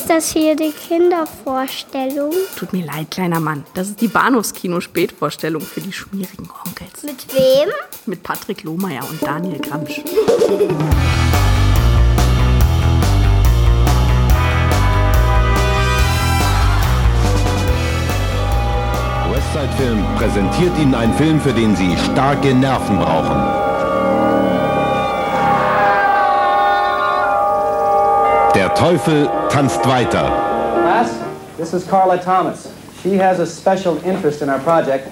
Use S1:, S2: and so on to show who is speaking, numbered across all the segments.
S1: Ist das hier die Kindervorstellung?
S2: Tut mir leid, kleiner Mann. Das ist die Bahnhofskino-Spätvorstellung für die schmierigen Onkels.
S1: Mit wem?
S2: Mit Patrick Lohmeier und Daniel Gramsch.
S3: Westside Film präsentiert Ihnen einen Film, für den Sie starke Nerven brauchen. Der Teufel tanzt weiter.
S4: Class, this is Carla Thomas. She has a special interest in our project.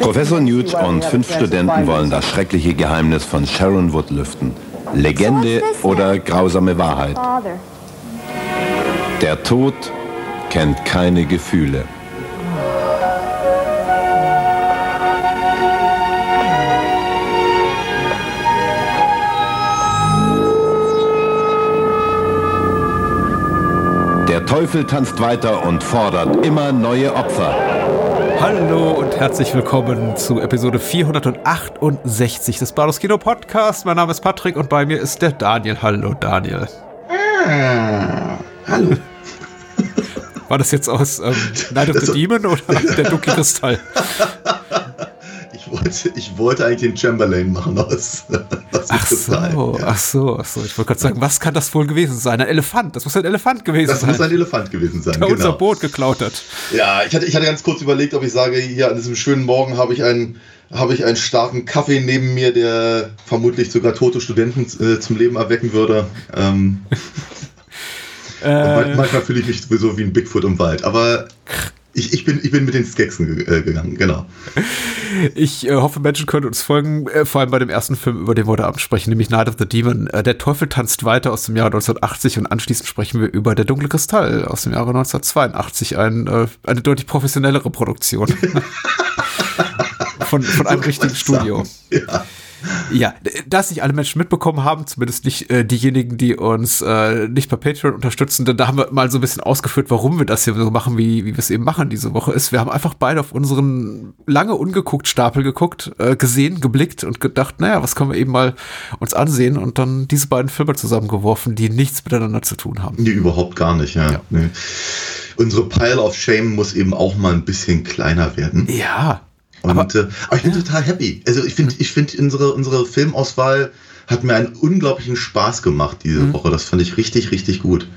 S3: Professor Newt und fünf Studenten wollen das schreckliche Geheimnis von Sharon Wood lüften. Legende oder grausame Wahrheit. Der Tod kennt keine Gefühle. Teufel tanzt weiter und fordert immer neue Opfer.
S5: Hallo und herzlich willkommen zu Episode 468 des Bados Kino Podcast. Mein Name ist Patrick und bei mir ist der Daniel. Hallo Daniel.
S6: Hallo.
S5: War das jetzt aus ähm, Night of the Demon oder der dunkle Kristall?
S6: Ich wollte, ich wollte eigentlich den Chamberlain machen aus, aus
S5: Ach so,
S6: ja.
S5: ach so, ach so. Ich wollte gerade sagen, was kann das wohl gewesen sein? Ein Elefant. Das muss ein Elefant gewesen
S6: Das
S5: sein.
S6: muss ein Elefant gewesen sein.
S5: der unser
S6: Genau.
S5: Boot geklaut hat.
S6: Ja, ich hatte, ich hatte ganz kurz überlegt, ob ich sage, hier an diesem schönen Morgen habe ich einen, habe ich einen starken Kaffee neben mir, der vermutlich sogar tote Studenten äh, zum Leben erwecken würde. Ähm,
S5: Äh,
S6: manchmal fühle ich mich sowieso wie ein Bigfoot im Wald. Aber ich, ich, bin, ich bin mit den Skeksen ge äh, gegangen, genau.
S5: ich äh, hoffe, Menschen können uns folgen, äh, vor allem bei dem ersten Film, über den wir heute Abend sprechen, nämlich Night of the Demon. Äh, der Teufel tanzt weiter aus dem Jahre 1980 und anschließend sprechen wir über Der dunkle Kristall aus dem Jahre 1982, ein, äh, eine deutlich professionellere Produktion. von, von einem richtigen Studio.
S6: Ja.
S5: Ja, dass nicht alle Menschen mitbekommen haben, zumindest nicht äh, diejenigen, die uns äh, nicht per Patreon unterstützen, denn da haben wir mal so ein bisschen ausgeführt, warum wir das hier so machen, wie, wie wir es eben machen diese Woche ist. Wir haben einfach beide auf unseren lange ungeguckt Stapel geguckt, äh, gesehen, geblickt und gedacht, naja, was können wir eben mal uns ansehen und dann diese beiden Filme zusammengeworfen, die nichts miteinander zu tun haben.
S6: Nee, überhaupt gar nicht, ja.
S5: Ja.
S6: Nee. Unsere Pile of Shame muss eben auch mal ein bisschen kleiner werden.
S5: Ja,
S6: Und,
S5: aber-
S6: äh, aber ich bin total happy. Also ich finde, ich finde unsere, unsere Filmauswahl hat mir einen unglaublichen Spaß gemacht diese
S5: Mhm.
S6: Woche. Das fand ich richtig, richtig gut.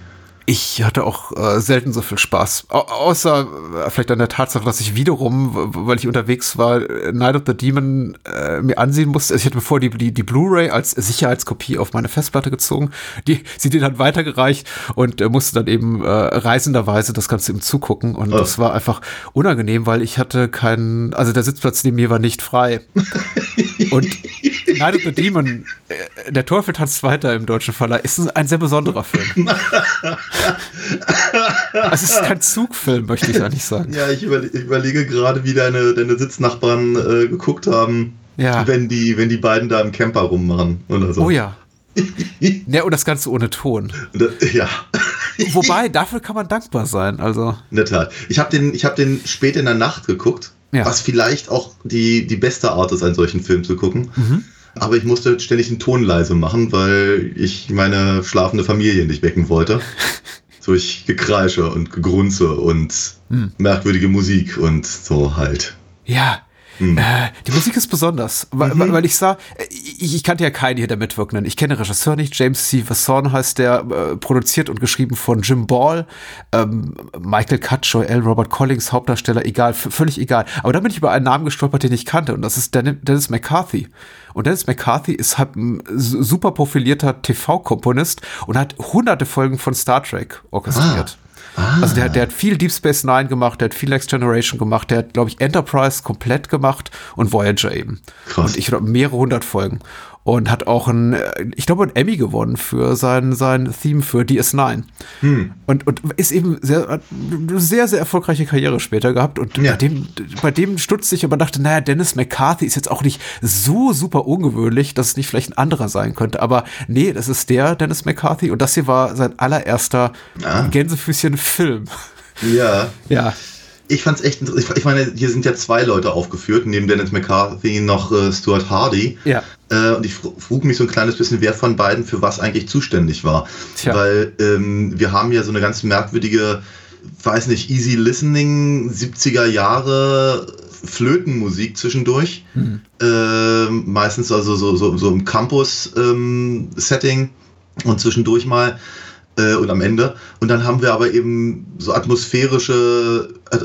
S5: Ich hatte auch äh, selten so viel Spaß. Au außer äh, vielleicht an der Tatsache, dass ich wiederum, weil ich unterwegs war, äh, Night of the Demon äh, mir ansehen musste. Also ich hatte mir vor die, die, die Blu-ray als Sicherheitskopie auf meine Festplatte gezogen. Die, sie den hat weitergereicht und äh, musste dann eben äh, reisenderweise das Ganze eben zugucken. Und
S6: Oh.
S5: das war einfach unangenehm, weil ich hatte keinen, also der Sitzplatz neben mir war nicht frei. und Night of the Demon, äh, der Teufel tanzt weiter im deutschen Verleih, ist ein, sehr besonderer Film. Es ist kein Zugfilm, möchte ich eigentlich sagen.
S6: Ja, ich, überle ich überlege gerade, wie deine, deine Sitznachbarn äh, geguckt haben,
S5: Ja.
S6: wenn, die, wenn die beiden da im Camper rummachen oder so.
S5: Oh ja. Ja, und das Ganze ohne Ton.
S6: Das- Ja,
S5: Wobei, dafür kann man dankbar sein. Also,
S6: in der Tat. Ich habe den, ich hab den spät in der Nacht geguckt,
S5: Ja.
S6: was vielleicht auch die, die beste Art ist, einen solchen Film zu gucken.
S5: Mhm.
S6: Aber ich musste ständig den Ton leise machen, weil ich meine schlafende Familie nicht wecken wollte. Durch Gekreische und Gegrunze und
S5: Hm.
S6: merkwürdige Musik und so halt.
S5: ja.
S6: Hm.
S5: Äh, die Musik ist besonders, weil,
S6: Mhm.
S5: weil- ich sah, äh, ich, ich kannte ja keinen hier der Mitwirkenden. Ich kenne Regisseur nicht. James C. Vasson heißt der, äh, produziert und geschrieben von Jim Ball, ähm, Michael Cutchoy, L. Robert Collins, Hauptdarsteller, egal, völlig egal. Aber dann bin ich über einen Namen gestolpert, den ich kannte, und das ist Den- Dennis McCarthy. Und Dennis McCarthy ist halt ein su- super profilierter TV-Komponist und hat hunderte Folgen von Star Trek orchestriert. Also der, der hat viel Deep Space Nine gemacht, der hat viel Next Generation gemacht, der hat, glaube ich, Enterprise komplett gemacht und Voyager eben.
S6: Krass.
S5: Und ich glaube, mehrere hundert Folgen. Und hat auch ein, äh, ich glaube, ein Emmy gewonnen für sein, sein Theme für DS9. Und, und ist eben sehr, sehr, sehr erfolgreiche Karriere später gehabt. Und
S6: Ja.
S5: bei dem, bei dem stutzte ich aber dachte, naja, Dennis McCarthy ist jetzt auch nicht so super ungewöhnlich, dass es nicht vielleicht ein anderer sein könnte. Aber nee, das ist der Dennis McCarthy. Und das hier war sein allererster
S6: Ah.
S5: Gänsefüßchen-Film.
S6: Ja,
S5: Ja.
S6: ich fand's echt interessant. Ich meine, hier sind ja zwei Leute aufgeführt, neben Dennis McCarthy noch äh, Stuart Hardy.
S5: Ja.
S6: Äh, und ich frug mich so ein kleines bisschen, wer von beiden für was eigentlich zuständig war.
S5: Tja.
S6: Weil ähm, wir haben ja so eine ganz merkwürdige, weiß nicht, easy listening 70er Jahre Flötenmusik zwischendurch.
S5: Mhm.
S6: Äh, meistens also so, so, so im Campus-Setting und zwischendurch mal äh, und am Ende. Und dann haben wir aber eben so atmosphärische, at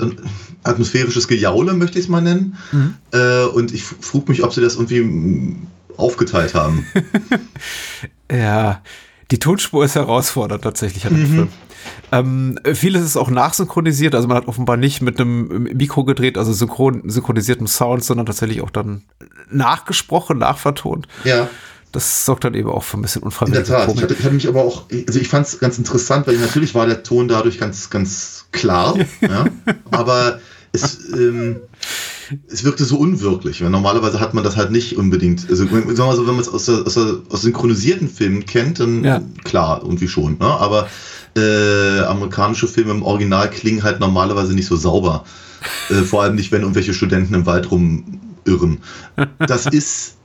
S6: atmosphärisches Gejaule, möchte ich es mal nennen.
S5: Mhm.
S6: Äh, und ich frug mich, ob sie das irgendwie aufgeteilt haben.
S5: Ja, die Tonspur ist herausfordernd tatsächlich an dem Film. Ähm, vieles ist auch nachsynchronisiert, also man hat offenbar nicht mit einem Mikro gedreht, also synchron, synchronisiertem Sound, sondern tatsächlich auch dann nachgesprochen, nachvertont.
S6: ja.
S5: Das sorgt dann eben auch für ein bisschen
S6: In der
S5: unfreiwillige
S6: Tat. Ich hatte, ich hatte mich aber auch, also ich fand es ganz interessant, weil natürlich war der Ton dadurch ganz, ganz klar, ja, aber es, ähm, es wirkte so unwirklich. Weil normalerweise hat man das halt nicht unbedingt. Also sagen wir mal so, wenn man es aus, aus, aus synchronisierten Filmen kennt, dann
S5: Ja.
S6: klar, irgendwie schon. Ne? Aber äh, amerikanische Filme im Original klingen halt normalerweise nicht so sauber. Äh, vor allem nicht, wenn irgendwelche Studenten im Wald rumirren. Das ist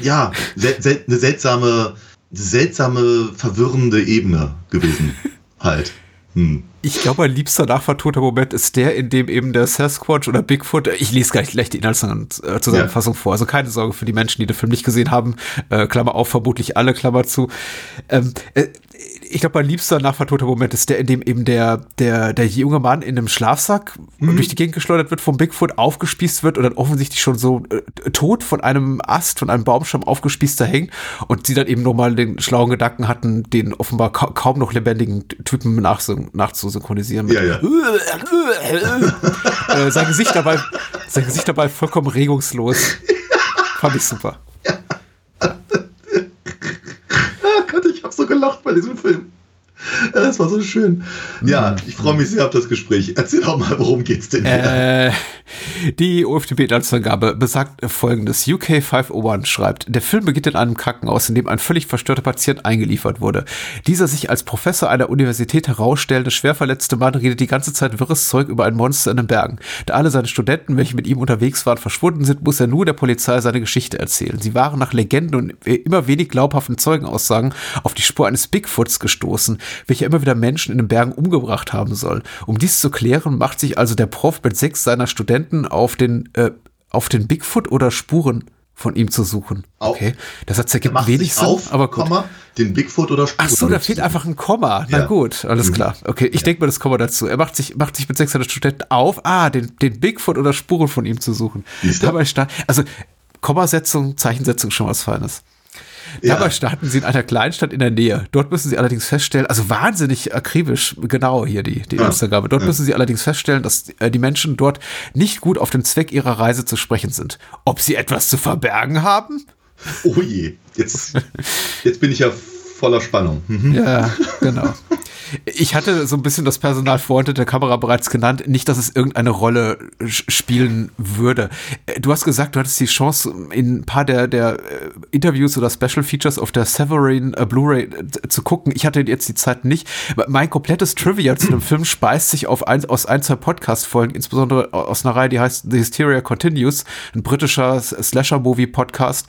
S6: ja sel sel eine seltsame, seltsame, verwirrende Ebene gewesen. Halt. Hm.
S5: Ich glaube, mein liebster nachvertonter Moment ist der, in dem eben der Sasquatch oder Bigfoot, ich lese gleich, gleich die Inhaltszusammenfassung vor, also keine Sorge für die Menschen, die den Film nicht gesehen haben, äh, Klammer auf, vermutlich alle, Klammer zu. Ähm, äh, ich glaube, mein liebster nachvertonter Moment ist der, in dem eben der, der, der junge Mann in einem Schlafsack durch die Gegend geschleudert wird, vom Bigfoot aufgespießt wird und dann offensichtlich schon so äh, tot von einem Ast, von einem Baumstamm aufgespießt da hängt und sie dann eben nochmal den schlauen Gedanken hatten, den offenbar ka kaum noch lebendigen Typen nachsyn- nachzusynchronisieren.
S6: Ja, ja.
S5: äh, sein Gesicht dabei, sein Gesicht dabei vollkommen regungslos. Fand ich super.
S6: Ah Gott, ich habe so gelacht bei diesem Film. Das war so schön. Ja, ich freue mich sehr auf das Gespräch. Erzähl doch mal, worum geht's denn hier?
S5: Äh, die OFDB-Inhaltsangabe besagt folgendes. UK 501 schreibt, der Film beginnt in einem Krankenhaus, in dem ein völlig verstörter Patient eingeliefert wurde. Dieser sich als Professor einer Universität herausstellende, schwer verletzte Mann redet die ganze Zeit wirres Zeug über ein Monster in den Bergen. Da alle seine Studenten, welche mit ihm unterwegs waren, verschwunden sind, muss er nur der Polizei seine Geschichte erzählen. Sie waren nach Legenden und immer wenig glaubhaften Zeugenaussagen auf die Spur eines Bigfoots gestoßen, welcher immer wieder Menschen in den Bergen umgebracht haben soll. Um dies zu klären, macht sich also der Prof mit sechs seiner Studenten auf den, äh, auf den Bigfoot oder Spuren von ihm zu suchen. Okay, der Satz
S6: Er
S5: ergibt
S6: macht
S5: wenig
S6: sich
S5: Sinn,
S6: auf,
S5: aber gut.
S6: Komma, den Bigfoot oder Spuren.
S5: Ach so, da fehlt einfach ein Komma. Na
S6: Ja.
S5: gut, alles klar. Okay, ich denke mal das Komma dazu. Er macht sich, macht sich mit sechs seiner Studenten auf, ah, den, den Bigfoot oder Spuren von ihm zu suchen. Dabei sta also Kommasetzung, Zeichensetzung schon was Feines.
S6: Ja.
S5: Dabei starten sie in einer Kleinstadt in der Nähe. Dort müssen sie allerdings feststellen, also wahnsinnig akribisch, genau hier die, die
S6: Ja.
S5: Inhaltsangabe. Dort müssen sie allerdings feststellen, dass äh, die Menschen dort nicht gut auf den Zweck ihrer Reise zu sprechen sind. Ob sie etwas zu verbergen haben?
S6: Oh je, jetzt, jetzt bin ich ja voller Spannung. Mhm.
S5: Ja, genau. Ich hatte so ein bisschen das Personal vor hinter der Kamera bereits genannt. Nicht, dass es irgendeine Rolle spielen würde. Äh, Du hast gesagt, du hattest die Chance, in ein paar der, der äh, Interviews oder Special Features auf der Severin äh, Blu-ray äh, zu gucken. Ich hatte jetzt die Zeit nicht. Mein komplettes Trivia zu dem Film speist sich auf ein, aus ein, zwei Podcast-Folgen, insbesondere aus einer Reihe, die heißt The Hysteria Continues, ein britischer Slasher-Movie-Podcast.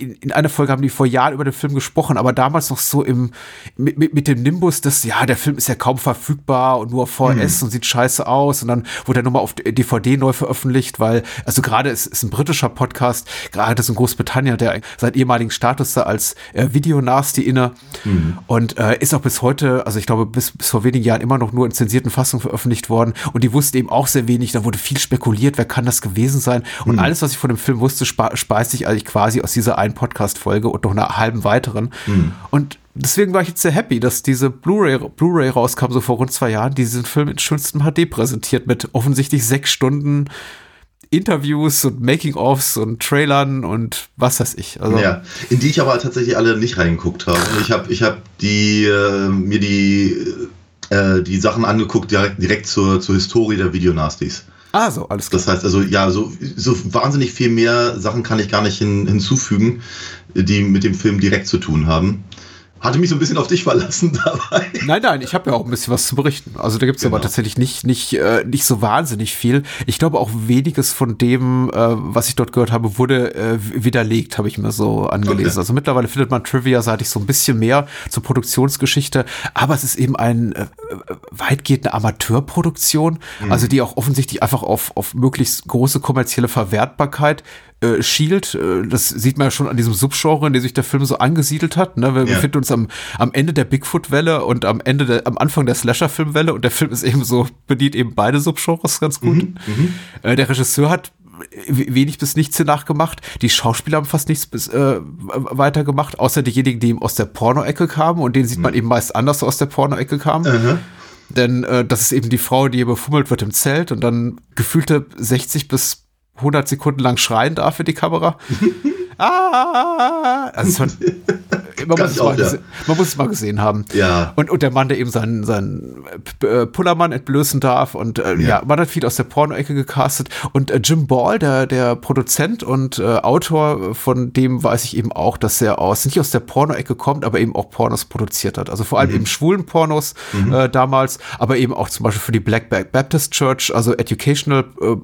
S5: In, in einer Folge haben die vor Jahren über den Film gesprochen, aber damals noch so im, mit, mit, mit dem Nimbus, dass, ja, der Film ist ja kaum verfügbar und nur auf VHS und sieht scheiße aus und dann wurde er nochmal auf DVD neu veröffentlicht, weil, also gerade ist, ist ein britischer Podcast, gerade ist in Großbritannien, der seinen ehemaligen Status da als äh, Videonasty inne. Und äh, ist auch bis heute, also ich glaube, bis, bis vor wenigen Jahren immer noch nur in zensierten Fassungen veröffentlicht worden. Und die wussten eben auch sehr wenig, da wurde viel spekuliert, wer kann das gewesen sein. Und alles, was ich von dem Film wusste, speist sich eigentlich quasi aus dieser einen Podcast-Folge und noch einer halben weiteren und deswegen war ich jetzt sehr happy, dass diese Blu-ray Blu-ray rauskam, so vor rund zwei Jahren, die diesen Film in schönstem HD präsentiert mit offensichtlich sechs Stunden Interviews und Making-ofs und Trailern und was weiß ich. Also,
S6: Ja, in die ich aber tatsächlich alle nicht reingeguckt habe. Ich habe ich hab die, äh, mir die, äh, die Sachen angeguckt direkt, direkt zur, zur Historie der Videonasties.
S5: Ah, so, alles klar.
S6: Das heißt also, ja, so, so wahnsinnig viel mehr Sachen kann ich gar nicht hin, hinzufügen, die mit dem Film direkt zu tun haben. Hatte mich so ein bisschen auf dich verlassen dabei.
S5: Nein, nein, ich habe ja auch ein bisschen was zu berichten. Also da gibt's genau. aber tatsächlich nicht, nicht, äh, nicht so wahnsinnig viel. Ich glaube auch weniges von dem, äh, was ich dort gehört habe, wurde äh, widerlegt, habe ich mir so angelesen. Okay. Also mittlerweile findet man Trivia-seitig so ein bisschen mehr zur Produktionsgeschichte, aber es ist eben ein äh, weitgehend eine Amateurproduktion, mhm. also die auch offensichtlich einfach auf, auf möglichst große kommerzielle Verwertbarkeit äh, Shield, äh, das sieht man ja schon an diesem Subgenre, in dem sich der Film so angesiedelt hat. Ne? Wir ja. befinden uns am, am Ende der Bigfoot-Welle und am Ende der, am Anfang der Slasher-Film-Welle und der Film ist eben so, bedient eben beide Subgenres ganz gut. Mhm, mhm. äh, der Regisseur hat wenig bis nichts hier nachgemacht. Die Schauspieler haben fast nichts bis, äh, weiter gemacht, außer diejenigen, die eben aus der Porno-Ecke kamen und den sieht man mhm. eben meist anders aus der Porno-Ecke kamen. Mhm. Denn äh, das ist eben die Frau, die hier befummelt wird im Zelt und dann gefühlte 60 bis 100 Sekunden lang schreien darf für die Kamera. ah! Also man, man, muss auch, ja. man, muss es mal gesehen haben.
S6: Ja.
S5: Und, und der Mann, der eben seinen, seinen äh, Pullermann entblößen darf. Und äh, ja. ja. man hat viel aus der Porno-Ecke gecastet. Und äh, Jim Ball, der, der Produzent und äh, Autor, von dem weiß ich eben auch, dass er aus, nicht aus der Porno-Ecke kommt, aber eben auch Pornos produziert hat. Also vor allem mhm. eben schwulen Pornos mhm. Äh, damals, aber eben auch zum Beispiel für die Black Baptist Church, also Educational äh, äh,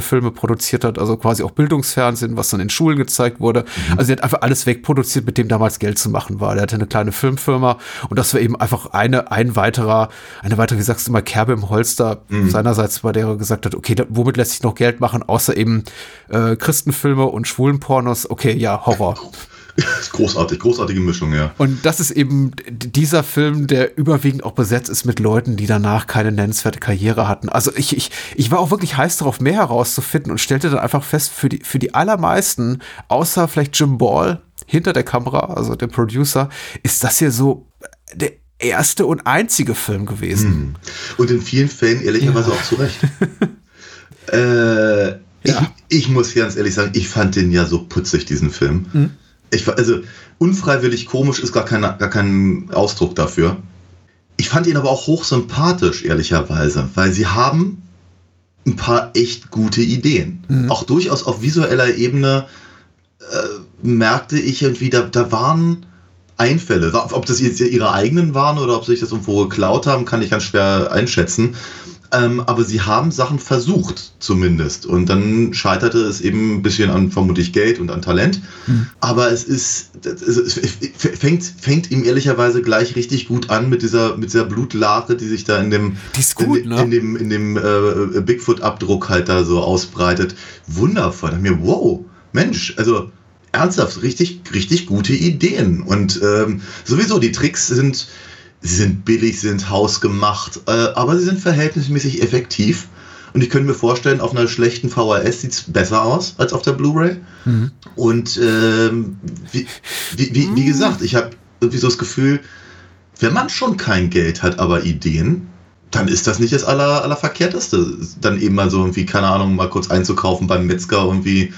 S5: Filme produziert hat, also quasi auch Bildungsfernsehen, was dann in Schulen gezeigt wurde. Mhm. Also er hat einfach alles wegproduziert, mit dem damals Geld zu machen war. Er hatte eine kleine Filmfirma und das war eben einfach eine, ein weiterer, eine weitere, wie sagst du mal, Kerbe im Holster mhm. seinerseits, bei der er gesagt hat, okay, da, womit lässt sich noch Geld machen, außer eben äh, Christenfilme und Schwulenpornos. Okay, ja, Horror.
S6: Großartig, großartige Mischung, ja.
S5: Und das ist eben dieser Film, der überwiegend auch besetzt ist mit Leuten, die danach keine nennenswerte Karriere hatten. Also ich, ich, ich war auch wirklich heiß darauf, mehr herauszufinden und stellte dann einfach fest, für die, für die allermeisten, außer vielleicht Jim Ball hinter der Kamera, also der Producer, ist das hier so der erste und einzige Film gewesen. Hm.
S6: Und in vielen Fällen ehrlicherweise ja. auch zu Recht. äh, ja. ich, ich, muss ganz ehrlich sagen, ich fand den ja so putzig, diesen Film. Hm ich, also unfreiwillig komisch ist gar, keine, gar kein Ausdruck dafür. Ich fand ihn aber auch hochsympathisch, ehrlicherweise, weil sie haben ein paar echt gute Ideen. Mhm. Auch durchaus auf visueller Ebene äh, merkte ich irgendwie, da, da waren Einfälle. Ob das jetzt ihre eigenen waren oder ob sie sich das irgendwo geklaut haben, kann ich ganz schwer einschätzen. Ähm, aber sie haben Sachen versucht, zumindest. Und dann scheiterte es eben ein bisschen an vermutlich Geld und an Talent. Mhm. Aber es ist, es fängt, fängt ihm ehrlicherweise gleich richtig gut an mit dieser, mit dieser Blutlache, die sich da in dem,
S5: gut,
S6: in, ne? in, dem, in dem äh, Bigfoot-Abdruck halt da so ausbreitet. Wundervoll. Da mir, wow, Mensch, also ernsthaft, richtig, richtig gute Ideen. Und ähm, sowieso, die Tricks sind Sie sind billig, sie sind hausgemacht, äh, aber sie sind verhältnismäßig effektiv. Und ich könnte mir vorstellen, auf einer schlechten VHS sieht es besser aus als auf der Blu-ray. Mhm. Und ähm, wie, wie, wie, wie, gesagt, ich habe irgendwie so das Gefühl, wenn man schon kein Geld hat, aber Ideen, dann ist das nicht das aller, allerverkehrteste. Dann eben mal so irgendwie, keine Ahnung, mal kurz einzukaufen beim Metzger irgendwie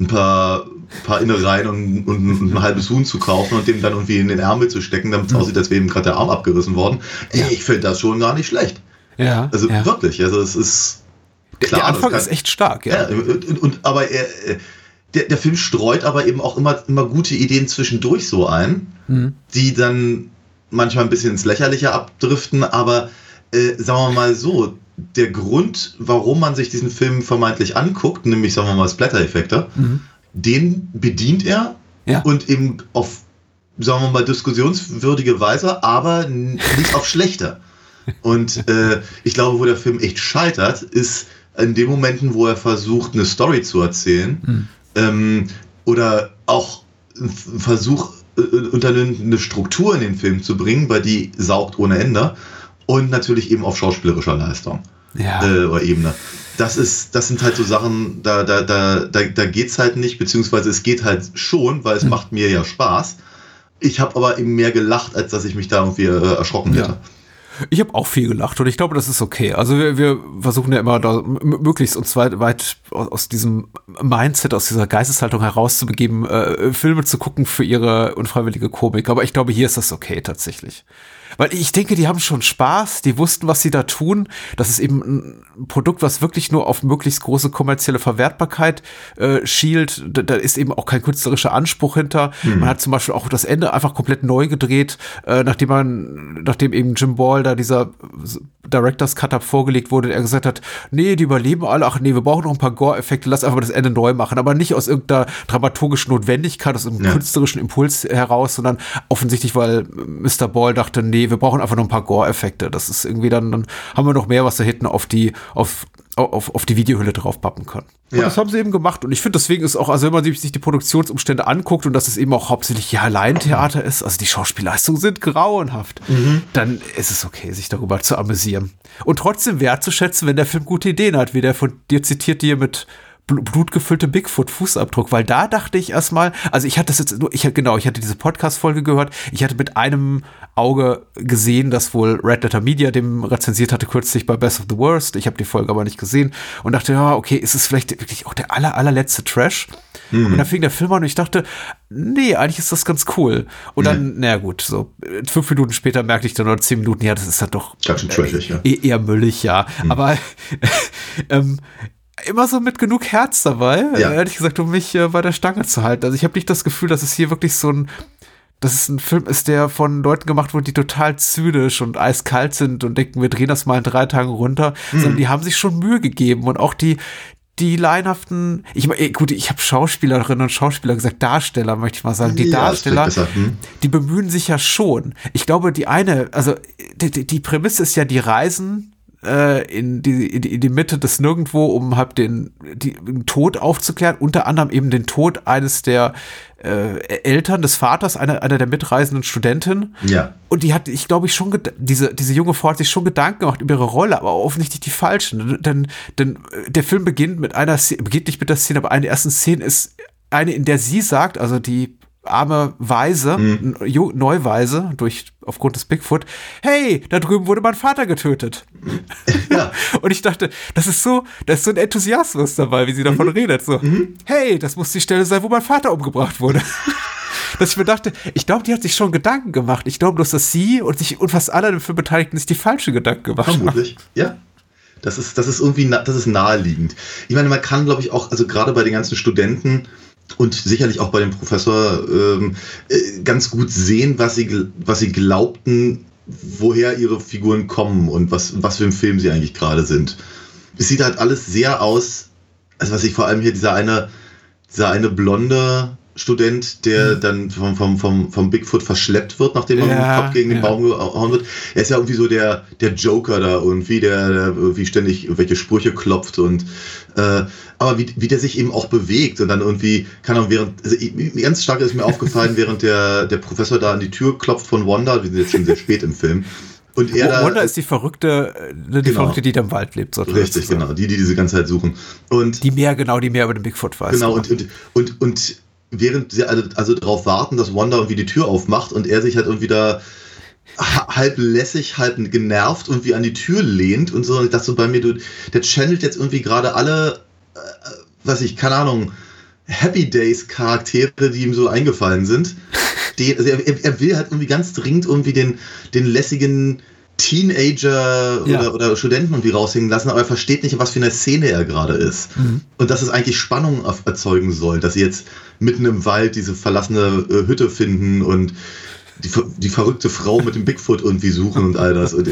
S6: ein paar, paar Innereien und, und, ein halbes Huhn zu kaufen und dem dann irgendwie in den Ärmel zu stecken, damit es aussieht, als wäre ihm gerade der Arm abgerissen worden. Ja. Ich finde das schon gar nicht schlecht.
S5: Ja.
S6: Also
S5: ja.
S6: wirklich, also es ist.
S5: Klar, der Anfang kann, ist echt stark,
S6: ja. ja und, und, aber er, der, der Film streut aber eben auch immer, immer gute Ideen zwischendurch so ein, mhm. die dann manchmal ein bisschen ins Lächerliche abdriften, aber äh, sagen wir mal so, der Grund, warum man sich diesen Film vermeintlich anguckt, nämlich sagen wir mal Splatter-Effekte, mhm. den bedient er ja. und eben auf, sagen wir mal, diskussionswürdige Weise, aber nicht auf schlechter. Und äh, ich glaube, wo der Film echt scheitert, ist in den Momenten, wo er versucht, eine Story zu erzählen mhm. ähm, oder auch einen Versuch äh, unternimmt, eine Struktur in den Film zu bringen, weil die saugt ohne Ende und natürlich eben auf schauspielerischer Leistung
S5: ja.
S6: äh, oder Ebene. Das ist, das sind halt so Sachen, da, da, da, da, da geht's halt nicht, beziehungsweise es geht halt schon, weil es mhm. macht mir ja Spaß. Ich habe aber eben mehr gelacht, als dass ich mich da irgendwie äh, erschrocken hätte. Ja.
S5: Ich habe auch viel gelacht und ich glaube, das ist okay. Also wir, wir versuchen ja immer da möglichst uns weit, weit aus diesem Mindset, aus dieser Geisteshaltung herauszubegeben, äh, Filme zu gucken für ihre unfreiwillige Komik. Aber ich glaube, hier ist das okay tatsächlich. Weil ich denke, die haben schon Spaß, die wussten, was sie da tun. Das ist eben ein Produkt, was wirklich nur auf möglichst große kommerzielle Verwertbarkeit äh, schielt. Da, da ist eben auch kein künstlerischer Anspruch hinter. Mhm. Man hat zum Beispiel auch das Ende einfach komplett neu gedreht, äh, nachdem man, nachdem eben Jim Ball da dieser Director's Cut vorgelegt wurde, er gesagt hat, nee, die überleben alle, ach nee, wir brauchen noch ein paar Gore-Effekte, lass einfach mal das Ende neu machen. Aber nicht aus irgendeiner dramaturgischen Notwendigkeit, aus einem ja. künstlerischen Impuls heraus, sondern offensichtlich, weil Mr. Ball dachte, nee, wir brauchen einfach nur ein paar Gore-Effekte. Das ist irgendwie dann, dann haben wir noch mehr, was da hinten auf die, auf, auf, auf die Videohülle drauf pappen kann. Und ja. das haben sie eben gemacht. Und ich finde, deswegen ist auch, also wenn man sich die Produktionsumstände anguckt und dass es eben auch hauptsächlich ja Laientheater ist, also die Schauspielleistungen sind grauenhaft, mhm. dann ist es okay, sich darüber zu amüsieren. Und trotzdem wertzuschätzen, wenn der Film gute Ideen hat, wie der von dir zitiert dir mit blutgefüllte Bigfoot-Fußabdruck, weil da dachte ich erstmal, also ich hatte das jetzt nur, ich genau, ich hatte diese Podcast-Folge gehört, ich hatte mit einem Auge gesehen, dass wohl Red Letter Media dem rezensiert hatte kürzlich bei Best of the Worst. Ich habe die Folge aber nicht gesehen und dachte, ja, okay, ist es vielleicht wirklich auch der aller, allerletzte Trash? Mhm. Und dann fing der Film an und ich dachte, nee, eigentlich ist das ganz cool. Und dann, mhm. naja gut, so fünf Minuten später merkte ich dann oder zehn Minuten, ja, das ist dann doch
S6: ganz schön trashig, ja.
S5: Eher, eher müllig, ja. Mhm. Aber ähm, immer so mit genug Herz dabei, ja. ehrlich gesagt, um mich äh, bei der Stange zu halten. Also ich habe nicht das Gefühl, dass es hier wirklich so ein, dass es ein Film ist, der von Leuten gemacht wurde, die total zynisch und eiskalt sind und denken, wir drehen das mal in drei Tagen runter, mhm. sondern die haben sich schon Mühe gegeben und auch die, die leinhaften, ich meine, gut, ich habe Schauspielerinnen und Schauspieler gesagt, Darsteller möchte ich mal sagen, die ja, Darsteller, hm. die bemühen sich ja schon. Ich glaube, die eine, also die, die Prämisse ist ja, die reisen äh, in, die, in, die, in die Mitte des Nirgendwo, um halt den, die, den Tod aufzuklären, unter anderem eben den Tod eines der äh, Eltern des Vaters, einer, einer der mitreisenden Studentinnen.
S6: Ja.
S5: Und die hat, ich glaube ich, schon, diese, diese junge Frau hat sich schon Gedanken gemacht über ihre Rolle, aber offensichtlich die falschen. Denn, denn der Film beginnt mit einer Szene, beginnt nicht mit der Szene, aber eine der ersten Szenen ist eine, in der sie sagt, also die arme Weise, mhm. Neuweise, durch, aufgrund des Bigfoot, hey, da drüben wurde mein Vater getötet. Ja. Und ich dachte, das ist so, da ist so ein Enthusiasmus dabei, wie sie davon mhm. redet. So, mhm. hey, das muss die Stelle sein, wo mein Vater umgebracht wurde. dass ich mir dachte, ich glaube, die hat sich schon Gedanken gemacht. Ich glaube bloß, dass sie und sich und fast alle dafür Beteiligten sich die falsche Gedanken gemacht haben.
S6: Vermutlich, ja. Das ist, das ist irgendwie, das ist naheliegend. Ich meine, man kann, glaube ich, auch, also gerade bei den ganzen Studenten, und sicherlich auch bei dem Professor ähm, äh, ganz gut sehen, was sie, was sie glaubten, woher ihre Figuren kommen und was, was für ein Film sie eigentlich gerade sind. Es sieht halt alles sehr aus, also was ich vor allem hier dieser eine, dieser eine blonde Student, der mhm. dann vom, vom, vom, vom Bigfoot verschleppt wird, nachdem er ja, mit dem Kopf gegen ja. den Baum gehauen wird. Er ist ja irgendwie so der, der Joker da irgendwie, der, der irgendwie ständig irgendwelche Sprüche klopft und äh, aber wie, wie der sich eben auch bewegt und dann irgendwie, kann er während, also ganz stark ist mir aufgefallen, während der, der Professor da an die Tür klopft von Wanda, wir sind jetzt schon sehr spät im Film,
S5: und er da, Wanda ist die Verrückte, äh, die genau, Verrückte, die da im Wald lebt.
S6: Richtig, genau. Die, die diese ganze Zeit suchen. Und
S5: die mehr, genau, die mehr über den Bigfoot weiß.
S6: Genau, und, und, und, und während sie also, also darauf warten, dass Wanda irgendwie die Tür aufmacht und er sich halt irgendwie da halb lässig, halb genervt irgendwie an die Tür lehnt und so. Und ich dachte so bei mir, du, der channelt jetzt irgendwie gerade alle, äh, was ich, keine Ahnung, Happy Days Charaktere, die ihm so eingefallen sind. Den, also er, er, will halt irgendwie ganz dringend irgendwie den, den lässigen Teenager ja. oder, oder, Studenten irgendwie raushängen lassen, aber er versteht nicht, was für eine Szene er gerade ist. Mhm. Und dass es eigentlich Spannung erzeugen soll, dass sie jetzt mitten im Wald diese verlassene äh, Hütte finden und die, die verrückte Frau mit dem Bigfoot irgendwie suchen und all das. Und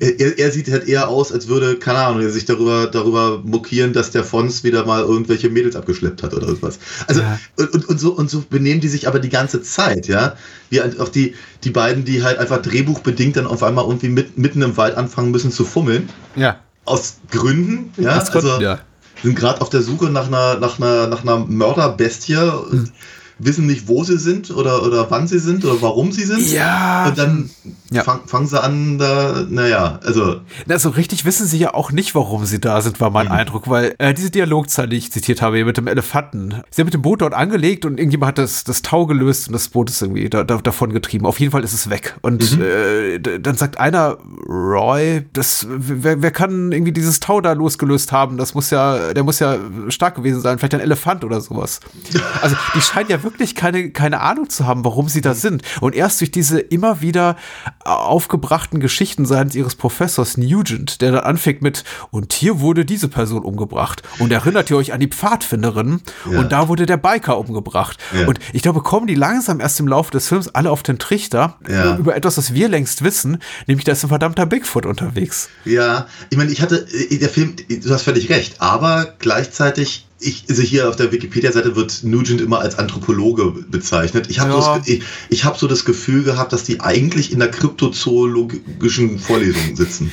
S6: er, er, er, sieht halt eher aus, als würde, keine Ahnung, er sich darüber, darüber mokieren, dass der Fons wieder mal irgendwelche Mädels abgeschleppt hat oder irgendwas. Also, ja. und, und, so, und so benehmen die sich aber die ganze Zeit, ja. Wie halt auch die, die beiden, die halt einfach drehbuchbedingt dann auf einmal irgendwie mit, mitten im Wald anfangen müssen zu fummeln.
S5: Ja.
S6: Aus Gründen, ja. also, ja. sind gerade auf der Suche nach einer, nach einer, nach einer Mörderbestie. Mhm wissen nicht, wo sie sind oder, oder wann sie sind oder warum sie sind.
S5: Ja.
S6: Und dann ja. Fang, fangen sie an, da, naja, also.
S5: Na, so richtig wissen sie ja auch nicht, warum sie da sind, war mein mhm. Eindruck, weil äh, diese Dialogzahl, die ich zitiert habe, mit dem Elefanten, sie haben mit dem Boot dort angelegt und irgendjemand hat das, das Tau gelöst und das Boot ist irgendwie da, da, davon getrieben. Auf jeden Fall ist es weg. Und mhm. äh, dann sagt einer, Roy, das, wer, wer kann irgendwie dieses Tau da losgelöst haben? Das muss ja, der muss ja stark gewesen sein, vielleicht ein Elefant oder sowas. Also, die scheinen ja wirklich wirklich keine, keine Ahnung zu haben, warum sie da sind. Und erst durch diese immer wieder aufgebrachten Geschichten seitens ihres Professors Nugent, der dann anfängt mit, und hier wurde diese Person umgebracht. Und erinnert ihr euch an die Pfadfinderin? Ja. Und da wurde der Biker umgebracht. Ja. Und ich glaube, kommen die langsam erst im Laufe des Films alle auf den Trichter ja. über etwas, was wir längst wissen, nämlich da ist ein verdammter Bigfoot unterwegs.
S6: Ja, ich meine, ich hatte, äh, der Film, du hast völlig recht, aber gleichzeitig ich, also hier auf der Wikipedia-Seite wird Nugent immer als Anthropologe bezeichnet. Ich habe ja. so, ich, ich hab so das Gefühl gehabt, dass die eigentlich in der kryptozoologischen Vorlesung sitzen.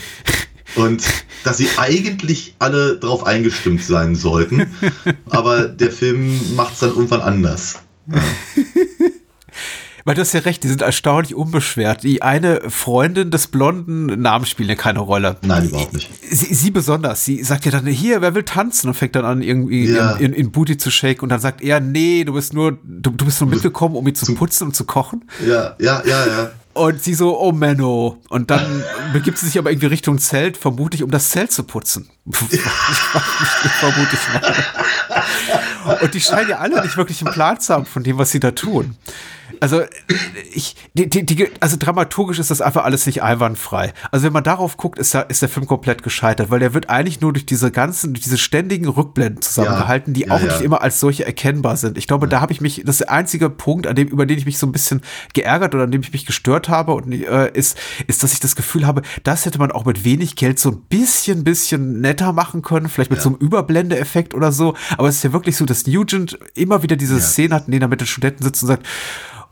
S6: Und dass sie eigentlich alle drauf eingestimmt sein sollten. Aber der Film macht es dann irgendwann anders. Ja.
S5: Weil du hast ja recht, die sind erstaunlich unbeschwert. Die eine Freundin des blonden Namen spielen ja keine Rolle.
S6: Nein, überhaupt nicht.
S5: Sie, sie besonders. Sie sagt ja dann, hier, wer will tanzen? Und fängt dann an, irgendwie ja. in, in, in, Booty zu shaken. Und dann sagt er, nee, du bist nur, du, du bist nur mitgekommen, um ihn zu putzen und zu kochen.
S6: Ja, ja, ja, ja.
S5: Und sie so, oh Menno. Und dann begibt sie sich aber irgendwie Richtung Zelt, vermutlich um das Zelt zu putzen. ich, vermute ich mal. Und die scheinen ja alle nicht wirklich einen Plan zu haben von dem, was sie da tun. Also, ich, die, die, die, also dramaturgisch ist das einfach alles nicht einwandfrei. Also, wenn man darauf guckt, ist, da, ist der Film komplett gescheitert, weil der wird eigentlich nur durch diese ganzen, durch diese ständigen Rückblenden zusammengehalten, die ja, auch ja. nicht immer als solche erkennbar sind. Ich glaube, da habe ich mich, das ist der einzige Punkt, an dem, über den ich mich so ein bisschen geärgert oder an dem ich mich gestört habe und äh, ist, ist, dass ich das Gefühl habe, das hätte man auch mit wenig Geld so ein bisschen, bisschen netter machen können, vielleicht mit ja. so einem Überblendeeffekt oder so. Aber es ist ja wirklich so, dass Nugent immer wieder diese Szene hat, in denen er mit den Studenten sitzt und sagt,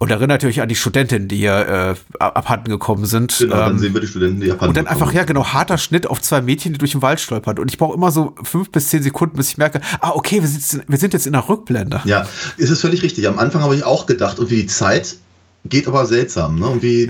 S5: und erinnert euch an die Studentinnen, die hier äh, abhanden gekommen sind.
S6: Genau, dann ähm, sehen wir die Studenten, die abhanden
S5: Und dann einfach, ja genau, harter Schnitt auf zwei Mädchen, die durch den Wald stolpern. Und ich brauche immer so fünf bis zehn Sekunden, bis ich merke, ah, okay, wir sind, wir sind jetzt in der Rückblende.
S6: Ja, ist es völlig richtig. Am Anfang habe ich auch gedacht, und wie die Zeit geht aber seltsam. Ne? Und wie,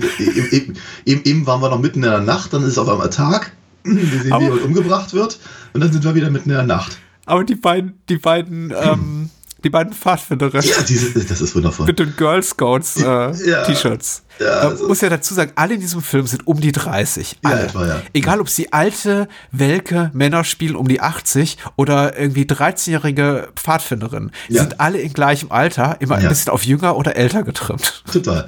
S6: eben, eben, eben waren wir noch mitten in der Nacht, dann ist es auf einmal Tag, wir sehen, wie jemand umgebracht wird, und dann sind wir wieder mitten in der Nacht.
S5: Aber die beiden, die beiden, ähm, die beiden Pfadfinderinnen.
S6: Ja, diese, das ist wundervoll.
S5: Mit den Girl Scouts äh, ja, T-Shirts. Ja, Man muss ja dazu sagen, alle in diesem Film sind um die 30. Alle. Ja, etwa, ja. Egal, ob sie alte, welke Männer spielen um die 80 oder irgendwie 13-jährige Pfadfinderinnen. Die sind alle in gleichem Alter, immer ein bisschen auf jünger oder älter getrimmt.
S6: Total.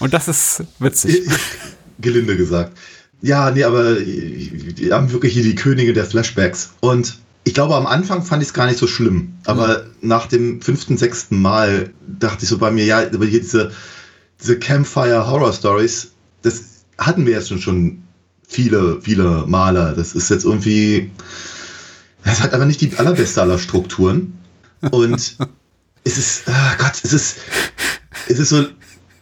S5: Und das ist witzig.
S6: Gelinde gesagt. Ja, nee, aber die haben wirklich hier die Könige der Flashbacks. Und ich glaube, am Anfang fand ich es gar nicht so schlimm. Aber mhm. nach dem fünften, sechsten Mal dachte ich so bei mir, ja, aber hier diese, diese Campfire Horror Stories, das hatten wir jetzt schon, schon viele, viele Male. Das ist jetzt irgendwie, das hat aber nicht die allerbeste aller Strukturen. Und es ist, oh Gott, es ist, es ist so,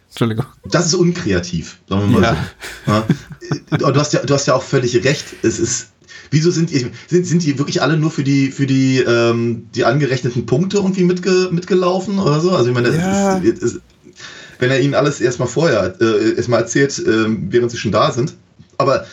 S6: Entschuldigung. Das ist unkreativ, sagen wir mal ja. so. Ja. Du hast ja, du hast ja auch völlig recht. Es ist, Wieso sind die, sind, sind die wirklich alle nur für die, für die, ähm, die angerechneten Punkte irgendwie mitge, mitgelaufen oder so? Also ich meine, ja. ist, ist, wenn er ihnen alles erstmal vorher äh, erstmal erzählt, äh, während sie schon da sind. Aber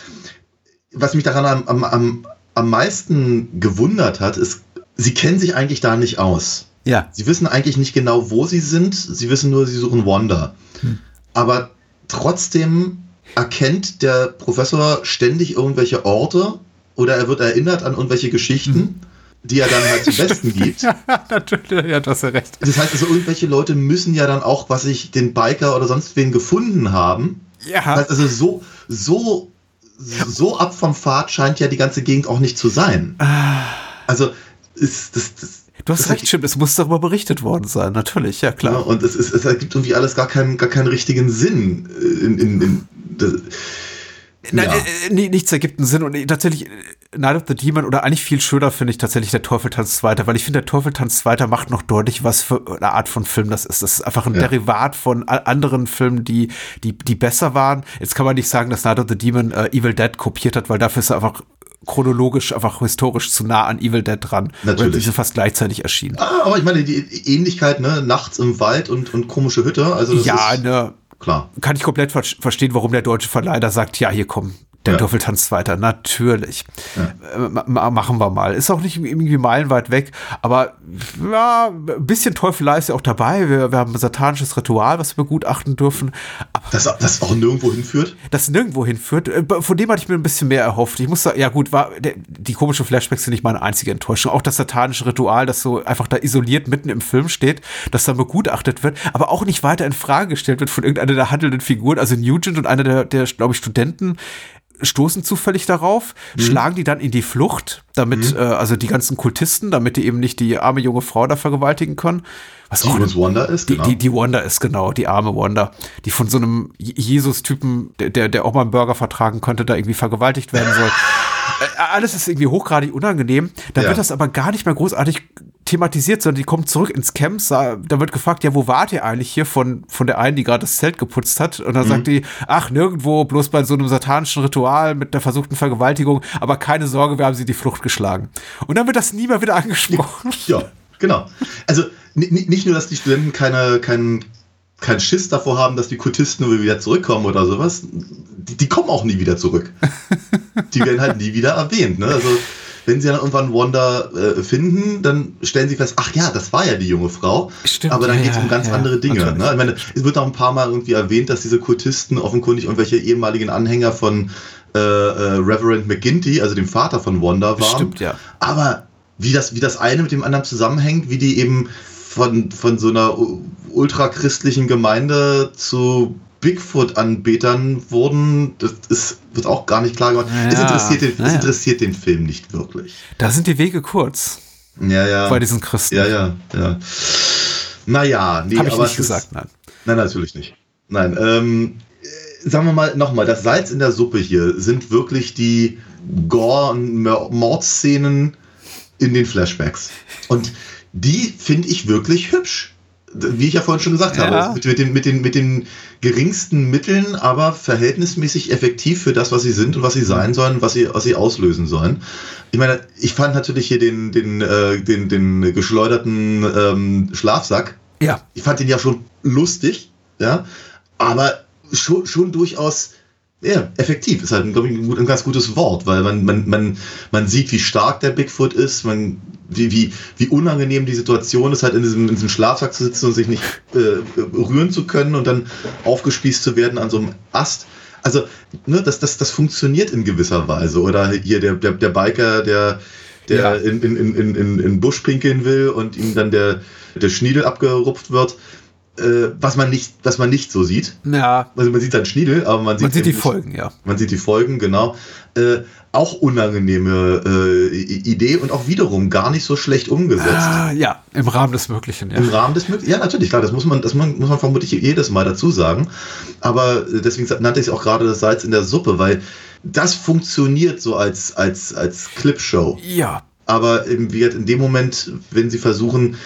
S6: was mich daran am, am, am meisten gewundert hat, ist, sie kennen sich eigentlich da nicht aus.
S5: Ja.
S6: Sie wissen eigentlich nicht genau, wo sie sind. Sie wissen nur, sie suchen Wanda. Hm. Aber trotzdem erkennt der Professor ständig irgendwelche Orte oder er wird erinnert an irgendwelche Geschichten, mhm. die er dann halt zum Besten gibt. ja,
S5: natürlich, ja, du hast ja recht.
S6: Das heißt also, irgendwelche Leute müssen ja dann auch, was ich, den Biker oder sonst wen gefunden haben. Ja. Das heißt also, so, so, so ab vom Pfad scheint ja die ganze Gegend auch nicht zu sein. Ah. Also, ist das, das
S5: Du hast recht, stimmt, es muss darüber berichtet worden sein, natürlich, ja klar. Ja,
S6: und es, ist, es ergibt irgendwie alles gar keinen, gar keinen richtigen Sinn. In, in, in, das,
S5: Nein, ja. äh, nichts ergibt einen Sinn und tatsächlich äh, Night of the Demon oder eigentlich viel schöner finde ich tatsächlich der Teufeltanz Zweiter, weil ich finde, der Teufeltanz Zweiter macht noch deutlich, was für eine Art von Film das ist. Das ist einfach ein ja. Derivat von anderen Filmen, die, die, die besser waren. Jetzt kann man nicht sagen, dass Night of the Demon äh, Evil Dead kopiert hat, weil dafür ist er einfach chronologisch, einfach historisch zu nah an Evil Dead dran. Natürlich. Weil die sind fast gleichzeitig erschienen.
S6: Ah, aber ich meine, die Ähnlichkeit, ne, nachts im Wald und, und komische Hütte, also
S5: ja, ne, klar. Kann ich komplett ver verstehen, warum der deutsche Verleiher sagt, ja, hier komm, Der
S6: Ja.
S5: Teufel tanzt weiter, natürlich. Äh, ma- ma- machen wir mal. Ist auch nicht irgendwie meilenweit weg, aber ja, ein bisschen Teufelei ist ja auch dabei. Wir, wir haben ein satanisches Ritual, was wir begutachten dürfen, aber
S6: Das, das auch nirgendwo hinführt.
S5: das nirgendwo hinführt. Äh, Von dem hatte ich mir ein bisschen mehr erhofft. Ich muss sagen, ja gut, war der, die komischen Flashbacks sind nicht meine einzige Enttäuschung. Auch das satanische Ritual, das so einfach da isoliert mitten im Film steht, das dann begutachtet wird, aber auch nicht weiter in Frage gestellt wird von irgendeiner der handelnden Figuren. Also Nugent und einer der, der glaube ich, Studenten stoßen zufällig darauf, schlagen die dann in die Flucht, damit, äh, also die ganzen Kultisten, damit die eben nicht die arme junge Frau da vergewaltigen können. Was
S6: Die
S5: auch
S6: übrigens Wanda ist,
S5: die,
S6: genau.
S5: die, die Wanda ist genau, die arme Wanda, die von so einem Je- Jesus-Typen, der, der, der auch mal einen Burger vertragen könnte, da irgendwie vergewaltigt werden soll. Äh, Alles ist irgendwie hochgradig unangenehm. Da
S6: Ja.
S5: wird das aber gar nicht mehr großartig thematisiert, sondern die kommt zurück ins Camp. Da wird gefragt, ja, wo wart ihr eigentlich hier von, von der einen, die gerade das Zelt geputzt hat? Und dann sagt die, ach, nirgendwo, bloß bei so einem satanischen Ritual mit der versuchten Vergewaltigung. Aber keine Sorge, wir haben sie die Flucht geschlagen. Und dann wird das nie mehr wieder angesprochen.
S6: Ja, genau. Also ni- ni- nicht nur, dass die Studenten keine, kein, kein Schiss davor haben, dass die Kultisten wieder zurückkommen oder sowas, die, die kommen auch nie wieder zurück. Die werden halt nie wieder erwähnt. Ne? Also wenn sie dann irgendwann Wanda äh, finden, dann stellen sie fest, ach ja, das war ja die junge Frau.
S5: Stimmt,
S6: aber dann
S5: ja,
S6: geht es um ganz
S5: ja,
S6: andere Dinge. Ne? Ich meine, es wird auch ein paar Mal irgendwie erwähnt, dass diese Kultisten offenkundig irgendwelche ehemaligen Anhänger von äh, äh, Reverend McGinty, also dem Vater von Wanda, waren.
S5: Stimmt, ja.
S6: Aber wie das, wie das eine mit dem anderen zusammenhängt, wie die eben von, von so einer ultrachristlichen Gemeinde zu Bigfoot-Anbetern wurden, das ist, wird auch gar nicht klar gemacht. es,
S5: Ja,
S6: interessiert den, es
S5: naja.
S6: interessiert den Film nicht wirklich.
S5: Da sind die Wege kurz
S6: Ja, ja.
S5: bei diesen Christen.
S6: ja, ja, ja. Naja, nee,
S5: Habe ich
S6: aber
S5: nicht
S6: es ist-
S5: gesagt, nein.
S6: Nein, natürlich nicht. Nein, ähm, äh, sagen wir mal nochmal, das Salz in der Suppe hier sind wirklich die Gore- und Mordszenen in den Flashbacks. Und die finde ich wirklich hübsch. Wie ich ja vorhin schon gesagt
S5: Ja.
S6: habe, mit, mit, den, mit, den, mit den geringsten Mitteln, aber verhältnismäßig effektiv für das, was sie sind und was sie sein sollen, was sie, was sie auslösen sollen. Ich meine, ich fand natürlich hier den, den, äh, den, den geschleuderten ähm, Schlafsack
S5: Ja,
S6: ich fand den ja schon lustig, ja, aber schon, schon durchaus ja, effektiv. Ist halt, glaube ich, ein, ganz gutes Wort, weil man, man, man, man sieht, wie stark der Bigfoot ist, man, wie, wie, wie unangenehm die Situation ist, halt in diesem, in diesem Schlafsack zu sitzen und sich nicht äh, rühren zu können und dann aufgespießt zu werden an so einem Ast. Also, ne, das, das, das funktioniert in gewisser Weise. Oder hier der, der, der Biker, der, der
S5: Ja.
S6: in, in, in, in, in, in Busch pinkeln will und ihm dann der, der Schniedel abgerupft wird, äh, was, man nicht, was man nicht so sieht.
S5: ja,
S6: Also man sieht dann Schniedel, aber man sieht,
S5: man sieht die
S6: nicht-
S5: Folgen, ja.
S6: Man sieht die Folgen, genau. Äh, auch unangenehme äh, Idee und auch wiederum gar nicht so schlecht umgesetzt.
S5: Ah, ja, im Rahmen des Möglichen, ja.
S6: Im Rahmen des Möglichen. Ja, natürlich, klar, das muss man, das muss man vermutlich jedes Mal dazu sagen. Aber äh, deswegen nannte ich es auch gerade das Salz in der Suppe, weil das funktioniert so als, als, als Clipshow.
S5: Ja,
S6: Aber eben, wie in dem Moment, wenn sie versuchen,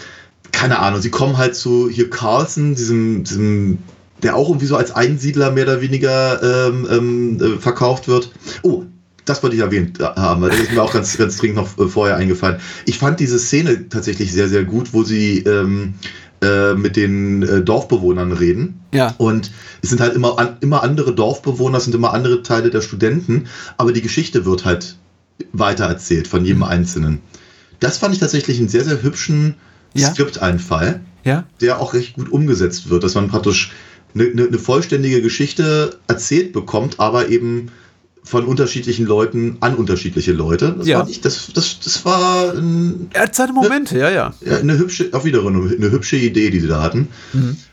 S6: keine Ahnung, sie kommen halt zu hier Carlson, diesem, diesem der auch irgendwie so als Einsiedler mehr oder weniger ähm, ähm, äh, verkauft wird. Oh, das wollte ich erwähnt haben, weil das ist mir auch ganz, ganz dringend noch äh, vorher eingefallen. Ich fand diese Szene tatsächlich sehr, sehr gut, wo sie ähm, äh, mit den äh, Dorfbewohnern reden.
S5: ja.
S6: Und es sind halt immer, an, immer andere Dorfbewohner, es sind immer andere Teile der Studenten, aber die Geschichte wird halt weitererzählt von jedem Einzelnen. Das fand ich tatsächlich einen sehr, sehr hübschen
S5: Ja.
S6: Skripteinfall,
S5: Ja,
S6: der auch recht gut umgesetzt wird, dass man praktisch eine, eine, eine vollständige Geschichte erzählt bekommt, aber eben von unterschiedlichen Leuten an unterschiedliche Leute. Das,
S5: Ja.
S6: fand ich, das, das, das war ein,
S5: er hat seine Momente, ja, ja.
S6: ja, eine hübsche, auch wieder eine, eine hübsche Idee, die sie da hatten.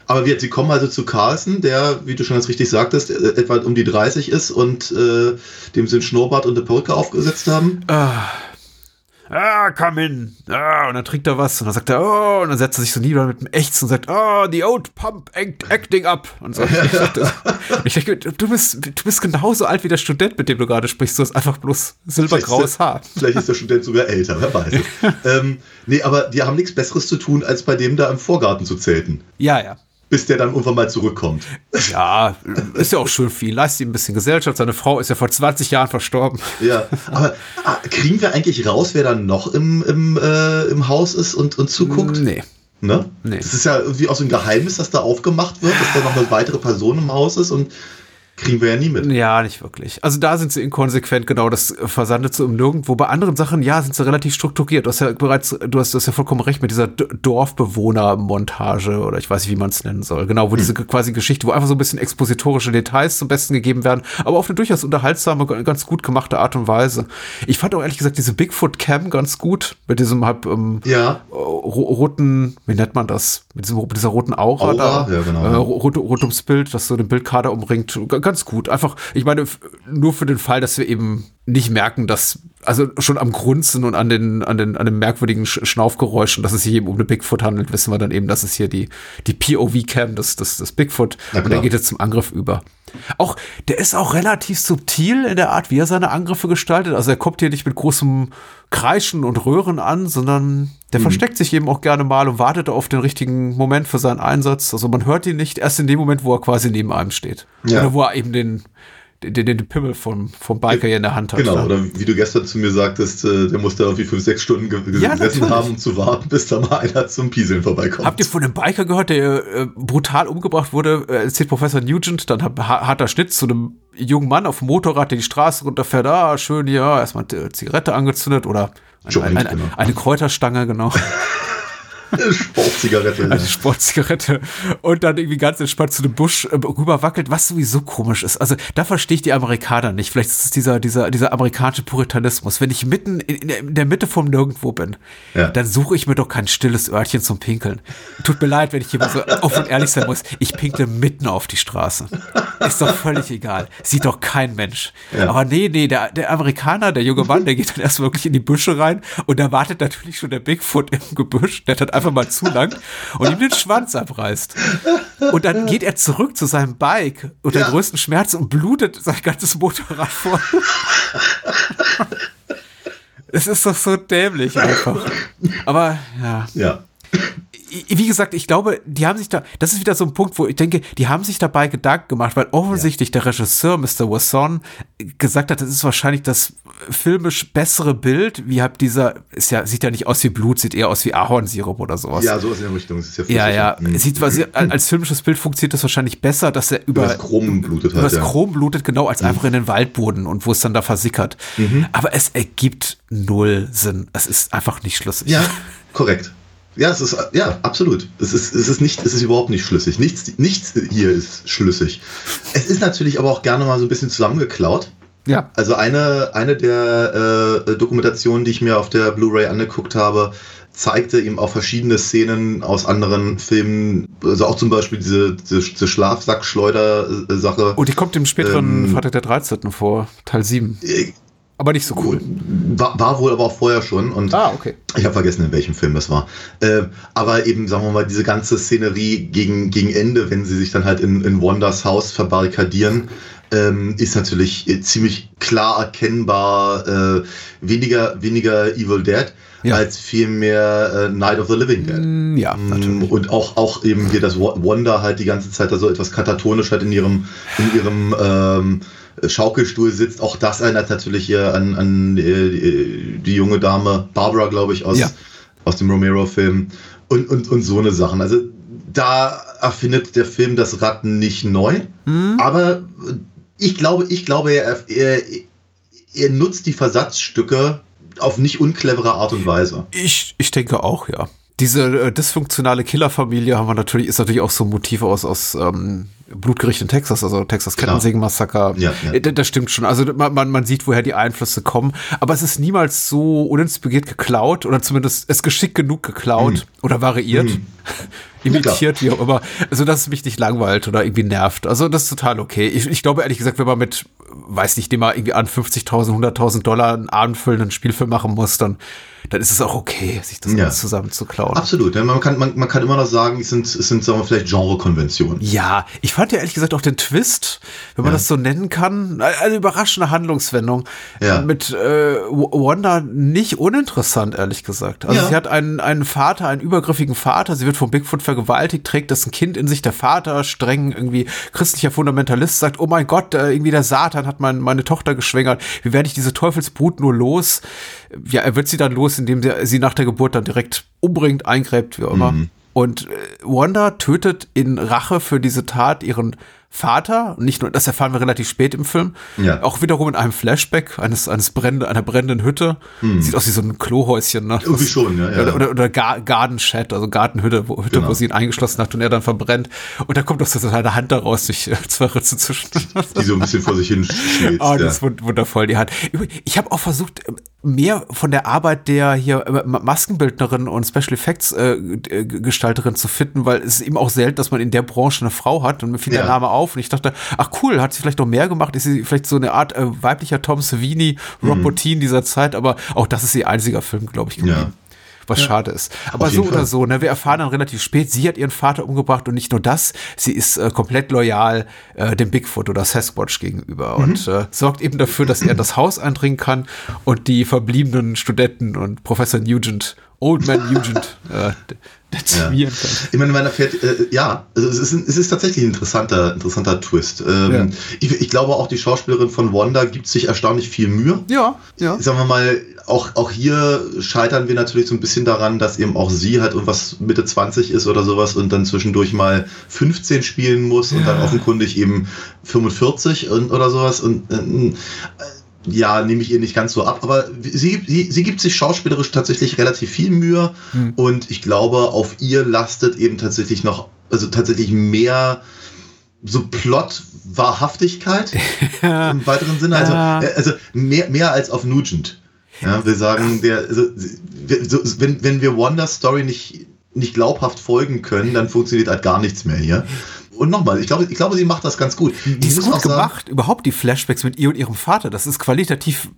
S6: Aber wir, sie kommen also zu Carlson, der, wie du schon ganz richtig sagtest, äh, etwa um die 30 ist und äh, dem sie einen Schnurrbart und eine Perücke aufgesetzt haben.
S5: Ah, komm hin. Ah, und dann trinkt er was und dann sagt er, oh, und dann setzt er sich so nieder mit einem Ächzen und sagt, oh, the old pump act- acting up. Und so. ich denke, du bist, du bist genauso alt wie der Student, mit dem du gerade sprichst. Du hast einfach bloß silbergraues Haar.
S6: Vielleicht ist der Student sogar älter, wer weiß. ähm, nee, aber die haben nichts Besseres zu tun, als bei dem da im Vorgarten zu zelten.
S5: Ja, ja.
S6: Bis der dann irgendwann mal zurückkommt.
S5: Ja, ist ja auch schön viel. Leistet ihm ein bisschen Gesellschaft. Seine Frau ist ja vor 20 Jahren verstorben.
S6: Ja, aber ah, kriegen wir eigentlich raus, wer dann noch im, im, äh, im Haus ist und, und zuguckt?
S5: Nee.
S6: Ne?
S5: Nee.
S6: Das ist ja irgendwie auch so ein Geheimnis, das da aufgemacht wird, dass da noch eine weitere Person im Haus ist und kriegen wir ja nie mit.
S5: Ja, nicht wirklich. Also da sind sie inkonsequent, genau, das versandet so im Nirgendwo. Bei anderen Sachen, ja, sind sie relativ strukturiert. Du hast ja bereits, du hast das ja vollkommen recht mit dieser Dorfbewohner-Montage oder ich weiß nicht, wie man es nennen soll. Genau, wo hm. diese quasi Geschichte, wo einfach so ein bisschen expositorische Details zum Besten gegeben werden, aber auf eine durchaus unterhaltsame, ganz gut gemachte Art und Weise. Ich fand auch ehrlich gesagt diese Bigfoot-Cam ganz gut mit diesem halb ähm, ja. roten, wie nennt man das? Mit, diesem, mit dieser roten Aura, Aura da. Ja, genau. Äh, rot, rot ums Bild, das so den Bildkader umringt ganz gut. Einfach, ich meine, nur für den Fall, dass wir eben nicht merken, dass, also schon am Grunzen und an den, an den, an den merkwürdigen Schnaufgeräuschen, dass es sich eben um eine Bigfoot handelt, wissen wir dann eben, dass es hier die, die POV-Cam des, des, des Bigfoot und der geht jetzt zum Angriff über. Auch, der ist auch relativ subtil in der Art, wie er seine Angriffe gestaltet. Also er kommt hier nicht mit großem Kreischen und Röhren an, sondern der mhm. versteckt sich eben auch gerne mal und wartet auf den richtigen Moment für seinen Einsatz. Also man hört ihn nicht erst in dem Moment, wo er quasi neben einem steht. Ja. Oder wo er eben den, den, den Pimmel vom, vom Biker hier in der Hand hat.
S6: Genau, oder wie du gestern zu mir sagtest, äh, der musste irgendwie fünf, sechs Stunden ge ja, gesessen natürlich. haben, um zu warten, bis da mal einer zum Pieseln vorbeikommt.
S5: Habt ihr von dem Biker gehört, der äh, brutal umgebracht wurde, äh, erzählt Professor Nugent, dann hat, harter Schnitt zu einem jungen Mann auf dem Motorrad, der die Straße runterfährt, ah, schön, ja, erstmal eine Zigarette angezündet oder ein, ein, ein, genau. eine Kräuterstange, genau.
S6: Sportzigarette.
S5: Eine Sportzigarette. Und dann irgendwie ganz entspannt zu dem Busch äh, rüberwackelt, was sowieso komisch ist. Also da verstehe ich die Amerikaner nicht. Vielleicht ist es dieser, dieser, dieser amerikanische Puritanismus. Wenn ich mitten in, der Mitte vom Nirgendwo bin, ja. dann suche ich mir doch kein stilles Örtchen zum Pinkeln. Tut mir leid, wenn ich hier mal so offen und ehrlich sein muss. Ich pinkle mitten auf die Straße. Ist doch völlig egal. Sieht doch kein Mensch. Ja. Aber nee, nee, der, der Amerikaner, der junge Mann, der geht dann erst wirklich in die Büsche rein und da wartet natürlich schon der Bigfoot im Gebüsch. Der hat einfach mal zu lang und ihm den Schwanz abreißt. Und dann geht er zurück zu seinem Bike unter ja. größten Schmerz und blutet sein ganzes Motorrad voll. Es ist doch so dämlich einfach. Aber ja.
S6: Ja
S5: wie gesagt, ich glaube, die haben sich da, das ist wieder so ein Punkt, wo ich denke, die haben sich dabei Gedanken gemacht, weil offensichtlich ja. der Regisseur Mr. Wasson gesagt hat, das ist wahrscheinlich das filmisch bessere Bild, wie habt dieser, ist ja, sieht ja nicht aus wie Blut, sieht eher aus wie Ahornsirup oder sowas.
S6: Ja, so ist in der Richtung.
S5: Ist ja, ja, ja. Mhm. Sieht, als filmisches Bild funktioniert das wahrscheinlich besser, dass er über, über das
S6: Chrom blutet
S5: halt, über das. Chrom blutet, genau, als mhm. einfach in den Waldboden und wo es dann da versickert. Mhm. Aber es ergibt null Sinn. Es ist einfach nicht schlüssig.
S6: Ja, korrekt. Ja, es ist, ja, absolut. Es ist, es ist nicht, es ist überhaupt nicht schlüssig. Nichts, nichts hier ist schlüssig. Es ist natürlich aber auch gerne mal so ein bisschen zusammengeklaut.
S5: Ja.
S6: Also eine, eine der äh, Dokumentationen, die ich mir auf der Blu-ray angeguckt habe, zeigte eben auch verschiedene Szenen aus anderen Filmen, also auch zum Beispiel diese, diese, diese Schlafsack-Schleuder-Sache.
S5: Oh, die kommt im späteren ähm, Vater der 13. vor, Teil 7. Aber nicht so cool.
S6: War, war, wohl aber auch vorher schon. Und
S5: ah, okay.
S6: Ich habe vergessen, in welchem Film das war. Äh, aber eben, sagen wir mal, diese ganze Szenerie gegen, gegen Ende, wenn sie sich dann halt in, in Wanders Haus verbarrikadieren, ähm, ist natürlich äh, ziemlich klar erkennbar äh, weniger, weniger Evil Dead. Ja. als vielmehr äh, Night of the Living Dead.
S5: Mm, ja,
S6: mm, natürlich. Und auch, auch eben hier das Wanda halt die ganze Zeit da so etwas katatonisch halt in ihrem, in ihrem ähm, Schaukelstuhl sitzt. Auch das erinnert natürlich hier an, an äh, die junge Dame Barbara, glaube ich, aus, ja. aus dem Romero-Film. Und, und, und so eine Sachen. Also da erfindet der Film das Rad nicht neu. Mhm. Aber ich glaube, ich glaube, er, er, er nutzt die Versatzstücke auf nicht unclevere Art und Weise.
S5: Ich, ich denke auch, ja. Diese äh, dysfunktionale Killerfamilie haben wir natürlich, ist natürlich auch so ein Motiv aus, aus ähm, Blutgericht in Texas, also Texas Kettensägen-Massaker. Ja, ja. Äh, das stimmt schon. Also man, man, man sieht, woher die Einflüsse kommen. Aber es ist niemals so uninspiriert geklaut oder zumindest es geschickt genug geklaut mhm. oder variiert, mhm. imitiert, wie auch immer. Also dass es mich nicht langweilt oder irgendwie nervt. Also das ist total okay. Ich, ich glaube ehrlich gesagt, wenn man mit, weiß nicht, dem mal irgendwie an 50.000, 100.000 Dollar einen abendfüllenden Spielfilm machen muss, dann dann ist es auch okay, sich das ja. alles zu klauen.
S6: Absolut. Ja, man, kann, man, man kann immer noch sagen, es sind, es sind sagen wir, vielleicht Genrekonventionen.
S5: Ja, ich fand ja ehrlich gesagt auch den Twist, wenn man ja. das so nennen kann, eine überraschende Handlungswendung ja. mit äh, Wanda nicht uninteressant, ehrlich gesagt. Also sie hat einen, einen Vater, einen übergriffigen Vater, sie wird vom Bigfoot vergewaltigt, trägt das ein Kind in sich, der Vater, streng irgendwie christlicher Fundamentalist, sagt, oh mein Gott, äh, irgendwie der Satan hat mein, meine Tochter geschwängert, wie werde ich diese Teufelsbrut nur los? Ja, er wird sie dann los, indem der, sie nach der Geburt dann direkt umbringt, eingräbt, wie auch immer. Mhm. Und äh, Wanda tötet in Rache für diese Tat ihren Vater, nicht nur, das erfahren wir relativ spät im Film,
S6: Ja.
S5: auch wiederum in einem Flashback eines, eines brennende, einer brennenden Hütte. Sieht aus wie so ein Klohäuschen, ne?
S6: Hm. Irgendwie schon, ja, ja.
S5: Oder, oder, oder Gar Garden Shed, also Gartenhütte, wo, Hütte,
S6: Genau.
S5: wo sie ihn eingeschlossen hat und er dann verbrennt. Und da kommt auch so seine Hand daraus durch äh, zwei Ritze zwischen.
S6: Die so ein bisschen vor sich hin schlägt.
S5: Oh, das ist wund- wundervoll, die Hand. Ich habe auch versucht, äh, mehr von der Arbeit der hier äh, Ma- Maskenbildnerin und Special Effects äh, äh, Gestalterin zu finden, weil es ist eben auch selten, dass man in der Branche eine Frau hat und mir fiel der. Name auf und ich dachte, ach cool, hat sie vielleicht noch mehr gemacht? Ist sie vielleicht so eine Art äh, weiblicher Tom Savini, Rob
S6: Mhm.
S5: Dieser Zeit, aber auch das ist ihr einziger Film, glaube ich, geblieben.
S6: Ja.
S5: Was schade ist. Aber
S6: Auf
S5: so
S6: jeden
S5: oder
S6: Fall.
S5: so, ne, wir erfahren dann relativ spät, sie hat ihren Vater umgebracht und nicht nur das, sie ist äh, komplett loyal äh, dem Bigfoot oder Sasquatch gegenüber
S6: Mhm.
S5: und äh, sorgt eben dafür, dass er in das Haus eindringen kann und die verbliebenen Studenten und Professor Nugent, Old Man Nugent, dezimieren kann.
S6: Ich meine, man erfährt, äh, ja, also es ist, es ist tatsächlich ein interessanter, interessanter Twist. Ähm,
S5: Ja.
S6: ich, ich glaube auch, die Schauspielerin von Wanda gibt sich erstaunlich viel Mühe.
S5: Ja, ja.
S6: Sagen wir mal, auch, auch hier scheitern wir natürlich so ein bisschen daran, dass eben auch sie halt irgendwas Mitte 20 ist oder sowas und dann zwischendurch mal 15 spielen muss und dann offenkundig eben 45 und, oder sowas. Und äh, ja, nehme ich ihr nicht ganz so ab, aber sie, sie, sie gibt sich schauspielerisch tatsächlich relativ viel Mühe und ich glaube, auf ihr lastet eben tatsächlich noch, also tatsächlich mehr so Plot-Wahrhaftigkeit im weiteren Sinne. Also, äh, also mehr, mehr als auf Nugent. Ja, wir sagen, der, also, wenn, wenn wir Wonders Story nicht, nicht glaubhaft folgen können, dann funktioniert halt gar nichts mehr hier. Und nochmal, ich glaube, ich glaube, sie macht das ganz gut.
S5: Die ist gut
S6: auch sagen-
S5: gemacht, überhaupt die Flashbacks mit ihr und ihrem Vater. Das ist qualitativ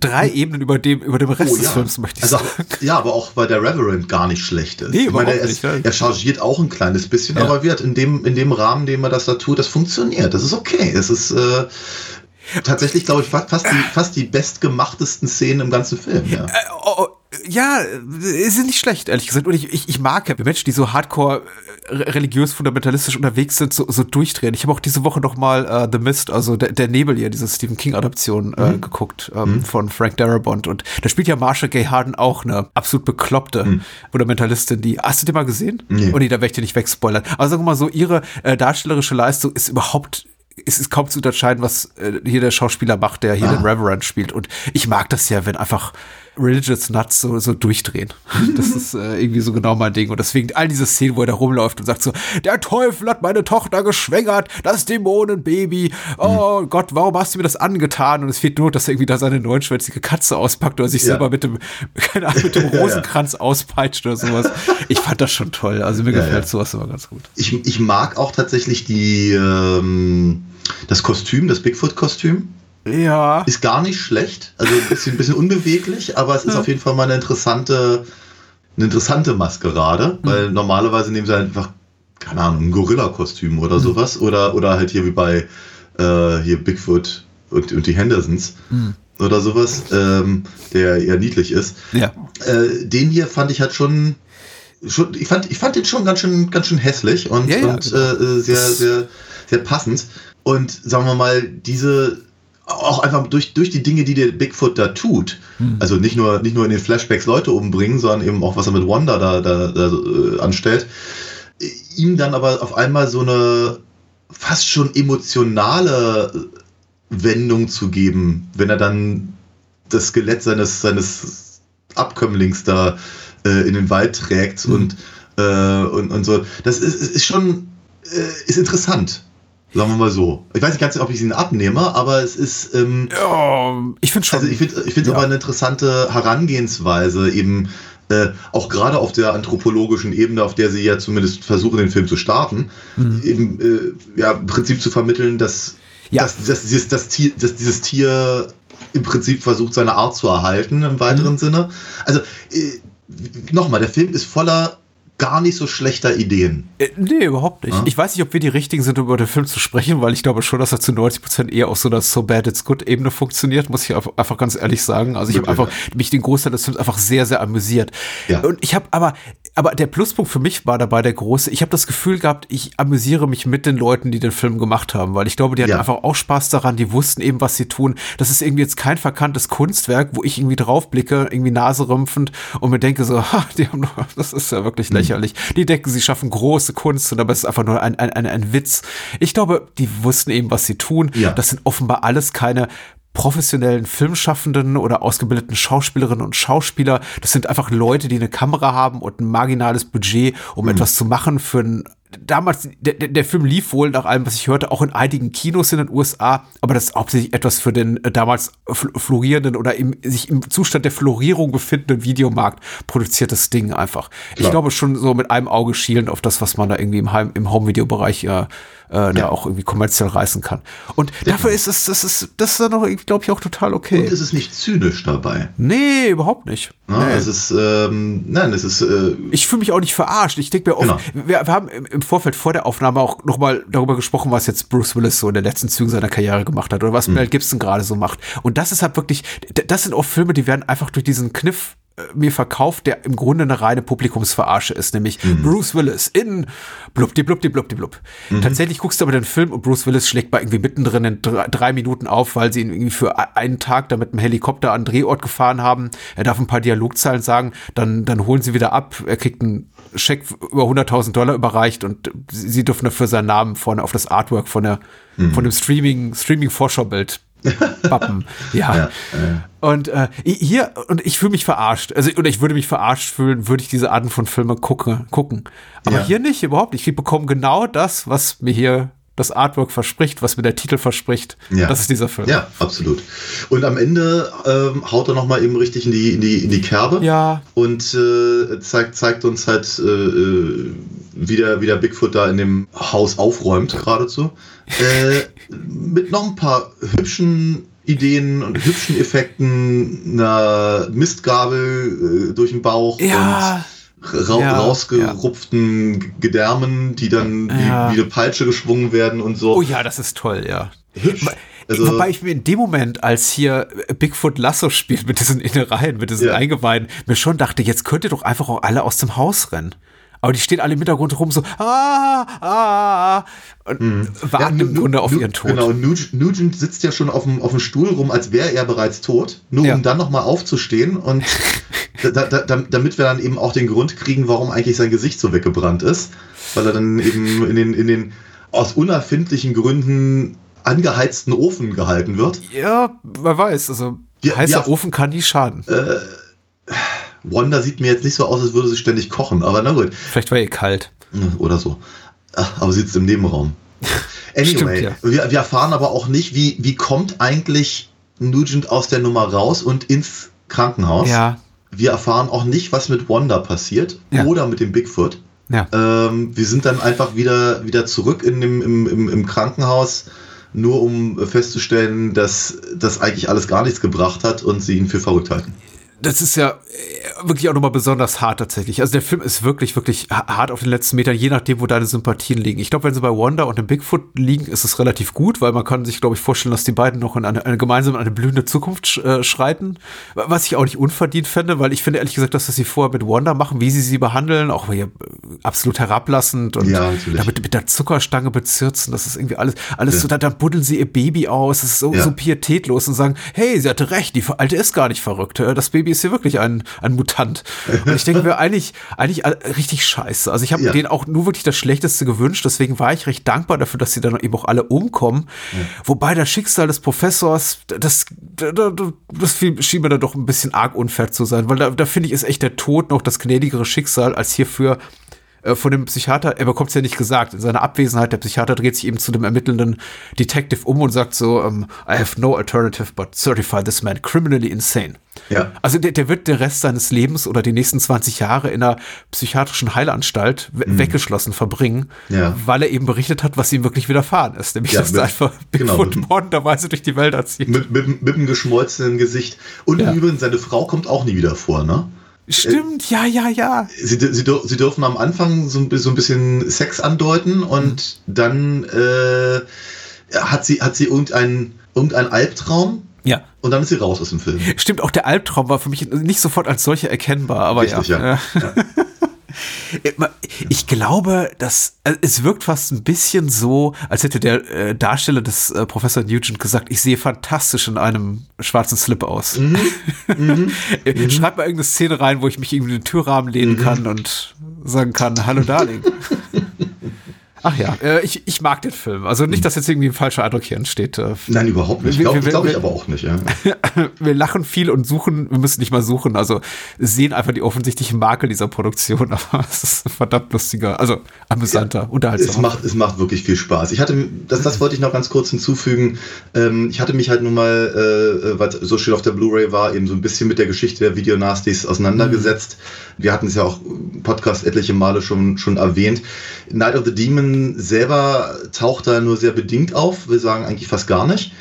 S5: drei Ebenen über dem, über dem Rest
S6: Oh,
S5: des
S6: ja.
S5: Films, möchte ich
S6: also,
S5: sagen.
S6: Ja, aber auch weil der Reverend gar nicht schlecht ist.
S5: Nee,
S6: ich meine,
S5: überhaupt
S6: er,
S5: nicht,
S6: ist,
S5: ja.
S6: er chargiert auch ein kleines bisschen,
S5: Ja.
S6: aber wird in dem, in dem Rahmen, den man das da tut, das funktioniert. Das ist okay. Es ist äh, tatsächlich, glaube ich, fa- fast die, fast die bestgemachtesten Szenen im ganzen Film. Ja.
S5: Äh, oh, oh, ja, äh, sind nicht schlecht, ehrlich gesagt. Und ich, ich, ich mag ja Menschen, die so hardcore äh, religiös fundamentalistisch unterwegs sind, so, so durchdrehen. Ich habe auch diese Woche noch mal äh, The Mist, also der, der Nebel hier, diese Stephen King Adaption äh, geguckt ähm, von Frank Darabont und da spielt ja Marsha Gay Harden auch eine absolut bekloppte Fundamentalistin, die hast du die mal gesehen?
S6: Nee.
S5: Oh nee, da werde ich dir nicht wegspoilern. Aber sagen wir mal so, ihre äh, darstellerische Leistung ist überhaupt es ist kaum zu unterscheiden, was äh, hier der Schauspieler macht, der hier den Reverend spielt. Und ich mag das ja, wenn einfach Religious Nuts so, so durchdrehen. Das ist äh, irgendwie so genau mein Ding. Und deswegen all diese Szenen, wo er da rumläuft und sagt so, der Teufel hat meine Tochter geschwängert, das Dämonenbaby. Oh Gott, warum hast du mir das angetan? Und es fehlt nur, dass er irgendwie da seine neunschwänzige Katze auspackt oder sich
S6: Ja.
S5: selber mit dem, keine Ahnung, mit dem Rosenkranz auspeitscht oder sowas. Ich fand das schon toll. Also mir
S6: Ja,
S5: gefällt
S6: ja.
S5: sowas immer ganz gut.
S6: Ich, ich mag auch tatsächlich die, ähm, das Kostüm, das Bigfoot-Kostüm.
S5: Ja.
S6: Ist gar nicht schlecht. Also ein bisschen, ein bisschen unbeweglich, aber es ist auf jeden Fall mal eine interessante, eine interessante Maskerade, weil normalerweise nehmen sie einfach, keine Ahnung, ein Gorilla-Kostüm oder sowas. Oder, oder halt hier wie bei äh, hier Bigfoot und, und die Hendersons oder sowas, ähm, der eher niedlich ist.
S5: Ja.
S6: Äh, den hier fand ich halt schon. Schon, ich, fand, ich fand den schon ganz schön, ganz schön hässlich und,
S5: Ja, ja,
S6: und
S5: genau.
S6: äh, sehr, sehr, sehr passend. Und sagen wir mal, diese auch einfach durch, durch die Dinge, die der Bigfoot da tut,
S5: Hm.
S6: also nicht nur, nicht nur in den Flashbacks Leute umbringen, sondern eben auch, was er mit Wanda da, da, da äh, anstellt, ihm dann aber auf einmal so eine fast schon emotionale Wendung zu geben, wenn er dann das Skelett seines, seines Abkömmlings da äh, in den Wald trägt und, äh, und, und so. Das ist, ist ist schon äh, ist interessant. Sagen wir mal so. Ich weiß nicht ganz, ob ich es ihnen abnehme, aber es ist, ähm,
S5: Ja, ich finde schon.
S6: also ich finde ich finde
S5: Ja.
S6: aber eine interessante Herangehensweise, eben äh, auch gerade auf der anthropologischen Ebene, auf der sie ja zumindest versuchen, den Film zu starten, eben äh, ja, im Prinzip zu vermitteln, dass,
S5: Ja.
S6: dass, dass, dieses, das Tier, dass dieses Tier im Prinzip versucht, seine Art zu erhalten im weiteren Sinne. Also äh, nochmal, der Film ist voller gar nicht so schlechter Ideen.
S5: Äh, Nee, überhaupt nicht.
S6: Ja.
S5: Ich weiß nicht, ob wir die richtigen sind, um über den Film zu sprechen, weil ich glaube schon, dass er zu 90 Prozent eher auf so einer So Bad It's Good Ebene funktioniert, muss ich einfach- ganz ehrlich sagen. Also ich habe einfach mich den Großteil des Films einfach sehr, sehr amüsiert.
S6: Ja.
S5: Und ich habe aber, aber der Pluspunkt für mich war dabei der große. Ich habe das Gefühl gehabt, ich amüsiere mich mit den Leuten, die den Film gemacht haben, weil ich glaube, die hatten
S6: Ja.
S5: einfach auch Spaß daran, die wussten eben, was sie tun. Das ist irgendwie jetzt kein verkanntes Kunstwerk, wo ich irgendwie draufblicke, irgendwie naserümpfend und mir denke so, ha, die haben doch, das ist ja wirklich lächerlich. Lächerlich. Die denken, sie schaffen große Kunst und aber es ist einfach nur ein, ein, ein, ein Witz. Ich glaube, die wussten eben, was sie tun.
S6: Ja.
S5: Das sind offenbar alles keine professionellen Filmschaffenden oder ausgebildeten Schauspielerinnen und Schauspieler. Das sind einfach Leute, die eine Kamera haben und ein marginales Budget, um etwas zu machen für ein damals, der, der Film lief wohl nach allem, was ich hörte, auch in einigen Kinos in den USA, aber das ist hauptsächlich etwas für den äh, damals florierenden oder im, sich im Zustand der Florierung befindenden Videomarkt produziertes Ding einfach. Klar. Ich glaube schon so mit einem Auge schielend auf das, was man da irgendwie im, Heim, im Home-Video-Bereich äh, äh, ja. auch irgendwie kommerziell reißen kann. Und ja. dafür ist es, das ist, das ist dann noch, glaube ich, auch total okay.
S6: Und es ist nicht zynisch dabei.
S5: Nee, überhaupt nicht.
S6: Ja, nee. Es ist, ähm, nein, es ist. Äh,
S5: ich fühle mich auch nicht verarscht. Ich denke mir oft, genau. wir, wir, haben im, im, Vorfeld vor der Aufnahme auch nochmal darüber gesprochen, was jetzt Bruce Willis so in den letzten Zügen seiner Karriere gemacht hat oder was mhm. Mel Gibson gerade so macht. Und das ist halt wirklich, das sind auch Filme, die werden einfach durch diesen Kniff mir verkauft, der im Grunde eine reine Publikumsverarsche ist, nämlich mhm. Bruce Willis in blub, die blub, die blub, die blub. Mhm. Tatsächlich guckst du aber den Film und Bruce Willis schlägt mal irgendwie mittendrin in drei, drei, Minuten auf, weil sie ihn irgendwie für einen Tag da mit einem Helikopter an Drehort gefahren haben. Er darf ein paar Dialogzeilen sagen, dann, dann holen sie wieder ab. Er kriegt einen Scheck über 100.000 Dollar überreicht und sie dürfen dafür seinen Namen vorne auf das Artwork von der, mhm. von dem Streaming, Streaming-Vorschaubild Pappen. Ja. ja, ja. Und äh, hier, und ich fühle mich verarscht. Also, oder ich würde mich verarscht fühlen, würde ich diese Arten von Filmen gucke, gucken. Aber ja. hier nicht, überhaupt nicht. Ich bekomme genau das, was mir hier das Artwork verspricht, was mir der Titel verspricht.
S6: Ja.
S5: Das ist dieser Film.
S6: Ja, absolut. Und am Ende ähm, haut er nochmal eben richtig in die, in die, in die Kerbe.
S5: Ja.
S6: Und äh, zeigt, zeigt uns halt, äh, äh wie, der, wie der Bigfoot da in dem Haus aufräumt, geradezu. Äh, mit noch ein paar hübschen Ideen und hübschen Effekten, einer Mistgabel äh, durch den Bauch
S5: ja.
S6: Ra ja, rausgerupften ja. Gedärmen, die dann ja. wie, wie, eine Peitsche geschwungen werden und so.
S5: Oh ja, das ist toll, ja. Hübsch. Also, Wobei ich mir in dem Moment, als hier Bigfoot Lasso spielt mit diesen Innereien, mit diesen Eingeweiden, mir schon dachte, jetzt könnt ihr doch einfach auch alle aus dem Haus rennen. Aber die stehen alle im Hintergrund rum so, ah, ah, und mhm. warten ja, im Grunde auf ihren Tod.
S6: Genau, Nugent sitzt ja schon auf dem, auf dem Stuhl rum, als wäre er bereits tot, nur ja. um dann nochmal aufzustehen und da, da, damit wir dann eben auch den Grund kriegen, warum eigentlich sein Gesicht so weggebrannt ist, weil er dann eben in den, in den aus unerfindlichen Gründen angeheizten Ofen gehalten wird.
S5: Ja, wer weiß, also ja, heißer Ofen kann nie schaden.
S6: Äh, Wanda sieht mir jetzt nicht so aus, als würde sie ständig kochen, aber na gut.
S5: Vielleicht war ihr kalt.
S6: Oder so. Aber sie sitzt im Nebenraum. Anyway, Stimmt, ja. wir, wir erfahren aber auch nicht, wie, wie kommt eigentlich Nugent aus der Nummer raus und ins Krankenhaus.
S5: Ja.
S6: Wir erfahren auch nicht, was mit Wanda passiert
S5: ja.
S6: oder mit dem Bigfoot.
S5: Ja.
S6: Ähm, wir sind dann einfach wieder, wieder zurück in dem, im, im, im Krankenhaus, nur um festzustellen, dass das eigentlich alles gar nichts gebracht hat und sie ihn für verrückt halten
S5: das ist ja äh, wirklich auch nochmal besonders hart tatsächlich. Also der Film ist wirklich, wirklich hart auf den letzten Metern, je nachdem, wo deine Sympathien liegen. Ich glaube, wenn sie bei Wanda und dem Bigfoot liegen, ist es relativ gut, weil man kann sich, glaube ich, vorstellen, dass die beiden noch in eine, eine gemeinsam in eine blühende Zukunft äh, schreiten. Was ich auch nicht unverdient fände, weil ich finde ehrlich gesagt, dass das sie vorher mit Wanda machen, wie sie sie behandeln, auch hier absolut herablassend und
S6: ja,
S5: damit mit der Zuckerstange bezirzen, das ist irgendwie alles, alles ja. so, da, da buddeln sie ihr Baby aus, das ist so, ja. so pietätlos und sagen, hey, sie hatte recht, die Alte ist gar nicht verrückt, das Baby ist hier wirklich ein, ein Mutant. Und ich denke mir eigentlich, eigentlich richtig scheiße. Also ich habe ja. denen auch nur wirklich das Schlechteste gewünscht, deswegen war ich recht dankbar dafür, dass sie dann eben auch alle umkommen. Ja. Wobei das Schicksal des Professors, das, das, das schien mir da doch ein bisschen arg unfair zu sein, weil da, da finde ich, ist echt der Tod noch das gnädigere Schicksal als hierfür äh, von dem Psychiater, er bekommt es ja nicht gesagt, in seiner Abwesenheit, der Psychiater dreht sich eben zu dem ermittelnden Detective um und sagt so, ähm, I have no alternative but certify this man criminally insane.
S6: Ja.
S5: Also der, der wird den Rest seines Lebens oder die nächsten 20 Jahre in einer psychiatrischen Heilanstalt mhm. weggeschlossen verbringen,
S6: ja.
S5: weil er eben berichtet hat, was ihm wirklich widerfahren ist. Nämlich,
S6: ja,
S5: dass er einfach Bigfoot genau, mordenderweise durch die Welt erzieht.
S6: Mit, mit, mit einem geschmolzenen Gesicht. Und ja. übrigens, seine Frau kommt auch nie wieder vor, ne?
S5: Stimmt, ja, ja, ja.
S6: Sie, sie, sie dürfen am Anfang so, so ein bisschen Sex andeuten und mhm. dann äh, hat sie, hat sie irgendeinen irgendein Albtraum.
S5: Ja.
S6: Und dann ist sie raus aus dem Film.
S5: Stimmt, auch der Albtraum war für mich nicht sofort als solcher erkennbar, aber
S6: Richtig, ja. ja. ja.
S5: Ich glaube, dass also es wirkt fast ein bisschen so, als hätte der äh, Darsteller des äh, Professor Nugent gesagt, ich sehe fantastisch in einem schwarzen Slip aus. Mhm. Mhm. mhm. Schreib mal irgendeine Szene rein, wo ich mich irgendwie in den Türrahmen lehnen mhm. kann und sagen kann, hallo Darling. Ach ja, äh, ich, ich mag den Film. Also nicht, dass jetzt irgendwie ein falscher Eindruck hier entsteht. Äh,
S6: Nein, überhaupt nicht. Glaube glaub ich aber auch nicht. Ja.
S5: wir lachen viel und suchen, wir müssen nicht mal suchen. Also sehen einfach die offensichtlichen Makel dieser Produktion. Aber es ist verdammt lustiger, also amüsanter, ja, unterhaltsamer.
S6: Es macht, es macht wirklich viel Spaß. Ich hatte, das, das wollte ich noch ganz kurz hinzufügen. Ähm, ich hatte mich halt nun mal, äh, was so schön auf der Blu-ray war, eben so ein bisschen mit der Geschichte der Videonasties auseinandergesetzt. Mhm. Wir hatten es ja auch im Podcast etliche Male schon, schon erwähnt. Night of the Demon selber taucht da nur sehr bedingt auf. Wir sagen eigentlich fast gar nicht.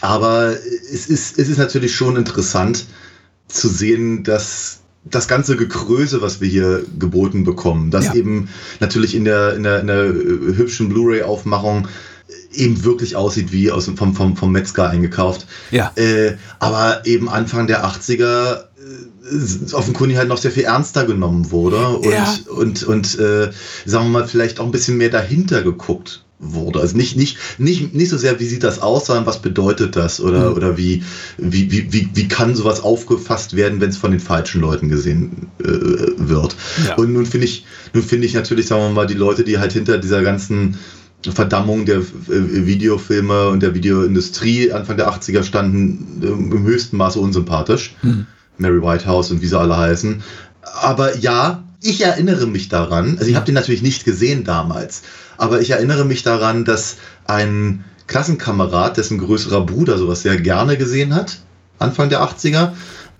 S6: Aber es ist, es ist natürlich schon interessant zu sehen, dass das ganze Gekröse, was wir hier geboten bekommen, das ja. eben natürlich in der, in der, in der hübschen Blu-ray-Aufmachung eben wirklich aussieht wie aus, vom, vom, vom Metzger eingekauft.
S5: Ja.
S6: Äh, aber eben Anfang der 80er offenkundig halt noch sehr viel ernster genommen wurde und, ja. und, und äh, sagen wir mal, vielleicht auch ein bisschen mehr dahinter geguckt wurde. Also nicht, nicht, nicht, nicht so sehr, wie sieht das aus, sondern was bedeutet das oder, mhm. oder wie, wie, wie, wie, wie kann sowas aufgefasst werden, wenn es von den falschen Leuten gesehen äh, wird. Ja. Und nun finde ich, nun finde ich natürlich, sagen wir mal, die Leute, die halt hinter dieser ganzen Verdammung der äh, Videofilme und der Videoindustrie Anfang der 80er standen, äh, im höchsten Maße unsympathisch. Mhm. Mary Whitehouse und wie sie alle heißen. Aber ja, ich erinnere mich daran, also ich habe den natürlich nicht gesehen damals, aber ich erinnere mich daran, dass ein Klassenkamerad, dessen größerer Bruder sowas sehr gerne gesehen hat, Anfang der 80er,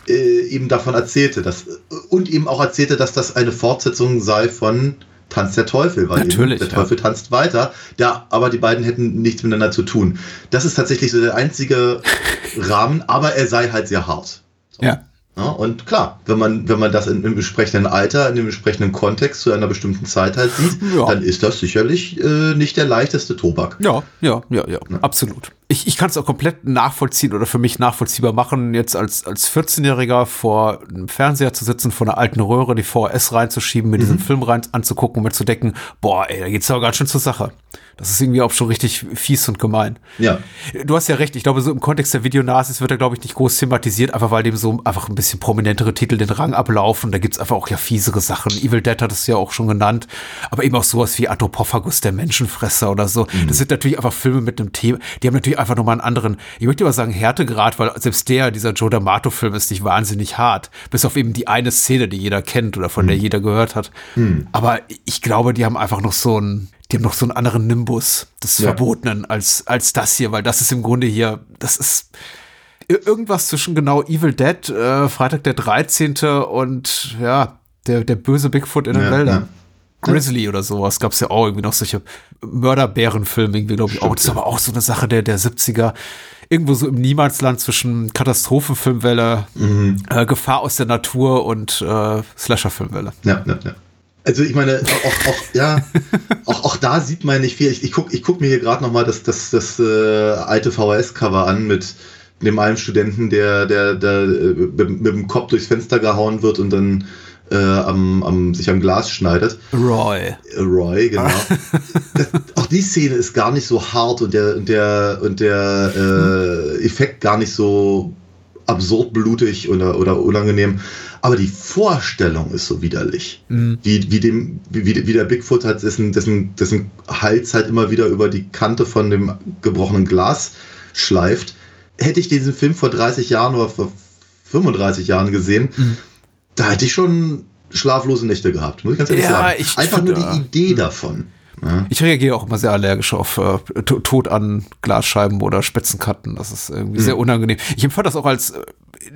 S6: äh, eben davon erzählte, dass, und eben auch erzählte, dass das eine Fortsetzung sei von Tanz der Teufel, weil
S5: Natürlich,
S6: der Teufel ja. tanzt weiter, ja, aber die beiden hätten nichts miteinander zu tun. Das ist tatsächlich so der einzige Rahmen, aber er sei halt sehr hart.
S5: So. Ja.
S6: Ja, und klar, wenn man, wenn man das in, im entsprechenden Alter, in dem entsprechenden Kontext zu einer bestimmten Zeit halt sieht, ja. dann ist das sicherlich äh, nicht der leichteste Tobak.
S5: Ja, ja, ja, ja, ja. absolut. Ich, ich kann es auch komplett nachvollziehen oder für mich nachvollziehbar machen, jetzt als, als 14-Jähriger vor einem Fernseher zu sitzen, vor einer alten Röhre die VHS reinzuschieben, mir mhm. diesen Film rein anzugucken und mir zu denken, boah, ey, da geht's aber ganz schön zur Sache. Das ist irgendwie auch schon richtig fies und gemein.
S6: Ja.
S5: Du hast ja recht. Ich glaube, so im Kontext der Videonasis wird er, glaube ich, nicht groß thematisiert, einfach weil dem so einfach ein bisschen prominentere Titel den Rang ablaufen. Da gibt's einfach auch ja fiesere Sachen. Evil Dead hat es ja auch schon genannt. Aber eben auch sowas wie Atopophagus, der Menschenfresser oder so. Mhm. Das sind natürlich einfach Filme mit einem Thema. Die haben natürlich einfach nochmal einen anderen, ich möchte mal sagen, Härtegrad, weil selbst der, dieser Joe D'Amato-Film ist nicht wahnsinnig hart. Bis auf eben die eine Szene, die jeder kennt oder von mhm. der jeder gehört hat. Mhm. Aber ich glaube, die haben einfach noch so ein, die haben noch so einen anderen Nimbus des ja. Verbotenen als, als das hier, weil das ist im Grunde hier, das ist irgendwas zwischen genau Evil Dead, äh, Freitag der 13. und ja, der, der böse Bigfoot in den ja, Wäldern. Ja. Grizzly oder sowas gab es ja auch irgendwie noch solche Mörderbärenfilme irgendwie, glaube ich auch. Das ist aber auch so eine Sache der, der 70er. Irgendwo so im Niemandsland zwischen Katastrophenfilmwelle, mhm. äh, Gefahr aus der Natur und äh, Slasher-Filmwelle.
S6: Ja, ja, ja. Also ich meine, auch, auch ja, auch, auch da sieht man nicht viel. Ich, ich gucke ich guck mir hier gerade nochmal das, das, das äh, alte VHS-Cover an mit dem einen Studenten, der, der, der äh, mit, mit, dem Kopf durchs Fenster gehauen wird und dann äh, am, am, sich am Glas schneidet.
S5: Roy.
S6: Roy, genau. das, auch die Szene ist gar nicht so hart und der, und der, und der äh, Effekt gar nicht so absurd blutig oder, oder unangenehm. Aber die Vorstellung ist so widerlich. Mhm. Wie, wie, dem, wie, wie der Bigfoot hat, dessen, dessen, dessen Hals halt immer wieder über die Kante von dem gebrochenen Glas schleift. Hätte ich diesen Film vor 30 Jahren oder vor 35 Jahren gesehen, mhm. da hätte ich schon schlaflose Nächte gehabt, muss ich ganz ehrlich ja, sagen. Einfach nur die Idee davon.
S5: Ja. Ich reagiere auch immer sehr allergisch auf äh, Tod an Glasscheiben oder Spitzenkanten. Das ist irgendwie mhm. sehr unangenehm. Ich empfand das auch als äh,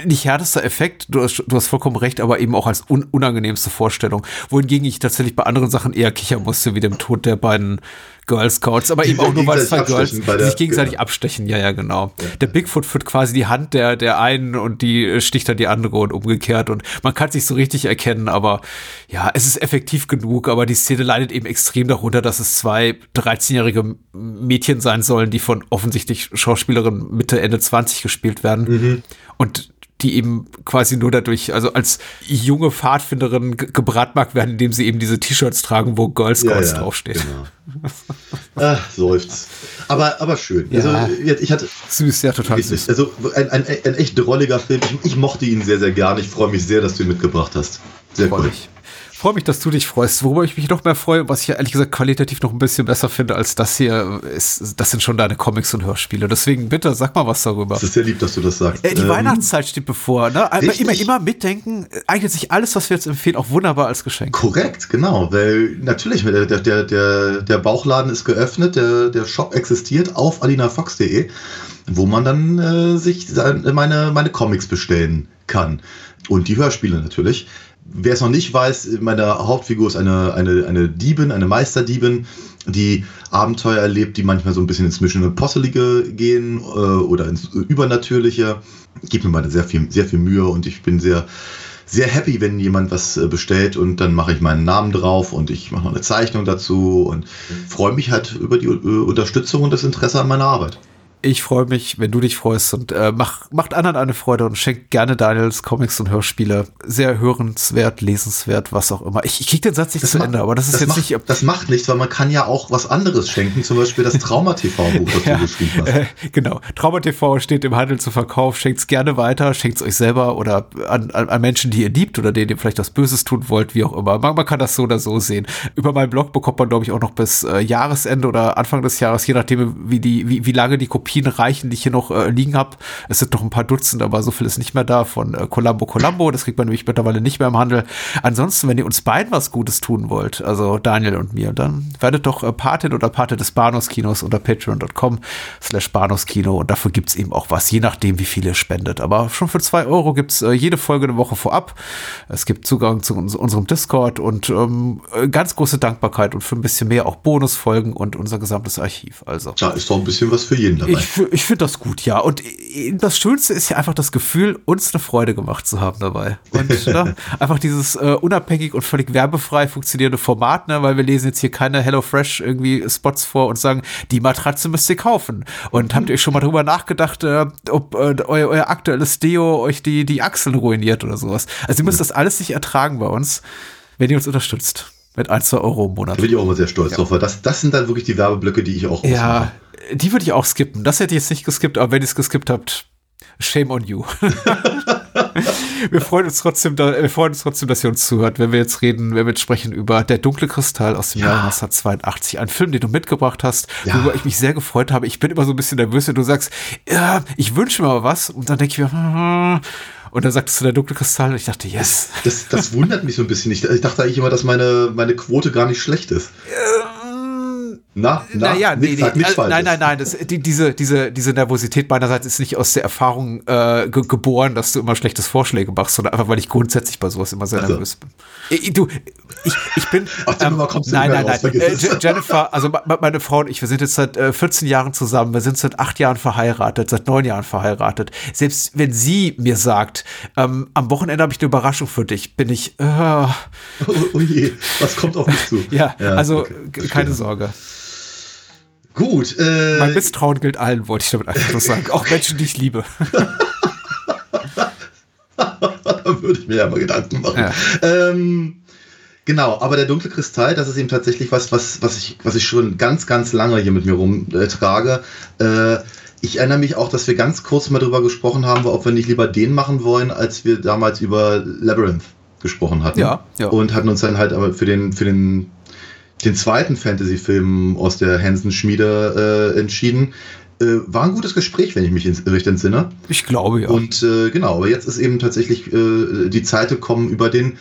S5: nicht härtester Effekt, du hast, du hast vollkommen recht, aber eben auch als un unangenehmste Vorstellung. Wohingegen ich tatsächlich bei anderen Sachen eher kichern musste, wie dem Tod der beiden Girl Scouts, aber eben auch nur, weil es zwei Girls der, sich gegenseitig genau. abstechen. Ja, ja, genau. Ja. Der Bigfoot führt quasi die Hand der, der einen und die sticht dann die andere und umgekehrt und man kann sich so richtig erkennen, aber ja, es ist effektiv genug, aber die Szene leidet eben extrem darunter, dass es zwei 13-jährige Mädchen sein sollen, die von offensichtlich Schauspielerinnen Mitte, Ende 20 gespielt werden. Mhm. Und die eben quasi nur dadurch, also als junge Pfadfinderin gebratmarkt werden, indem sie eben diese T-Shirts tragen, wo Girl Scouts ja, ja, draufsteht. Genau.
S6: Ach, seufzt. Aber, aber schön. Ja. Also, ich hatte.
S5: Süß, ja, total süß.
S6: Also, ein, ein, ein echt drolliger Film. Ich, ich, mochte ihn sehr, sehr gern. Ich freue mich sehr, dass du ihn mitgebracht hast. Sehr
S5: cool. Freue mich, dass du dich freust. Worüber ich mich noch mehr freue, was ich ehrlich gesagt qualitativ noch ein bisschen besser finde als das hier, ist, das sind schon deine Comics und Hörspiele. Deswegen bitte, sag mal was darüber.
S6: Das ist sehr lieb, dass du das sagst.
S5: Äh, die
S6: Ähm,
S5: Weihnachtszeit steht bevor, ne?
S6: Richtig.
S5: immer, immer mitdenken, eignet sich alles, was wir jetzt empfehlen, auch wunderbar als Geschenk.
S6: Korrekt, genau, weil natürlich, der, der, der, der, Bauchladen ist geöffnet, der, der Shop existiert auf alinafox.de, wo man dann äh, sich sein- meine, meine Comics bestellen kann. Und die Hörspiele natürlich. Wer es noch nicht weiß, meine Hauptfigur ist eine, eine, eine Diebin, eine Meisterdiebin, die Abenteuer erlebt, die manchmal so ein bisschen ins Mission Impossible gehen äh, oder ins Übernatürliche. Gibt mir mal sehr viel, sehr viel Mühe und ich bin sehr, sehr happy, wenn jemand was äh, bestellt und dann mache ich meinen Namen drauf und ich mache noch eine Zeichnung dazu und freue mich halt über die äh, Unterstützung und das Interesse an meiner Arbeit.
S5: Ich freue mich, wenn du dich freust und äh, mach, macht anderen eine Freude und schenkt gerne Daniels Comics und Hörspiele. Sehr hörenswert, lesenswert, was auch immer. Ich, ich krieg den Satz nicht zu
S6: ma-
S5: Ende, aber das ist jetzt
S6: macht,
S5: nicht.
S6: Das macht nichts, weil man kann ja auch was anderes schenken, zum Beispiel das Trauma-TV-Buch, das
S5: Ja,
S6: du geschrieben hast.
S5: äh, genau. Trauma TV steht im Handel zu Verkauf. Schenkt's gerne weiter, schenkt's euch selber oder an, an, an Menschen, die ihr liebt oder denen ihr vielleicht was Böses tun wollt, wie auch immer. Man, man kann das so oder so sehen. Über meinen Blog bekommt man, glaube ich, auch noch bis äh, Jahresende oder Anfang des Jahres, je nachdem, wie die, wie, wie lange die Kopien reichen, die ich hier noch äh, liegen habe. Es sind noch ein paar Dutzend, aber so viel ist nicht mehr da von äh, Columbo Columbo. Das kriegt man nämlich mittlerweile nicht mehr im Handel. Ansonsten, wenn ihr uns beiden was Gutes tun wollt, also Daniel und mir, dann werdet doch äh, Patin oder Pate des Bahnhofskinos unter patreon.com slash Bahnhofskino und dafür gibt's eben auch was, je nachdem, wie viel ihr spendet. Aber schon für zwei Euro gibt's äh, jede Folge eine Woche vorab. Es gibt Zugang zu uns, unserem Discord und ähm, äh, ganz große Dankbarkeit und für ein bisschen mehr auch Bonusfolgen und unser gesamtes Archiv. Also.
S6: Da ist doch ein bisschen was für jeden dabei.
S5: Ich, f- ich finde das gut, ja. Und äh, das Schönste ist ja einfach das Gefühl, uns eine Freude gemacht zu haben dabei. Und ne, einfach dieses äh, unabhängig und völlig werbefrei funktionierende Format, ne, weil wir lesen jetzt hier keine HelloFresh irgendwie Spots vor und sagen, die Matratze müsst ihr kaufen. Und habt ihr schon mal drüber nachgedacht, äh, ob äh, euer, euer aktuelles Deo euch die, die Achseln ruiniert oder sowas? Also ihr müsst das alles nicht ertragen bei uns, wenn ihr uns unterstützt. Mit ein, zwei Euro im Monat.
S6: Da bin ich auch immer sehr stolz drauf, weil das, das sind dann wirklich die Werbeblöcke, die ich auch
S5: Ja, die würde ich auch skippen. Das hätte ich jetzt nicht geskippt, aber wenn ihr es geskippt habt, shame on you. wir freuen uns trotzdem, da, wir freuen uns trotzdem, dass ihr uns zuhört, wenn wir jetzt reden, wenn wir jetzt sprechen über Der dunkle Kristall aus dem
S6: Ja.
S5: Jahr 1982. Ein Film, den du mitgebracht hast,
S6: Ja.
S5: worüber ich mich sehr gefreut habe. Ich bin immer so ein bisschen nervös, wenn du sagst, ja, ich wünsche mir mal was. Und dann denke ich mir, hm, und dann sagtest du Der dunkle Kristall und ich dachte, yes.
S6: Das, das wundert mich so ein bisschen. Ich, ich dachte eigentlich immer, dass meine, meine Quote gar nicht schlecht ist. Na, na,
S5: naja, nee, nee,
S6: nichts
S5: äh, nein, nein, nein, das, die, diese, diese, diese Nervosität meinerseits ist nicht aus der Erfahrung äh, ge geboren, dass du immer schlechtes Vorschläge machst, sondern einfach, weil ich grundsätzlich bei sowas immer sehr
S6: Ach so.
S5: nervös bin. Äh, Du, ich, ich bin. ähm,
S6: Ach, Jennifer, kommst du
S5: nein, nein, nein.
S6: raus, vergiss
S5: Äh, Jennifer, also me- meine Frau und ich, wir sind jetzt seit äh, 14 Jahren zusammen, wir sind seit acht Jahren verheiratet, seit neun Jahren verheiratet. Selbst wenn sie mir sagt, ähm, am Wochenende habe ich eine Überraschung für dich, bin ich, äh,
S6: Oh, oh je, was kommt auf mich zu?
S5: ja, also
S6: okay,
S5: keine Sorge.
S6: Gut, äh,
S5: Mein Misstrauen gilt allen, wollte ich damit einfach nur sagen. Auch Menschen, die ich liebe.
S6: da würde ich mir ja mal Gedanken machen. Ähm, genau, aber der dunkle Kristall, das ist eben tatsächlich was, was, was, ich, was ich schon ganz, ganz lange hier mit mir rumtrage. Äh, ich erinnere mich auch, dass wir ganz kurz mal drüber gesprochen haben, ob wir nicht lieber den machen wollen, als wir damals über Labyrinth gesprochen hatten.
S5: Ja, ja.
S6: Und hatten uns dann halt aber für den, für den, den zweiten Fantasy-Film aus der Hansen-Schmiede äh, entschieden. Äh, war ein gutes Gespräch, wenn ich mich ins, recht entsinne.
S5: Ich glaube ja.
S6: Und äh, genau, aber jetzt ist eben tatsächlich äh, die Zeit gekommen, über den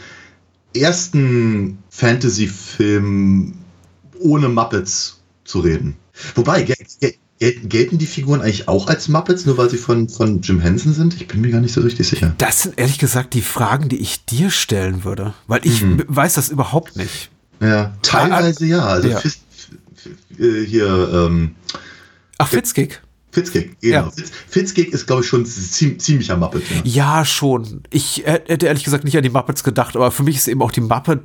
S6: ersten Fantasy-Film ohne Muppets zu reden. Wobei, gel gel gel gelten die Figuren eigentlich auch als Muppets, nur weil sie von, von Jim Henson sind? Ich bin mir gar nicht so richtig sicher.
S5: das sind ehrlich gesagt die Fragen, die ich dir stellen würde, weil ich
S6: Mhm.
S5: weiß das überhaupt nicht.
S6: Ja, teilweise ja. Also
S5: Ja.
S6: Fis- f- äh, hier, ähm,
S5: Ach, Fitzkick.
S6: Fitzkick, genau.
S5: Ja.
S6: Fitz, Fitzkick ist, glaube ich, schon ziem ziemlicher Muppet. Ja.
S5: Ja, schon. Ich hätte ehrlich gesagt nicht an die Muppets gedacht, aber für mich ist eben auch die Muppet,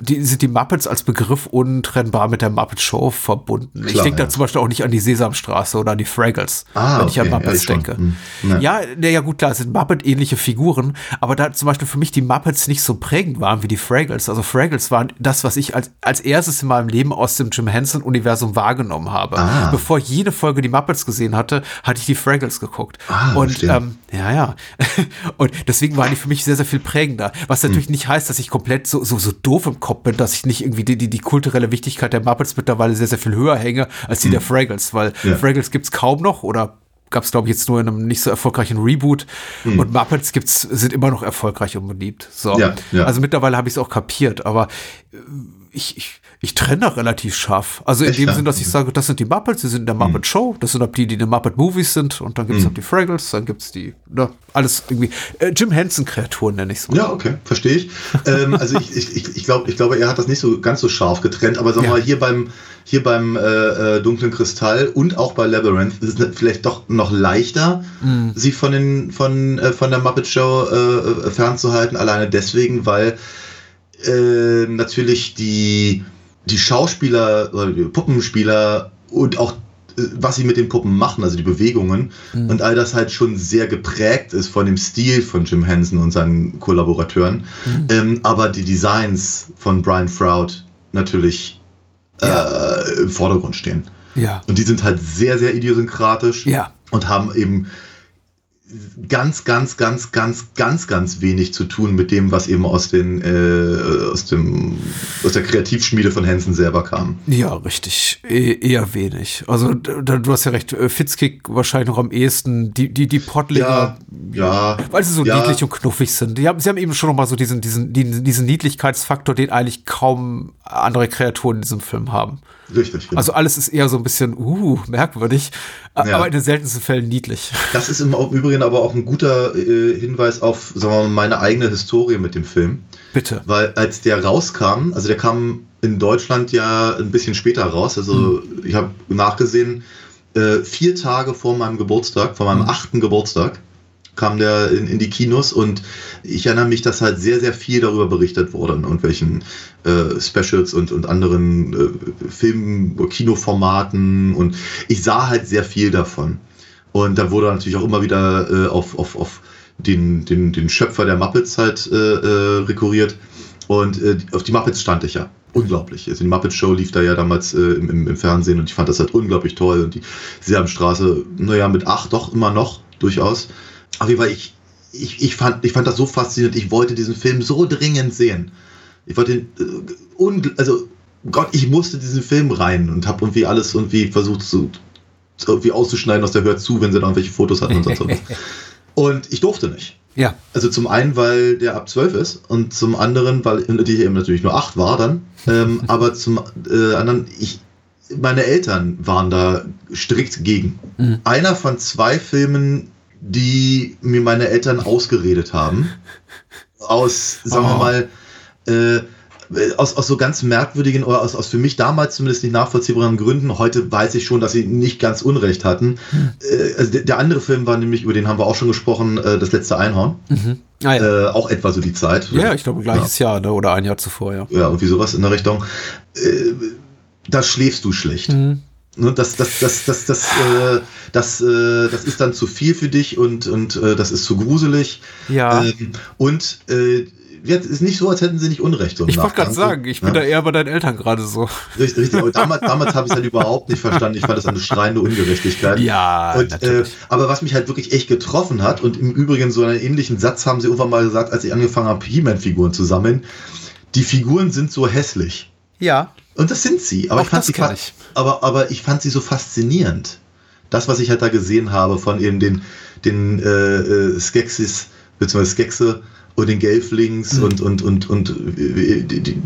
S5: die sind die Muppets als Begriff untrennbar mit der Muppet Show verbunden. ich
S6: Klar,
S5: denke da
S6: ja.
S5: zum Beispiel auch nicht an die Sesamstraße oder an die Fraggles,
S6: Ah,
S5: wenn ich an
S6: okay, ja,
S5: Muppets
S6: ich schon.
S5: denke.
S6: Hm, ja.
S5: Ja, na ja gut, klar, es sind Muppet-ähnliche Figuren, aber da zum Beispiel für mich die Muppets nicht so prägend waren wie die Fraggles. Also Fraggles waren das, was ich als, als erstes in meinem Leben aus dem Jim Henson-Universum wahrgenommen habe.
S6: Ah.
S5: Bevor ich jede Folge die Muppets gesehen hatte, hatte ich die Fraggles geguckt.
S6: Ah,
S5: Und ähm, ja, ja. Und deswegen waren die für mich sehr, sehr viel prägender. Was natürlich
S6: Hm.
S5: nicht heißt, dass ich komplett so, so, so doof Kopf bin, dass ich nicht irgendwie die, die, die kulturelle Wichtigkeit der Muppets mittlerweile sehr, sehr viel höher hänge als die der Fraggles, weil
S6: Ja.
S5: Fraggles gibt's kaum noch oder gab es, glaube ich, jetzt nur in einem nicht so erfolgreichen Reboot. Und Muppets gibt's, sind immer noch erfolgreich und beliebt. So.
S6: Ja, ja.
S5: Also mittlerweile habe ich es auch kapiert, aber ich, ich, ich trenne da relativ scharf. Also in
S6: Echt,
S5: dem
S6: ja?
S5: Sinn, dass ich sage, das sind die Muppets, die sind in der Muppet Show, das sind die, die in den Muppet Movies sind und dann gibt es noch die Fraggles, dann gibt es die, ne, alles irgendwie. Äh, Jim Henson-Kreaturen nenne ich es mal.
S6: Ja, okay, verstehe ich. ähm, also ich, ich, ich, ich, glaub, ich glaube, er hat das nicht so ganz so scharf getrennt, aber sag
S5: Ja.
S6: mal, hier beim, hier beim äh, äh, dunklen Kristall und auch bei Labyrinth ist es vielleicht doch noch leichter,
S5: Mhm.
S6: sie von, den, von, äh, von der Muppet Show äh, äh, fernzuhalten, alleine deswegen, weil natürlich die, die Schauspieler oder die Puppenspieler und auch äh, was sie mit den Puppen machen, also die Bewegungen und all das halt schon sehr geprägt ist von dem Stil von Jim Henson und seinen Kollaborateuren. Ähm, aber die Designs von Brian Froud natürlich äh, im Vordergrund stehen.
S5: Ja.
S6: Und die sind halt sehr, sehr idiosynkratisch
S5: Ja.
S6: und haben eben ganz, ganz, ganz, ganz, ganz, ganz wenig zu tun mit dem, was eben aus den äh, aus dem aus der Kreativschmiede von Hansen selber kam.
S5: Ja, richtig. E eher wenig. Also d- d- du hast ja recht, äh, Fitzkick wahrscheinlich noch am ehesten, die, die, die Pottlinger,
S6: ja,
S5: weil sie so
S6: ja.
S5: niedlich und knuffig sind. Die haben, sie haben eben schon noch mal so diesen, diesen, diesen Niedlichkeitsfaktor, den eigentlich kaum andere Kreaturen in diesem Film haben.
S6: Richtig. Genau.
S5: Also alles ist eher so ein bisschen, uh, merkwürdig,
S6: Ja.
S5: aber in den seltensten Fällen niedlich.
S6: Das ist im Übrigen aber auch ein guter äh, Hinweis auf sagen wir mal, meine eigene Historie mit dem Film.
S5: Bitte.
S6: Weil als der rauskam, also der kam in Deutschland ja ein bisschen später raus, also ich habe nachgesehen, äh, vier Tage vor meinem Geburtstag, vor meinem achten Geburtstag, kam der in, in die Kinos und ich erinnere mich, dass halt sehr, sehr viel darüber berichtet wurde in irgendwelchen äh, Specials und, und anderen äh, Film- Kinoformaten und ich sah halt sehr viel davon. Und da wurde natürlich auch immer wieder äh, auf, auf, auf den, den, den Schöpfer der Muppets halt äh, äh, rekurriert. Und äh, auf die Muppets stand ich ja. Unglaublich. Also die Muppet Show lief da ja damals äh, im, im, Fernsehen und ich fand das halt unglaublich toll. Und die Sesamstraße, naja, mit acht doch immer noch, durchaus. Auf jeden Fall, ich, ich, ich, fand, ich fand das so faszinierend. Ich wollte diesen Film so dringend sehen. Ich wollte ihn, äh, also Gott, ich musste diesen Film rein und habe irgendwie alles irgendwie versucht zu, irgendwie auszuschneiden aus der Hör zu, wenn sie da irgendwelche Fotos hatten und was. Und ich durfte nicht.
S5: Ja.
S6: Also zum einen, weil der ab 12 ist und zum anderen, weil ich eben natürlich nur 8 war dann. Ähm, aber zum äh, anderen, ich, meine Eltern waren da strikt gegen. Einer von zwei Filmen, die mir meine Eltern ausgeredet haben. Aus, sagen wir
S5: Oh.
S6: mal, äh, aus, aus so ganz merkwürdigen oder aus, aus für mich damals zumindest nicht nachvollziehbaren Gründen. Heute weiß ich schon, dass sie nicht ganz Unrecht hatten. Äh, also der, der andere Film war nämlich, über den haben wir auch schon gesprochen, äh, Das letzte Einhorn.
S5: Ah, ja.
S6: Äh, auch etwa so die Zeit.
S5: ja, ich glaube, gleiches Jahr ne? oder ein Jahr zuvor, ja.
S6: Ja, irgendwie sowas in der Richtung. Äh, da schläfst du schlecht. Ne, Das, das, das, das, das, äh, das, äh, das ist dann zu viel für dich und, und äh, das ist zu gruselig.
S5: Ja.
S6: Ähm, und äh, jetzt ist nicht so, als hätten sie nicht Unrecht. So
S5: Ich wollte gerade sagen, ich bin
S6: Ja.
S5: da eher bei deinen Eltern gerade so.
S6: Richtig, richtig. Aber damals, damals habe ich es halt überhaupt nicht verstanden. Ich fand das eine schreiende Ungerechtigkeit.
S5: Ja,
S6: und, äh,
S5: natürlich.
S6: aber was mich halt wirklich echt getroffen hat, und im Übrigen so einen ähnlichen Satz haben sie irgendwann mal gesagt, als ich angefangen habe, He-Man-Figuren zu sammeln. Die Figuren sind so hässlich.
S5: Ja.
S6: Und das sind sie. Aber
S5: Auch
S6: ich fand sie
S5: ich.
S6: Aber, aber ich fand sie so faszinierend. Das, was ich halt da gesehen habe von eben den, den äh, äh, Skeksis, beziehungsweise Skexe und den Gelflings
S5: Mhm.
S6: und, und, und, und äh, die, die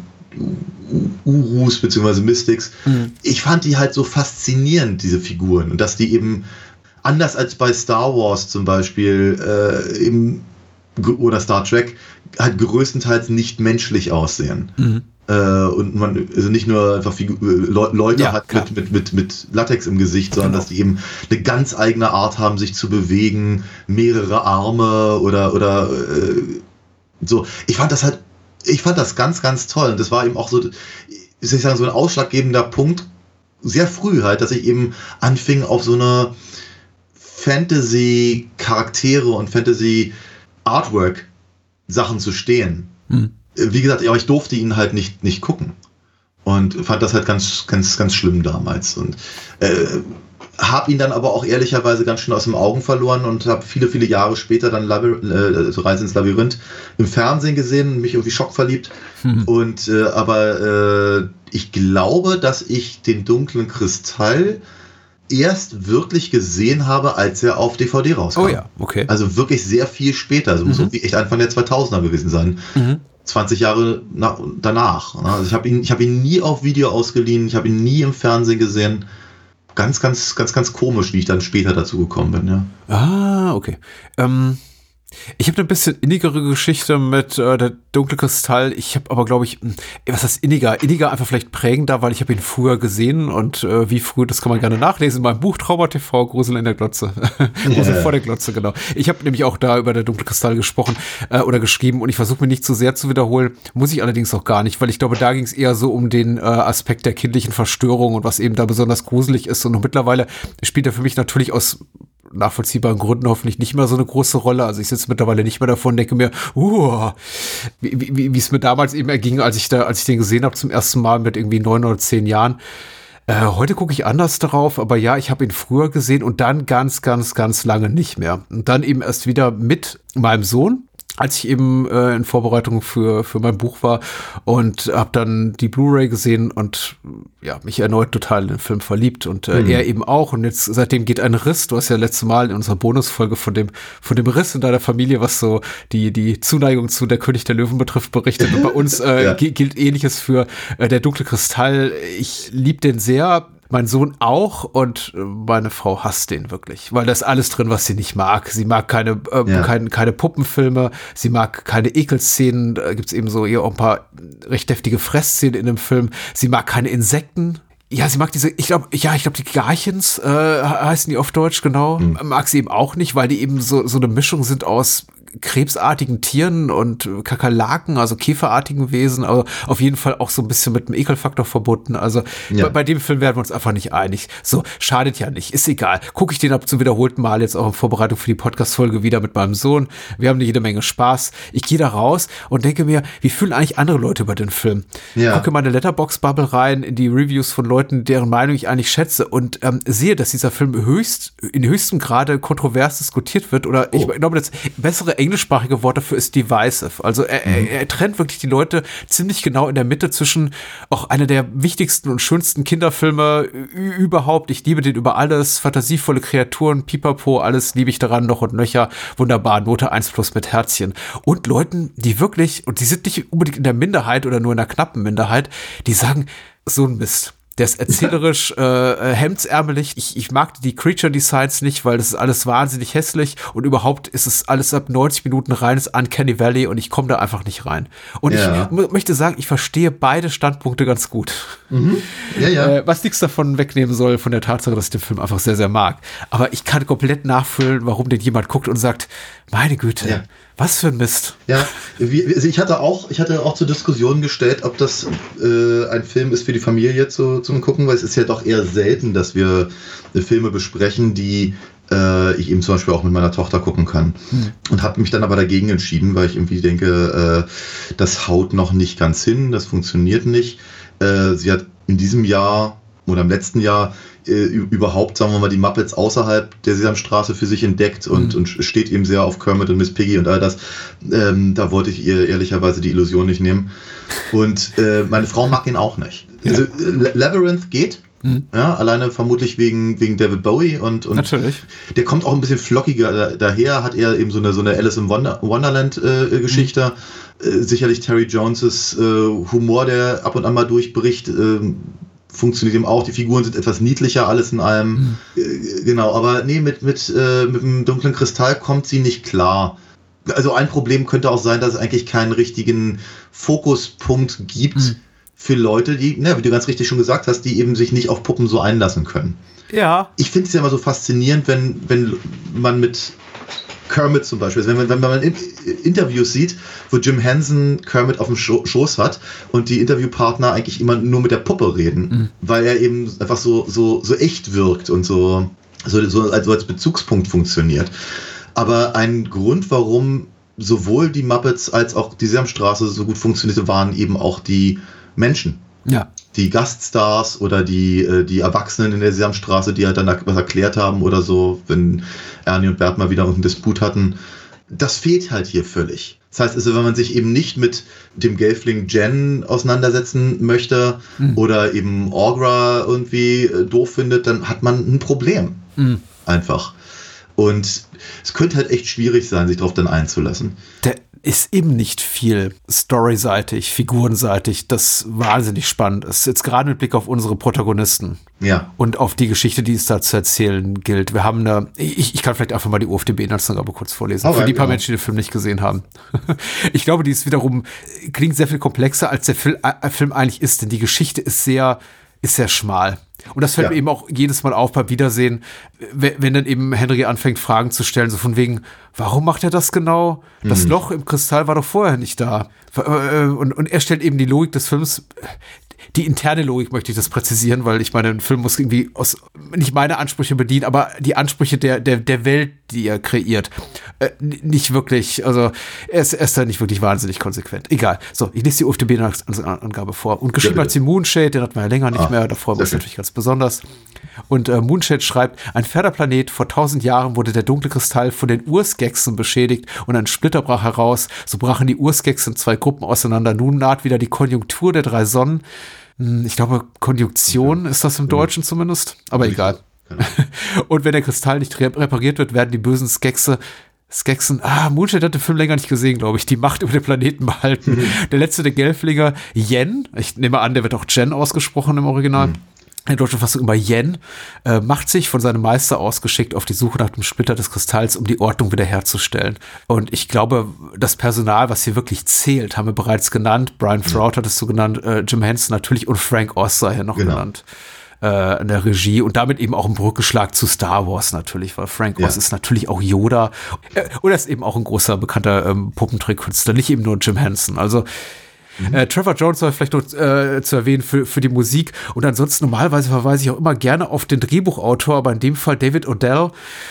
S6: Urus beziehungsweise Mystics.
S5: Mhm.
S6: Ich fand die halt so faszinierend, diese Figuren. Und dass die eben anders als bei Star Wars zum Beispiel äh, eben, oder Star Trek halt größtenteils nicht menschlich aussehen.
S5: Mhm.
S6: Äh, und man also nicht nur einfach Figu äh, Le Leute
S5: Ja,
S6: hat mit, mit, mit, mit Latex im Gesicht, sondern
S5: Genau.
S6: dass die eben eine ganz eigene Art haben, sich zu bewegen, mehrere Arme oder, oder äh, so. Ich fand das halt, ich fand das ganz, ganz toll. Und das war eben auch so, wie soll ich sagen, so ein ausschlaggebender Punkt, sehr früh halt, dass ich eben anfing auf so eine Fantasy-Charaktere und Fantasy-Artwork-Sachen zu stehen.
S5: Hm.
S6: Wie gesagt, ja, aber ich durfte ihn halt nicht, nicht gucken. Und fand das halt ganz, ganz, ganz schlimm damals. Und äh, habe ihn dann aber auch ehrlicherweise ganz schön aus den Augen verloren und habe viele, viele Jahre später dann Labyr äh, Reise ins Labyrinth im Fernsehen gesehen, mich irgendwie schockverliebt. Mhm. Und äh, aber äh, ich glaube, dass ich den dunklen Kristall erst wirklich gesehen habe, als er auf DVD rauskam.
S5: Oh ja, okay.
S6: Also wirklich sehr viel später. Also mhm. muss irgendwie echt Anfang der 2000er gewesen sein. Mhm. 20 Jahre nach, danach. Also ich habe ihn, habe ihn nie auf Video ausgeliehen, ich habe ihn nie im Fernsehen gesehen ganz, ganz, ganz, ganz komisch, wie ich dann später dazu gekommen bin, ja.
S5: Ah, okay. Ähm, ich habe eine bisschen innigere Geschichte mit äh, der dunkle Kristall. Ich habe aber, glaube ich, hm, was heißt inniger? Inniger einfach vielleicht prägender, weil ich habe ihn früher gesehen und äh, wie früh, das kann man gerne nachlesen in meinem Buch Trauma TV, Grusel in der Glotze. Grusel yeah. vor der Glotze, genau. Ich habe nämlich auch da über der dunkle Kristall gesprochen äh, oder geschrieben und ich versuche mir nicht zu sehr zu wiederholen. Muss ich allerdings auch gar nicht, weil ich glaube, da ging es eher so um den äh, Aspekt der kindlichen Verstörung und was eben da besonders gruselig ist. Und mittlerweile spielt er für mich natürlich aus nachvollziehbaren Gründen hoffentlich nicht mehr so eine große Rolle. Also ich sitze mittlerweile nicht mehr davon denke mir, uh, wie, wie, wie es mir damals eben erging, als ich da, als ich den gesehen habe zum ersten Mal mit irgendwie neun oder zehn Jahren. Äh, heute gucke ich anders darauf, aber ja, ich habe ihn früher gesehen und dann ganz, ganz, ganz lange nicht mehr. Und dann eben erst wieder mit meinem Sohn als ich eben äh, in Vorbereitung für, für mein Buch war und habe dann die Blu-ray gesehen und ja, mich erneut total in den Film verliebt und äh, mhm. er eben auch. Und jetzt seitdem geht ein Riss. Du hast ja letzte Mal in unserer Bonusfolge von dem, von dem Riss in deiner Familie, was so die, die Zuneigung zu der König der Löwen betrifft, berichtet. Und bei uns äh, ja. gilt ähnliches für äh, der dunkle Kristall. Ich liebe den sehr mein Sohn auch und äh, meine Frau hasst den wirklich, weil da ist alles drin, was sie nicht mag. Sie mag keine, äh, ja. keine, keine Puppenfilme, sie mag keine Ekelszenen, da gibt's eben so eher ein paar recht deftige Fressszenen in dem Film. Sie mag keine Insekten, ja, sie mag diese, ich glaube, ja, ich glaube, die Garchens äh, heißen die auf Deutsch, genau. Mhm. Mag sie eben auch nicht, weil die eben so, so eine Mischung sind aus krebsartigen Tieren und Kakerlaken, also käferartigen Wesen, aber auf jeden Fall auch so ein bisschen mit dem Ekelfaktor verbunden. Also ja. bei, bei, dem Film werden wir uns einfach nicht einig. So, schadet ja nicht, ist egal. Gucke ich den ab zum wiederholten Mal jetzt auch in Vorbereitung für die Podcast-Folge wieder mit meinem Sohn. Wir haben jede Menge Spaß. Ich gehe da raus und denke mir, wie fühlen eigentlich andere Leute über den Film? Ja. Gucke meine Letterbox-Bubble rein, in die Reviews von Leuten, deren Meinung ich eigentlich schätze und ähm, sehe, dass dieser Film höchst, in höchstem Grade kontrovers diskutiert wird oder oh. ich glaube, das bessere englischsprachige Wort dafür ist divisive. Also er, mhm. er, er, trennt wirklich die Leute ziemlich genau in der Mitte zwischen auch einer der wichtigsten und schönsten Kinderfilme überhaupt. Ich liebe den über alles. Fantasievolle Kreaturen, Pipapo, alles liebe ich daran noch und nöcher. Wunderbar, Note 1 plus mit Herzchen. Und Leuten, die wirklich, und die sind nicht unbedingt in der Minderheit oder nur in der knappen Minderheit, die sagen, so ein Mist. Der ist erzählerisch äh, äh, hemdsärmelig. Ich, ich mag die Creature Designs nicht, weil das ist alles wahnsinnig hässlich und überhaupt ist es alles ab 90 Minuten reines Uncanny Valley und ich komme da einfach nicht rein. Und ja. ich möchte sagen, ich verstehe beide Standpunkte ganz gut. Mhm. Ja, ja. Äh, was nichts davon wegnehmen soll von der Tatsache, dass ich den Film einfach sehr, sehr mag. Aber ich kann komplett nachfühlen, warum den jemand guckt und sagt, meine Güte. Was für ein Mist.
S6: Ja, also ich hatte auch, ich hatte auch zur Diskussion gestellt, ob das äh, ein Film ist für die Familie zu, zum Gucken, weil es ist ja doch eher selten, dass wir äh, Filme besprechen, die äh, ich eben zum Beispiel auch mit meiner Tochter gucken kann. Hm. Und habe mich dann aber dagegen entschieden, weil ich irgendwie denke, äh, das haut noch nicht ganz hin, das funktioniert nicht. Äh, sie hat in diesem Jahr oder im letzten Jahr überhaupt, sagen wir mal, die Muppets außerhalb der Sesamstraße für sich entdeckt und, mhm. und steht eben sehr auf Kermit und Miss Piggy und all das. Ähm, da wollte ich ihr ehrlicherweise die Illusion nicht nehmen. Und äh, meine Frau mag ihn auch nicht. Ja. Also, Labyrinth geht, Mhm. Ja, alleine vermutlich wegen, wegen David Bowie und, und
S5: Natürlich.
S6: der kommt auch ein bisschen flockiger daher, hat er eben so eine, so eine Alice im Wonder, Wonderland äh, Geschichte. Mhm. Äh, sicherlich Terry Joneses äh, Humor, der ab und an mal durchbricht, ähm, funktioniert eben auch. Die Figuren sind etwas niedlicher, alles in allem. Mhm. Äh, genau, aber nee, mit, mit, äh, mit dem dunklen Kristall kommt sie nicht klar. Also ein Problem könnte auch sein, dass es eigentlich keinen richtigen Fokuspunkt gibt mhm. für Leute, die, ne, wie du ganz richtig schon gesagt hast, die eben sich nicht auf Puppen so einlassen können.
S5: Ja.
S6: Ich finde es ja immer so faszinierend, wenn, wenn man mit Kermit zum Beispiel. Also wenn, man, wenn man Interviews sieht, wo Jim Henson Kermit auf dem Schoß hat und die Interviewpartner eigentlich immer nur mit der Puppe reden, mhm. weil er eben einfach so, so, so echt wirkt und so, so, so als, als Bezugspunkt funktioniert. Aber ein Grund, warum sowohl die Muppets als auch die Sesamstraße so gut funktionierte, waren eben auch die Menschen.
S5: Ja
S6: die Gaststars oder die, äh, die Erwachsenen in der Sesamstraße, die halt dann was erklärt haben oder so, wenn Ernie und Bert mal wieder einen Disput hatten. Das fehlt halt hier völlig. Das heißt also, wenn man sich eben nicht mit dem Gelfling Jen auseinandersetzen möchte mhm. oder eben Orgra irgendwie äh, doof findet, dann hat man ein Problem. Mhm. Einfach. Und es könnte halt echt schwierig sein, sich darauf dann einzulassen.
S5: Der ist eben nicht viel storyseitig, figurenseitig, das wahnsinnig spannend ist. Jetzt gerade mit Blick auf unsere Protagonisten.
S6: Ja.
S5: Und auf die Geschichte, die es da zu erzählen gilt. Wir haben da, ich, ich kann vielleicht einfach mal die UFDB-Inhaltsangabe kurz vorlesen. Alright, für die paar ja. Menschen, die den Film nicht gesehen haben. ich glaube, die ist wiederum, klingt sehr viel komplexer, als der äh, Film eigentlich ist, denn die Geschichte ist sehr, ist sehr schmal. Und das fällt ja. mir eben auch jedes Mal auf beim Wiedersehen, wenn dann eben Henry anfängt, Fragen zu stellen, so von wegen, warum macht er das genau? Das mhm. Loch im Kristall war doch vorher nicht da. Äh, und, und er stellt eben die Logik des Films, die interne Logik möchte ich das präzisieren, weil ich meine, ein Film muss irgendwie aus, nicht meine Ansprüche bedienen, aber die Ansprüche der, der, der Welt, die er kreiert. Äh, nicht wirklich, also er ist, er ist da nicht wirklich wahnsinnig konsequent. Egal. So, ich lese die UFDB-Angabe vor. Und geschrieben ja, hat sie Moonshade, den hatten wir ja länger nicht ah, mehr, davor war es natürlich ganz besonders. Und äh, Moonshade schreibt, ein ferner Planet, vor tausend Jahren wurde der dunkle Kristall von den Urskexen beschädigt und ein Splitter brach heraus. So brachen die Urskexen zwei Gruppen auseinander. Nun naht wieder die Konjunktur der drei Sonnen. Hm, ich glaube, Konjunktion ist das im Deutschen zumindest, aber egal. Genau. Und wenn der Kristall nicht repariert wird, werden die bösen Skexe Skexen, ah, Moonshade hat den Film länger nicht gesehen, glaube ich, die Macht über den Planeten behalten. Mhm. Der letzte der Gelflinger, Yen, ich nehme an, der wird auch Jen ausgesprochen im Original. Mhm der deutschen Fassung immer Yen, äh, macht sich von seinem Meister ausgeschickt auf die Suche nach dem Splitter des Kristalls, um die Ordnung wiederherzustellen. Und ich glaube, das Personal, was hier wirklich zählt, haben wir bereits genannt. Brian Froud hat es so genannt, äh, Jim Henson natürlich und Frank Oz sei hier noch genau. genannt äh, in der Regie und damit eben auch ein Brückenschlag zu Star Wars natürlich, weil Frank Oz ja. ist natürlich auch Yoda äh, und er ist eben auch ein großer bekannter ähm, Puppentrickkünstler, nicht eben nur Jim Henson. Also Mhm. Äh, Trevor Jones soll vielleicht noch äh, zu erwähnen für, für die Musik. Und ansonsten normalerweise verweise ich auch immer gerne auf den Drehbuchautor, aber in dem Fall David Odell.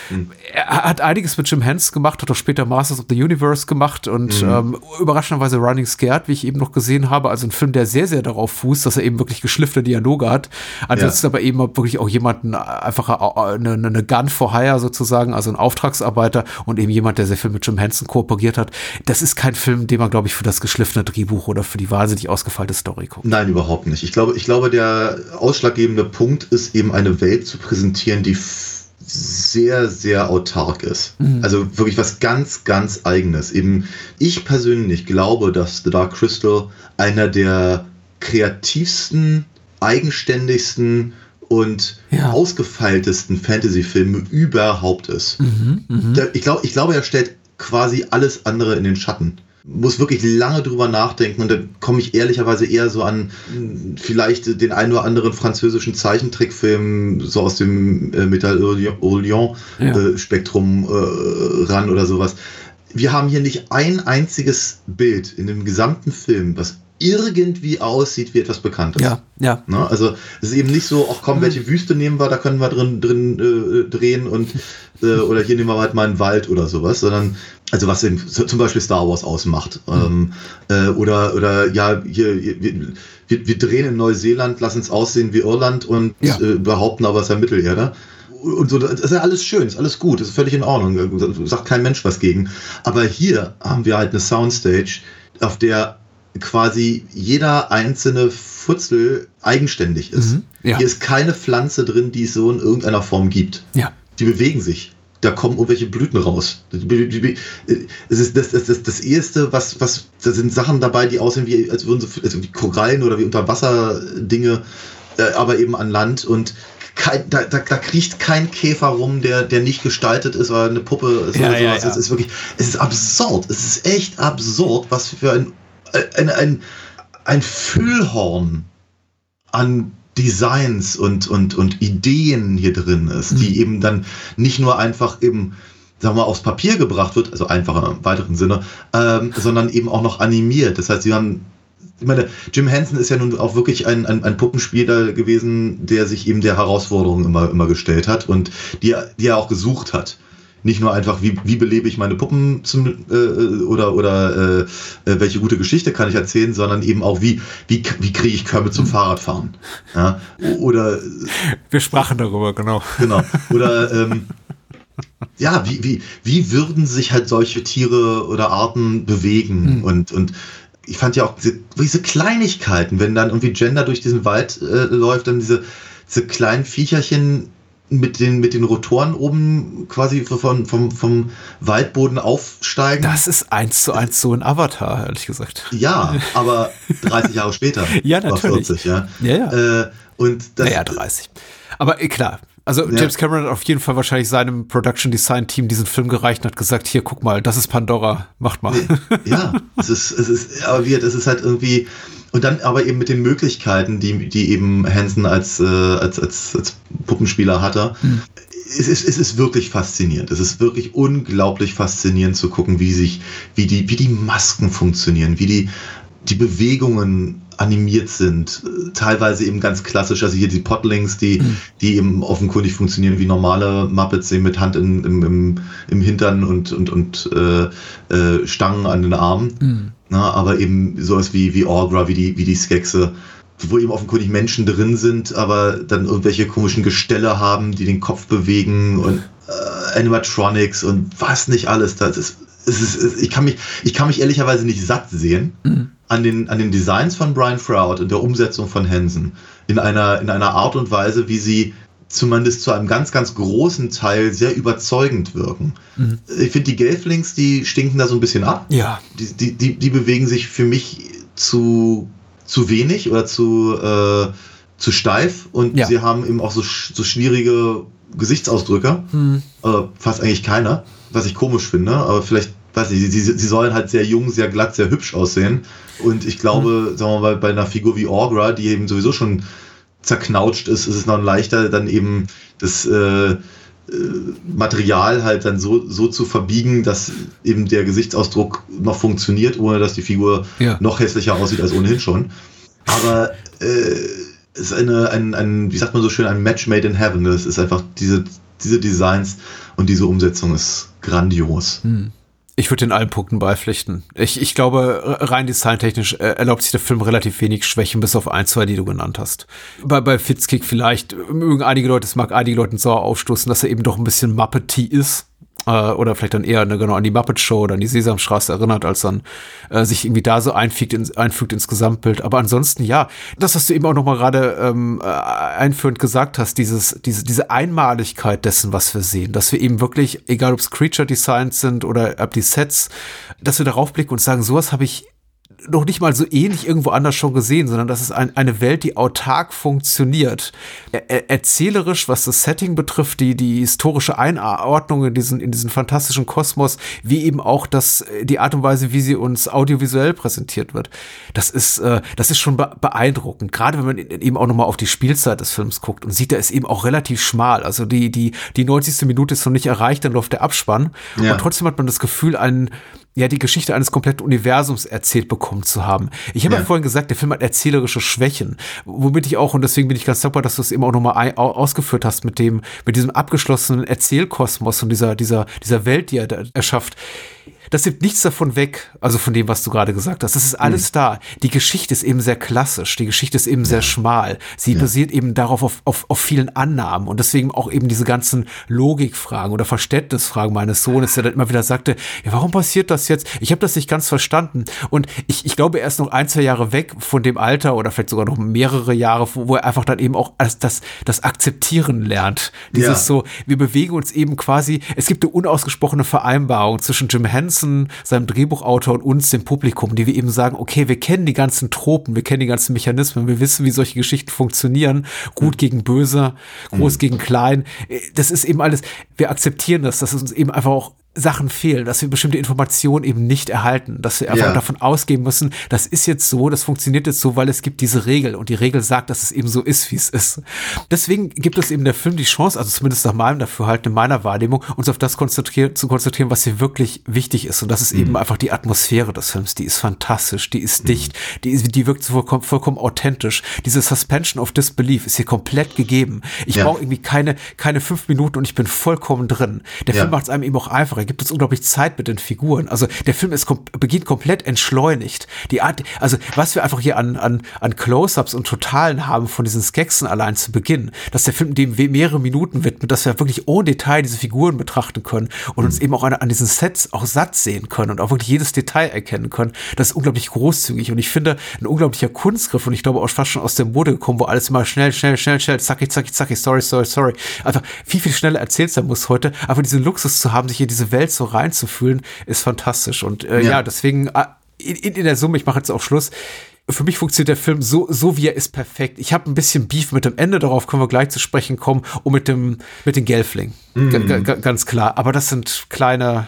S5: Mhm. Er hat einiges mit Jim Henson gemacht, hat auch später Masters of the Universe gemacht und mhm. ähm, überraschenderweise Running Scared, wie ich eben noch gesehen habe. Also ein Film, der sehr, sehr darauf fußt, dass er eben wirklich geschliffene Dialoge hat. Ansonsten ja. aber eben wirklich auch jemanden, einfach eine, eine Gun for Hire sozusagen, also ein Auftragsarbeiter und eben jemand, der sehr viel mit Jim Henson kooperiert hat. Das ist kein Film, den man, glaube ich, für das geschliffene Drehbuch oder für für die wahnsinnig ausgefeilte Story gucken.
S6: Nein, überhaupt nicht. Ich glaube, ich glaube, der ausschlaggebende Punkt ist eben eine Welt zu präsentieren, die sehr, sehr autark ist. Mhm. Also wirklich was ganz, ganz eigenes. Eben, ich persönlich glaube, dass The Dark Crystal einer der kreativsten, eigenständigsten und ja. ausgefeiltesten Fantasy-Filme überhaupt ist. Mhm, mh. ich, glaub, ich glaube, er stellt quasi alles andere in den Schatten muss wirklich lange drüber nachdenken und dann komme ich ehrlicherweise eher so an vielleicht den einen oder anderen französischen Zeichentrickfilm so aus dem äh, Metal Orient ja. äh, Spektrum äh, ran oder sowas. Wir haben hier nicht ein einziges Bild in dem gesamten Film, was irgendwie aussieht wie etwas Bekanntes.
S5: Ja, ja.
S6: Ne? Also es ist eben nicht so, ach komm, welche Wüste nehmen wir, da können wir drin, drin äh, drehen und äh, oder hier nehmen wir halt mal einen Wald oder sowas, sondern also was eben zum Beispiel Star Wars ausmacht. Mhm. Ähm, äh, oder, oder ja, hier, wir, wir, wir, drehen in Neuseeland, lassen es aussehen wie Irland und ja. äh, behaupten aber es ist ja Mittelerde. Und so, das ist ja alles schön, ist alles gut, ist völlig in Ordnung, sagt kein Mensch was gegen. Aber hier haben wir halt eine Soundstage, auf der quasi jeder einzelne Futzel eigenständig ist. Mhm, ja. Hier ist keine Pflanze drin, die es so in irgendeiner Form gibt.
S5: Ja.
S6: Die bewegen sich. Da kommen irgendwelche Blüten raus. Es ist das, das, das, das erste, was, was, da sind Sachen dabei, die aussehen wie, als würden sie, also wie Korallen oder wie Unterwasser-Dinge, äh, aber eben an Land und kein, da, da, da kriecht kein Käfer rum, der, der nicht gestaltet ist oder eine Puppe ist
S5: ja,
S6: oder
S5: sowas.
S6: Ja, ja. Es ist wirklich, es ist absurd. Es ist echt absurd, was für ein ein, ein, ein Füllhorn an Designs und, und, und Ideen hier drin ist, mhm. die eben dann nicht nur einfach eben, sagen wir mal, aufs Papier gebracht wird, also einfacher im weiteren Sinne, ähm, sondern eben auch noch animiert. Das heißt, sie haben ich meine, Jim Henson ist ja nun auch wirklich ein, ein, ein, Puppenspieler gewesen, der sich eben der Herausforderung immer, immer gestellt hat und die, die er auch gesucht hat nicht nur einfach, wie, wie belebe ich meine Puppen zum, äh, oder, oder äh, welche gute Geschichte kann ich erzählen, sondern eben auch, wie, wie, wie kriege ich Körbe zum Fahrradfahren. Ja? Oder
S5: wir sprachen darüber, genau.
S6: Genau. Oder ähm, ja, wie, wie, wie würden sich halt solche Tiere oder Arten bewegen? Mhm. Und, und ich fand ja auch diese, diese, Kleinigkeiten, wenn dann irgendwie Gender durch diesen Wald äh, läuft, dann diese, diese kleinen Viecherchen mit den, mit den Rotoren oben quasi vom, vom, vom Waldboden aufsteigen.
S5: Das ist eins zu eins so ein Avatar, ehrlich gesagt.
S6: Ja, aber 30 Jahre später.
S5: ja, natürlich.
S6: 40, ja.
S5: ja, ja.
S6: Äh, und das,
S5: naja, 30. Aber äh, klar, also ja. James Cameron hat auf jeden Fall wahrscheinlich seinem Production Design Team diesen Film gereicht und hat gesagt, hier guck mal, das ist Pandora, macht mal.
S6: Ja, es ist, es ist, aber wie, es ist halt irgendwie, und dann aber eben mit den Möglichkeiten, die, die eben Hansen als, äh, als, als, als Puppenspieler hatte. Hm. Es ist, es ist wirklich faszinierend. Es ist wirklich unglaublich faszinierend zu gucken, wie sich, wie die, wie die Masken funktionieren, wie die, die Bewegungen animiert sind, teilweise eben ganz klassisch, also hier die Potlings, die, mhm. die eben offenkundig funktionieren wie normale Muppets, eben mit Hand in, im, im, im Hintern und, und, und äh, äh, Stangen an den Armen. Mhm. Na, aber eben sowas wie, wie Orgra, wie die, wie die Skexe, wo eben offenkundig Menschen drin sind, aber dann irgendwelche komischen Gestelle haben, die den Kopf bewegen und äh, Animatronics und was nicht alles. Das ist, es ist, ich, kann mich, ich kann mich ehrlicherweise nicht satt sehen. Mhm an den, an den Designs von Brian Froud und der Umsetzung von Hansen in einer, in einer Art und Weise, wie sie zumindest zu einem ganz, ganz großen Teil sehr überzeugend wirken. Mhm. Ich finde, die Gelflings, die stinken da so ein bisschen ab.
S5: Ja.
S6: Die, die, die, die bewegen sich für mich zu, zu wenig oder zu, äh, zu steif und ja. sie haben eben auch so, so schwierige Gesichtsausdrücke. Mhm. Äh, fast eigentlich keiner, was ich komisch finde, aber vielleicht weiß ich, sie, sie sollen halt sehr jung, sehr glatt, sehr hübsch aussehen. Und ich glaube, mhm. sagen wir mal, bei einer Figur wie Orgra, die eben sowieso schon zerknautscht ist, ist es noch leichter, dann eben das äh, äh, Material halt dann so, so zu verbiegen, dass eben der Gesichtsausdruck noch funktioniert, ohne dass die Figur ja. noch hässlicher aussieht als ohnehin schon. Aber äh, es ist eine, ein, ein, wie sagt man so schön, ein Match made in heaven. Das ist einfach diese, diese Designs und diese Umsetzung ist grandios.
S5: Hm. Ich würde in allen Punkten beipflichten. Ich, ich glaube, rein designtechnisch äh, erlaubt sich der Film relativ wenig Schwächen, bis auf ein, zwei, die du genannt hast. Bei, bei Fitzkick vielleicht mögen einige Leute, es mag einige Leute sauer aufstoßen, dass er eben doch ein bisschen Muppety ist äh, oder vielleicht dann eher ne, genau an die Muppet Show oder an die Sesamstraße erinnert, als dann äh, sich irgendwie da so einfügt, in, einfügt ins Gesamtbild. Aber ansonsten ja, das, was du eben auch noch mal gerade ähm, äh, einführend gesagt hast, dieses, diese, diese Einmaligkeit dessen, was wir sehen, dass wir eben wirklich, egal ob es Creature Designs sind oder ob die Sets, dass wir darauf blicken und sagen, sowas habe ich noch nicht mal so ähnlich irgendwo anders schon gesehen, sondern das ist ein, eine Welt, die autark funktioniert. Er, erzählerisch, was das Setting betrifft, die, die historische Einordnung in diesen, in diesen fantastischen Kosmos, wie eben auch das, die Art und Weise, wie sie uns audiovisuell präsentiert wird. Das ist, äh, das ist schon beeindruckend. Gerade wenn man eben auch nochmal auf die Spielzeit des Films guckt und sieht, da ist eben auch relativ schmal. Also die, die, die 90. Minute ist noch nicht erreicht, dann läuft der Abspann. Ja. Und trotzdem hat man das Gefühl, einen, ja die Geschichte eines kompletten Universums erzählt bekommen zu haben. Ich habe ja. ja. vorhin gesagt, der Film hat erzählerische Schwächen, womit ich auch und deswegen bin ich ganz dankbar, dass du es eben auch nochmal ausgeführt hast mit dem mit diesem abgeschlossenen Erzählkosmos und dieser dieser dieser Welt, die er da erschafft das nimmt nichts davon weg, also von dem, was du gerade gesagt hast. Das ist alles mhm. da. Die Geschichte ist eben sehr klassisch, die Geschichte ist eben ja. sehr schmal. Sie ja. basiert eben darauf auf, auf, auf vielen Annahmen und deswegen auch eben diese ganzen Logikfragen oder Verständnisfragen meines Sohnes, der dann immer wieder sagte, ja, warum passiert das jetzt? Ich habe das nicht ganz verstanden. Und ich, ich glaube, er ist noch ein, zwei Jahre weg von dem Alter oder vielleicht sogar noch mehrere Jahre, wo, er einfach dann eben auch das, das, das Akzeptieren lernt. Dieses ja. so, wir bewegen uns eben quasi, es gibt eine unausgesprochene Vereinbarung zwischen Jim Henson Wilson, seinem Drehbuchautor und uns, dem Publikum, die wir eben sagen, okay, wir kennen die ganzen Tropen, wir kennen die ganzen Mechanismen, wir wissen, wie solche Geschichten funktionieren. Gut mhm. gegen böse, groß mhm. gegen klein. Das ist eben alles, wir akzeptieren das, dass es uns eben einfach auch Sachen fehlen, dass wir bestimmte Informationen eben nicht erhalten, dass wir einfach
S6: Ja.
S5: davon ausgehen müssen, das ist jetzt so, das funktioniert jetzt so, weil es gibt diese Regel und die Regel sagt, dass es eben so ist, wie es ist. Deswegen gibt es eben der Film die Chance, also zumindest nach meinem Dafürhalten, in meiner Wahrnehmung, uns auf das konzentrieren, zu konzentrieren, was hier wirklich wichtig ist und das ist eben einfach die Atmosphäre des Films, die ist fantastisch, die ist dicht, die, ist, die wirkt so vollkommen, vollkommen authentisch. Diese Suspension of Disbelief ist hier komplett gegeben. Ich
S6: Ja.
S5: brauche irgendwie keine, keine fünf Minuten und ich bin vollkommen drin. Der
S6: Ja.
S5: Film macht es einem eben auch einfacher, gibt uns unglaublich Zeit mit den Figuren. Also der Film ist kom beginnt komplett entschleunigt. Die Art, also was wir einfach hier an, an, an Close-Ups und Totalen haben von diesen Skeksen allein zu Beginn, dass der Film dem mehrere Minuten widmet, dass wir wirklich ohne Detail diese Figuren betrachten können und uns eben auch an, an diesen Sets auch satt sehen können und auch wirklich jedes Detail erkennen können. Das ist unglaublich großzügig und ich finde ein unglaublicher Kunstgriff und ich glaube auch fast schon aus der Mode gekommen, wo alles immer schnell, schnell, schnell, schnell, zacki, zacki, zacki, sorry, sorry, sorry. Einfach viel, viel schneller erzählt sein muss heute. Aber diesen Luxus zu haben, sich in diese Welt so reinzufühlen, ist fantastisch. Und äh, ja.
S6: Ja.
S5: deswegen äh, in, in in der Summe, ich mache jetzt auch Schluss. Für mich funktioniert der Film so, so wie er ist, perfekt. Ich habe ein bisschen Beef mit dem Ende, darauf können wir gleich zu sprechen kommen, und mit dem, mit den Gelfling. Ga- ganz klar. Aber das sind kleine,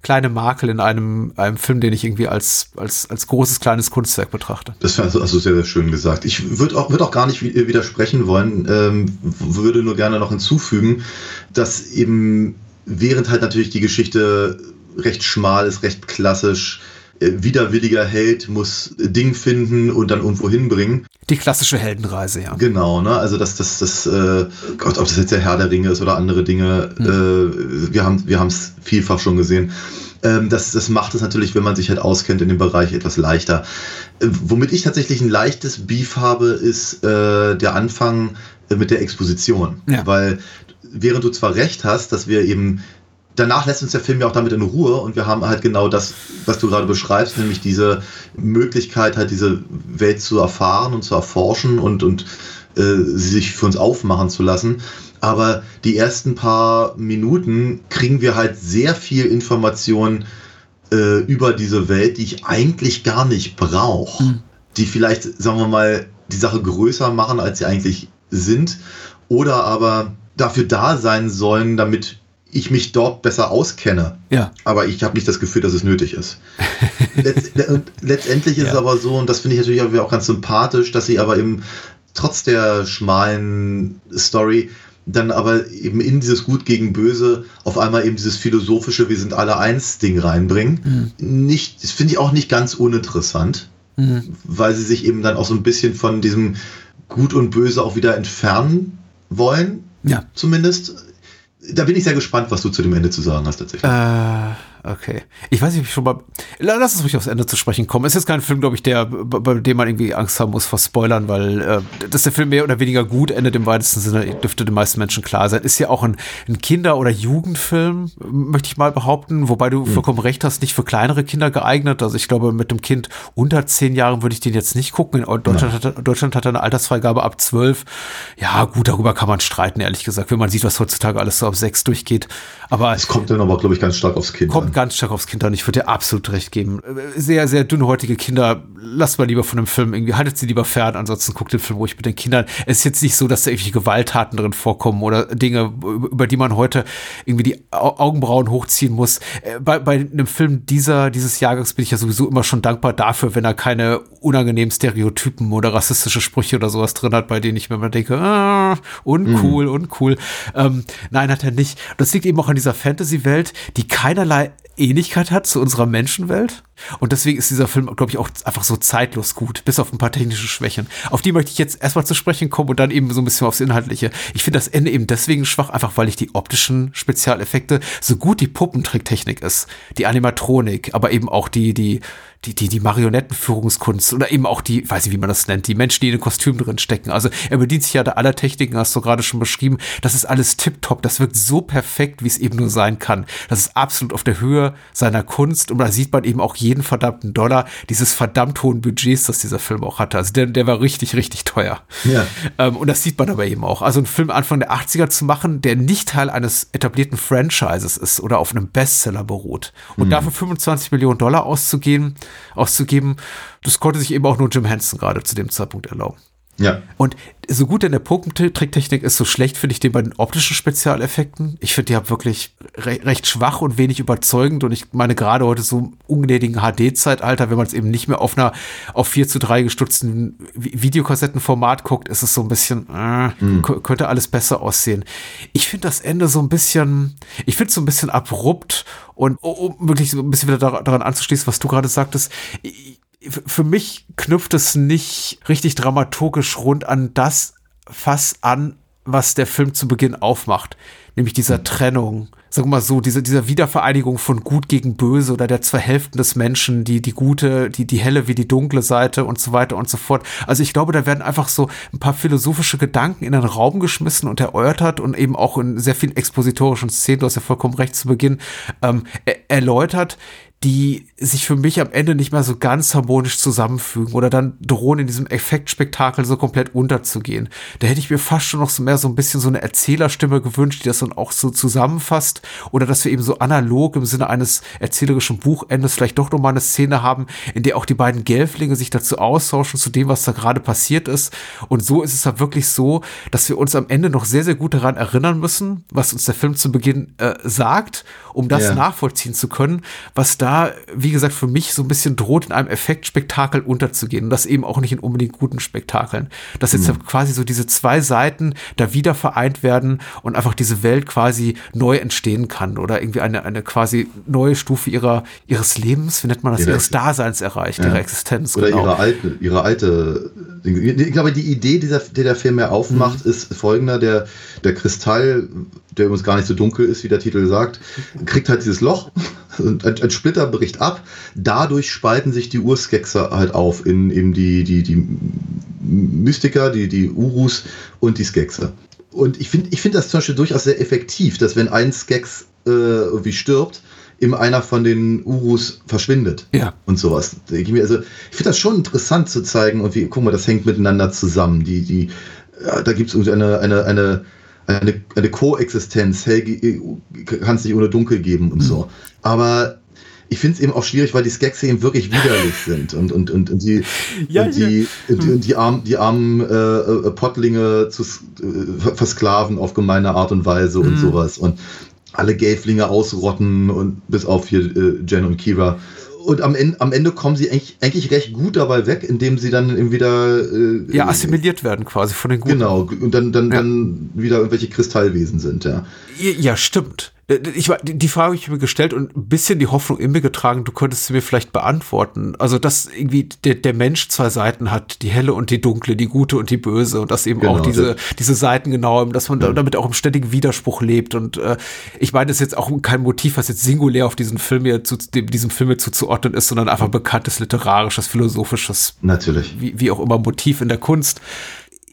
S5: kleine Makel in einem, einem Film, den ich irgendwie als, als, als großes, kleines Kunstwerk betrachte.
S6: Das hast du sehr, sehr schön gesagt. Ich würde auch, würd auch gar nicht wi- widersprechen wollen, ähm, würde nur gerne noch hinzufügen, dass eben während halt natürlich die Geschichte recht schmal ist, recht klassisch, äh, widerwilliger Held muss Ding finden und dann irgendwo hinbringen.
S5: Die klassische Heldenreise, ja.
S6: Genau, ne? Also das, das, das, äh, Gott, ob das jetzt der Herr der Ringe ist oder andere Dinge, äh, wir haben, wir es vielfach schon gesehen. Ähm, das, das macht es natürlich, wenn man sich halt auskennt in dem Bereich, etwas leichter. Äh, womit ich tatsächlich ein leichtes Beef habe, ist äh, der Anfang äh, mit der Exposition.
S5: Ja.
S6: Weil während du zwar recht hast, dass wir eben danach lässt uns der Film ja auch damit in Ruhe und wir haben halt genau das, was du gerade beschreibst, nämlich diese Möglichkeit, halt diese Welt zu erfahren und zu erforschen und, und äh, sie sich für uns aufmachen zu lassen. Aber die ersten paar Minuten kriegen wir halt sehr viel Information äh, über diese Welt, die ich eigentlich gar nicht brauche. Die vielleicht, sagen wir mal, die Sache größer machen, als sie eigentlich sind. Oder aber dafür da sein sollen, damit ich mich dort besser auskenne.
S5: Ja.
S6: Aber ich habe nicht das Gefühl, dass es nötig ist. Letz letztendlich ist
S5: Ja.
S6: es aber so, und das finde ich natürlich auch, ganz sympathisch, dass sie aber eben trotz der schmalen Story dann aber eben in dieses Gut gegen Böse auf einmal eben dieses philosophische Wir sind alle eins Ding reinbringen. Nicht, das finde ich auch nicht ganz uninteressant, weil sie sich eben dann auch so ein bisschen von diesem Gut und Böse auch wieder entfernen wollen,
S5: Ja.
S6: zumindest. Da bin ich sehr gespannt, was du zu dem Ende zu sagen hast tatsächlich.
S5: Äh, okay. Ich weiß nicht, ob ich schon mal. Lass uns ruhig aufs Ende zu sprechen kommen. Es ist kein Film, glaube ich, der, bei, dem man irgendwie Angst haben muss vor Spoilern, weil äh, dass der Film mehr oder weniger gut endet im weitesten Sinne, dürfte den meisten Menschen klar sein. Ist ja auch ein, ein Kinder- oder Jugendfilm, möchte ich mal behaupten, wobei du vollkommen recht hast, nicht für kleinere Kinder geeignet. Also ich glaube, mit dem Kind unter zehn Jahren würde ich den jetzt nicht gucken. In Deutschland, hat, Deutschland hat eine Altersfreigabe ab zwölf. Ja, gut, darüber kann man streiten, ehrlich gesagt, wenn man sieht, was heutzutage alles so auf sechs durchgeht. Aber
S6: Es kommt dann aber, glaube ich, ganz stark aufs Kind
S5: Kommt. Ganz stark aufs Kind an. Ich würde dir absolut recht geben. Äh, Sehr, sehr dünnhäutige Kinder, lasst mal lieber von dem Film irgendwie, haltet sie lieber fern, ansonsten guckt den Film ruhig mit den Kindern. Es ist jetzt nicht so, dass da irgendwelche Gewalttaten drin vorkommen oder Dinge, über die man heute irgendwie die Au- Augenbrauen hochziehen muss. Äh, Bei, bei einem Film dieser, dieses Jahrgangs bin ich ja sowieso immer schon dankbar dafür, wenn er keine unangenehmen Stereotypen oder rassistische Sprüche oder sowas drin hat, bei denen ich mir immer denke, ah, uncool, uncool. Ähm, nein, hat er nicht. Das liegt eben auch an dieser Fantasy-Welt, die keinerlei Ähnlichkeit hat zu unserer Menschenwelt. Und deswegen ist dieser Film, glaube ich, auch einfach so zeitlos gut, bis auf ein paar technische Schwächen. Auf die möchte ich jetzt erstmal zu sprechen kommen und dann eben so ein bisschen aufs Inhaltliche. Ich finde das Ende eben deswegen schwach, einfach weil ich die optischen Spezialeffekte, so gut die Puppentricktechnik ist, die Animatronik, aber eben auch die, die, die, die, die Marionettenführungskunst oder eben auch die, weiß ich, wie man das nennt, die Menschen, die in den Kostümen drin stecken. Also er bedient sich ja da aller Techniken, hast du gerade schon beschrieben. Das ist alles tipptopp. Das wirkt so perfekt, wie es eben nur sein kann. Das ist absolut auf der Höhe seiner Kunst und da sieht man eben auch jeden verdammten Dollar dieses verdammt hohen Budgets, das dieser Film auch hatte. Also der, der war richtig, richtig teuer.
S6: Ja.
S5: Ähm, und das sieht man aber eben auch. Also einen Film Anfang der 80er zu machen, der nicht Teil eines etablierten Franchises ist oder auf einem Bestseller beruht. Und dafür 25 Millionen Dollar auszugehen, auszugeben, das konnte sich eben auch nur Jim Henson gerade zu dem Zeitpunkt erlauben.
S6: Ja.
S5: Und so gut in der Puppentricktechnik ist, so schlecht finde ich den bei den optischen Spezialeffekten. Ich finde die haben wirklich re recht schwach und wenig überzeugend. Und ich meine, gerade heute so im ungnädigen HD-Zeitalter, wenn man es eben nicht mehr auf einer auf 4 zu 3 gestutzten Videokassettenformat guckt, ist es so ein bisschen, äh, mhm. könnte alles besser aussehen. Ich finde das Ende so ein bisschen, ich finde es so ein bisschen abrupt und um wirklich so ein bisschen wieder daran anzuschließen, was du gerade sagtest. Ich, für mich knüpft es nicht richtig dramaturgisch rund an das Fass an, was der Film zu Beginn aufmacht. Nämlich dieser hm. Trennung, sag mal so, diese, dieser Wiedervereinigung von Gut gegen Böse oder der zwei Hälften des Menschen, die, die gute, die, die helle wie die dunkle Seite und so weiter und so fort. Also ich glaube, da werden einfach so ein paar philosophische Gedanken in den Raum geschmissen und erörtert und eben auch in sehr vielen expositorischen Szenen, du hast ja vollkommen recht zu Beginn, ähm, er erläutert, die sich für mich am Ende nicht mehr so ganz harmonisch zusammenfügen oder dann drohen in diesem Effektspektakel so komplett unterzugehen. Da hätte ich mir fast schon noch so mehr so ein bisschen so eine Erzählerstimme gewünscht, die das dann auch so zusammenfasst oder dass wir eben so analog im Sinne eines erzählerischen Buchendes vielleicht doch noch mal eine Szene haben, in der auch die beiden Gelflinge sich dazu austauschen zu dem, was da gerade passiert ist. Und so ist es dann wirklich so, dass wir uns am Ende noch sehr, sehr gut daran erinnern müssen, was uns der Film zu Beginn äh, sagt, um das ja. nachvollziehen zu können, was da da, wie gesagt, für mich so ein bisschen droht, in einem Effektspektakel unterzugehen. Und das eben auch nicht in unbedingt guten Spektakeln. Dass jetzt mhm. quasi so diese zwei Seiten da wieder vereint werden und einfach diese Welt quasi neu entstehen kann oder irgendwie eine, eine quasi neue Stufe ihrer, ihres Lebens, wie nennt man das, ihre, ihres Daseins erreicht, ja. ihrer Existenz.
S6: Oder genau. ihre alte, ihre alte, ich glaube, die Idee, dieser, die der Film ja aufmacht, mhm. ist folgender, der, der Kristall, der übrigens gar nicht so dunkel ist, wie der Titel sagt, kriegt halt dieses Loch ein, ein, Splitter bricht ab. Dadurch spalten sich die Urskexe halt auf in, in die, die, die Mystiker, die, die Urus und die Skexe. Und ich finde ich finde das zum Beispiel durchaus sehr effektiv, dass wenn ein Skex äh, irgendwie stirbt, immer einer von den Urus verschwindet.
S5: Ja.
S6: Und sowas. Ich, also, ich finde das schon interessant zu zeigen und wie, guck mal, das hängt miteinander zusammen. Die, die, ja, da gibt es eine, eine, eine eine, eine Koexistenz, hell kann es nicht ohne dunkel geben und so. Aber ich finde es eben auch schwierig, weil die Skekse eben wirklich widerlich sind und, und, und, und die, ja, und die, ja. und die, und die, armen, die armen äh, äh, Pottlinge zu äh, versklaven auf gemeine Art und Weise und mhm. sowas und alle Gelflinge ausrotten und bis auf hier äh, Jen und Kira und am Ende, am Ende kommen sie eigentlich, eigentlich recht gut dabei weg, indem sie dann eben wieder
S5: äh, ja assimiliert werden quasi von den
S6: Guten. Genau und dann dann, ja. dann wieder irgendwelche Kristallwesen sind ja.
S5: Ja, stimmt. Äh, ich, die Frage habe ich mir gestellt und ein bisschen die Hoffnung in mir getragen, du könntest sie mir vielleicht beantworten. Also, dass irgendwie der, der Mensch zwei Seiten hat, die helle und die dunkle, die gute und die böse und dass eben genau, auch diese, diese Seiten genau, dass man ja. damit auch im ständigen Widerspruch lebt. Und äh, ich meine, das ist jetzt auch kein Motiv, was jetzt singulär auf diesen Film hier zu, dem, diesem Film hier zuzuordnen ist, sondern einfach bekanntes literarisches, philosophisches,
S6: natürlich,
S5: wie, wie auch immer Motiv in der Kunst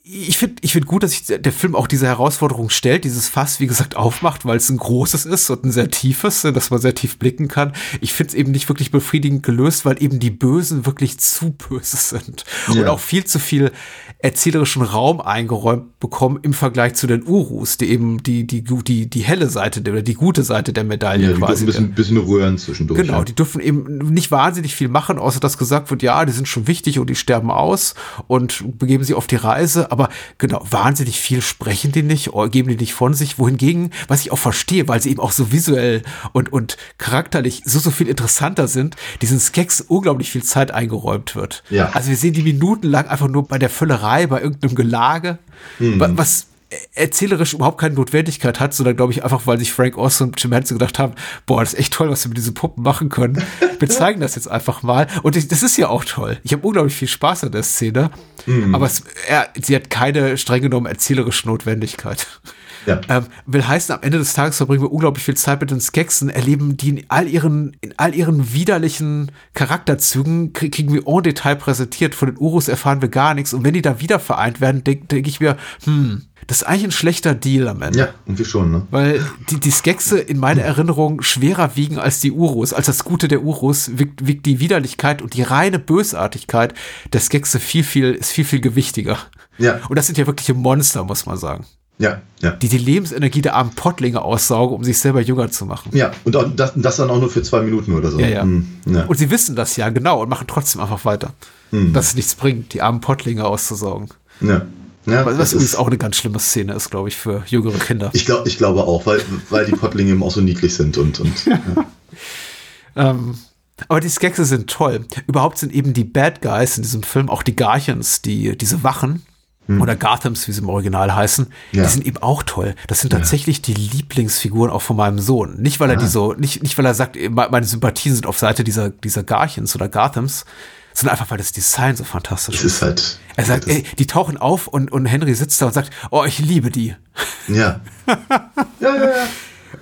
S5: ich finde ich find gut, dass sich der Film auch diese Herausforderung stellt, dieses Fass, wie gesagt, aufmacht, weil es ein großes ist und ein sehr tiefes, dass man sehr tief blicken kann. Ich finde es eben nicht wirklich befriedigend gelöst, weil eben die Bösen wirklich zu böse sind ja. und auch viel zu viel erzählerischen Raum eingeräumt bekommen im Vergleich zu den Urus, die eben die, die, die, die helle Seite oder die gute Seite der Medaille
S6: ja, die
S5: quasi.
S6: Ein bisschen, bisschen rühren zwischendurch.
S5: Genau, die dürfen eben nicht wahnsinnig viel machen, außer dass gesagt wird, ja, die sind schon wichtig und die sterben aus und begeben sie auf die Reise, aber genau, wahnsinnig viel sprechen die nicht, geben die nicht von sich, wohingegen, was ich auch verstehe, weil sie eben auch so visuell und, und charakterlich so, so viel interessanter sind, diesen Skeks unglaublich viel Zeit eingeräumt wird.
S6: Ja.
S5: Also wir sehen die minutenlang einfach nur bei der Füllerei, bei irgendeinem Gelage, mhm. was erzählerisch überhaupt keine Notwendigkeit hat, sondern glaube ich einfach, weil sich Frank Oz und Jim Henson gedacht haben, boah, das ist echt toll, was wir mit diesen Puppen machen können. Wir zeigen das jetzt einfach mal. Und das ist ja auch toll. Ich habe unglaublich viel Spaß an der Szene, mhm. aber es, er, sie hat keine streng genommen erzählerische Notwendigkeit. Ja. Ähm, will heißen, am Ende des Tages verbringen wir unglaublich viel Zeit mit den Skeksen, erleben die in all ihren, in all ihren widerlichen Charakterzügen, kriegen wir en Detail präsentiert. Von den Urus erfahren wir gar nichts. Und wenn die da wieder vereint werden, denke denk ich mir, hm, das ist eigentlich ein schlechter Deal am Ende.
S6: Ja, irgendwie schon, ne?
S5: Weil die, die Skexe in meiner Erinnerung schwerer wiegen als die Urus. Als das Gute der Urus wiegt, wiegt die Widerlichkeit und die reine Bösartigkeit der Skexe viel, viel, ist viel, viel gewichtiger.
S6: Ja.
S5: Und das sind ja wirkliche Monster, muss man sagen.
S6: Ja, ja.
S5: Die die Lebensenergie der armen Pottlinge aussaugen, um sich selber jünger zu machen.
S6: Ja, und das, das dann auch nur für zwei Minuten oder so.
S5: Ja, ja. Hm, ja. Und sie wissen das ja genau und machen trotzdem einfach weiter. Hm. Dass es nichts bringt, die armen Pottlinge auszusaugen. Ja. Ja, was was übrigens auch eine ganz schlimme Szene ist, glaube ich, für jüngere Kinder.
S6: Ich, glaub, ich glaube auch, weil, weil die Pottlinge eben auch so niedlich sind und. und ja.
S5: ähm, aber die Skexe sind toll. Überhaupt sind eben die Bad Guys in diesem Film auch die Garchens, die, diese Wachen, hm. oder Gothams, wie sie im Original heißen, ja. die sind eben auch toll. Das sind tatsächlich ja. die Lieblingsfiguren auch von meinem Sohn. Nicht, weil er ah. die so, nicht, nicht, weil er sagt, meine Sympathien sind auf Seite dieser, dieser Garchens oder Gothams, sondern einfach, weil das Design so fantastisch
S6: ist. ist halt,
S5: er sagt, ey, die tauchen auf und, und Henry sitzt da und sagt, oh, ich liebe die.
S6: Ja. ja, ja, ja.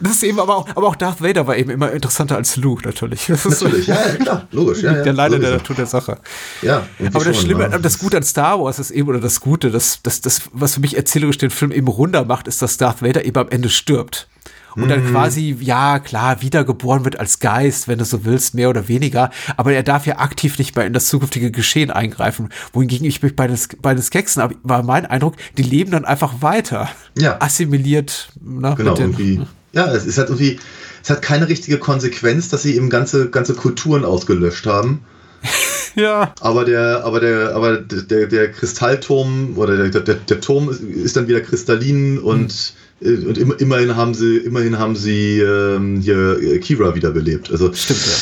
S5: Das ist eben aber auch, aber auch Darth Vader war eben immer interessanter als Luke, natürlich.
S6: Das natürlich, so, ja, ja, klar, logisch. Ja,
S5: der Leider der Natur der Sache.
S6: Ja,
S5: aber das schon, Schlimme, ja. das Gute an Star Wars ist eben, oder das Gute, das, das, das, was für mich erzählerisch den Film eben runter macht, ist, dass Darth Vader eben am Ende stirbt und dann mhm. quasi, ja, klar, wiedergeboren wird als Geist, wenn du so willst, mehr oder weniger. Aber er darf ja aktiv nicht mehr in das zukünftige Geschehen eingreifen. Wohingegen ich mich bei den, bei den Skeksen war mein Eindruck, die leben dann einfach weiter.
S6: Ja.
S5: Assimiliert.
S6: Ne, genau, irgendwie. Ja, es ist halt irgendwie, es hat keine richtige Konsequenz, dass sie eben ganze, ganze Kulturen ausgelöscht haben.
S5: ja.
S6: Aber der, aber der, aber der, der Kristallturm oder der, der, der Turm ist dann wieder kristallin und mhm und im, immerhin haben sie, immerhin haben sie ähm, hier äh, Kira wiederbelebt. Also,
S5: Stimmt, ja.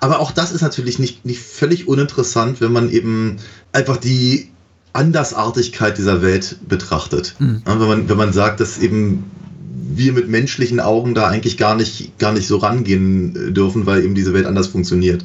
S6: Aber auch das ist natürlich nicht, nicht völlig uninteressant, wenn man eben einfach die Andersartigkeit dieser Welt betrachtet. Mhm. Ja, wenn, man, wenn man sagt, dass eben wir mit menschlichen Augen da eigentlich gar nicht, gar nicht so rangehen äh, dürfen, weil eben diese Welt anders funktioniert.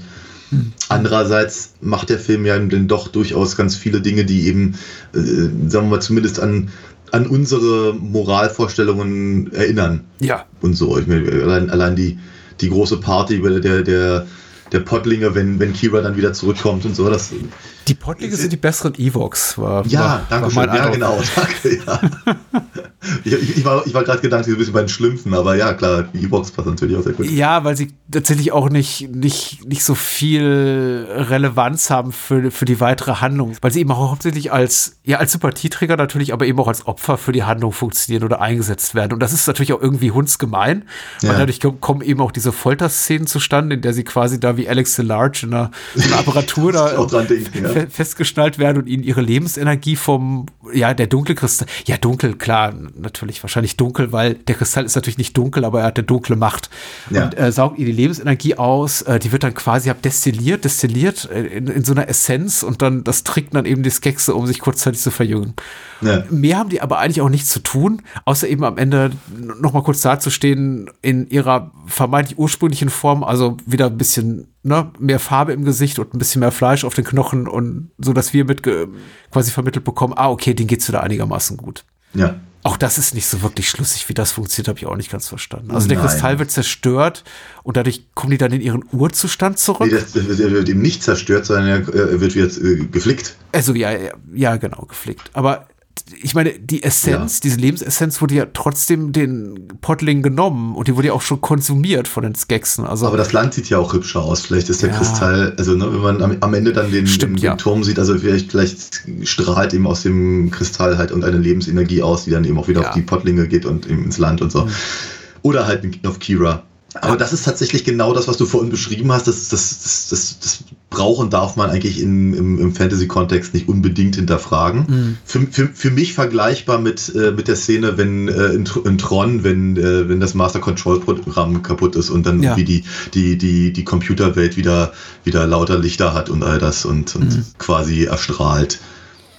S6: Andererseits macht der Film ja dann doch durchaus ganz viele Dinge, die eben, äh, sagen wir mal, zumindest an an unsere Moralvorstellungen erinnern.
S5: Ja.
S6: Und so. Ich meine, allein, allein die, die große Party der, der, der Pottlinge, wenn, wenn Kira dann wieder zurückkommt und so. Das,
S5: die Pottlinge sind die besseren Evox, war.
S6: Ja, war, danke war schön. Ja, genau. Danke, ja. ich, ich, war, ich war gerade gedacht, ein bisschen bei den Schlümpfen, aber ja, klar, die E-Box passt natürlich auch sehr gut.
S5: Ja, weil sie tatsächlich auch nicht, nicht, nicht so viel Relevanz haben für, für die weitere Handlung. Weil sie eben auch hauptsächlich als, ja, als Sympathieträger natürlich, aber eben auch als Opfer für die Handlung funktionieren oder eingesetzt werden. Und das ist natürlich auch irgendwie hundsgemein. Ja. Weil dadurch kommen eben auch diese Folterszenen zustande, in der sie quasi da wie Alex Large in einer, in einer Apparatur da denken, ja. Festgeschnallt werden und ihnen ihre Lebensenergie vom, ja, der Dunkelkristall, ja, dunkel, klar, natürlich wahrscheinlich dunkel, weil der Kristall ist natürlich nicht dunkel, aber er hat eine dunkle Macht. Ja. Und äh, saugt ihr die Lebensenergie aus, äh, die wird dann quasi ab destilliert, destilliert äh, in, in, so einer Essenz und dann das trinkt dann eben die Skexe, um sich kurzzeitig zu verjüngen. Ja. Mehr haben die aber eigentlich auch nichts zu tun, außer eben am Ende nochmal kurz dazustehen in ihrer vermeintlich ursprünglichen Form, also wieder ein bisschen ne, mehr Farbe im Gesicht und ein bisschen mehr Fleisch auf den Knochen und so, dass wir mit quasi vermittelt bekommen, ah, okay, den geht's wieder einigermaßen gut.
S6: Ja.
S5: Auch das ist nicht so wirklich schlüssig, wie das funktioniert, habe ich auch nicht ganz verstanden. Also der Nein. Kristall wird zerstört und dadurch kommen die dann in ihren Urzustand zurück. Nee,
S6: der wird eben nicht zerstört, sondern er wird wieder äh, geflickt.
S5: Also ja, ja, genau, geflickt. Aber ich meine, die Essenz, ja. diese Lebensessenz wurde ja trotzdem den Pottling genommen und die wurde ja auch schon konsumiert von den Skeksen. Also,
S6: Aber das Land sieht ja auch hübscher aus. Vielleicht ist der ja. Kristall, also ne, wenn man am, am, Ende dann den, Stimmt, den, den ja. Turm sieht, also vielleicht, vielleicht strahlt eben aus dem Kristall halt irgendeine Lebensenergie aus, die dann eben auch wieder auf die Pottlinge geht und eben ins Land und so. Mhm. Oder halt auf Kira. Aber das ist tatsächlich genau das, was du vorhin beschrieben hast. Das, das, das, das, das brauchen darf man eigentlich in, im, im Fantasy-Kontext nicht unbedingt hinterfragen. Mhm. Für, für, für mich vergleichbar mit, äh, mit der Szene, wenn äh, in, in Tron, wenn, äh, wenn das Master Control-Programm kaputt ist und dann ja. irgendwie die, die, die, die Computerwelt wieder, wieder lauter Lichter hat und all das und, und mhm. quasi erstrahlt.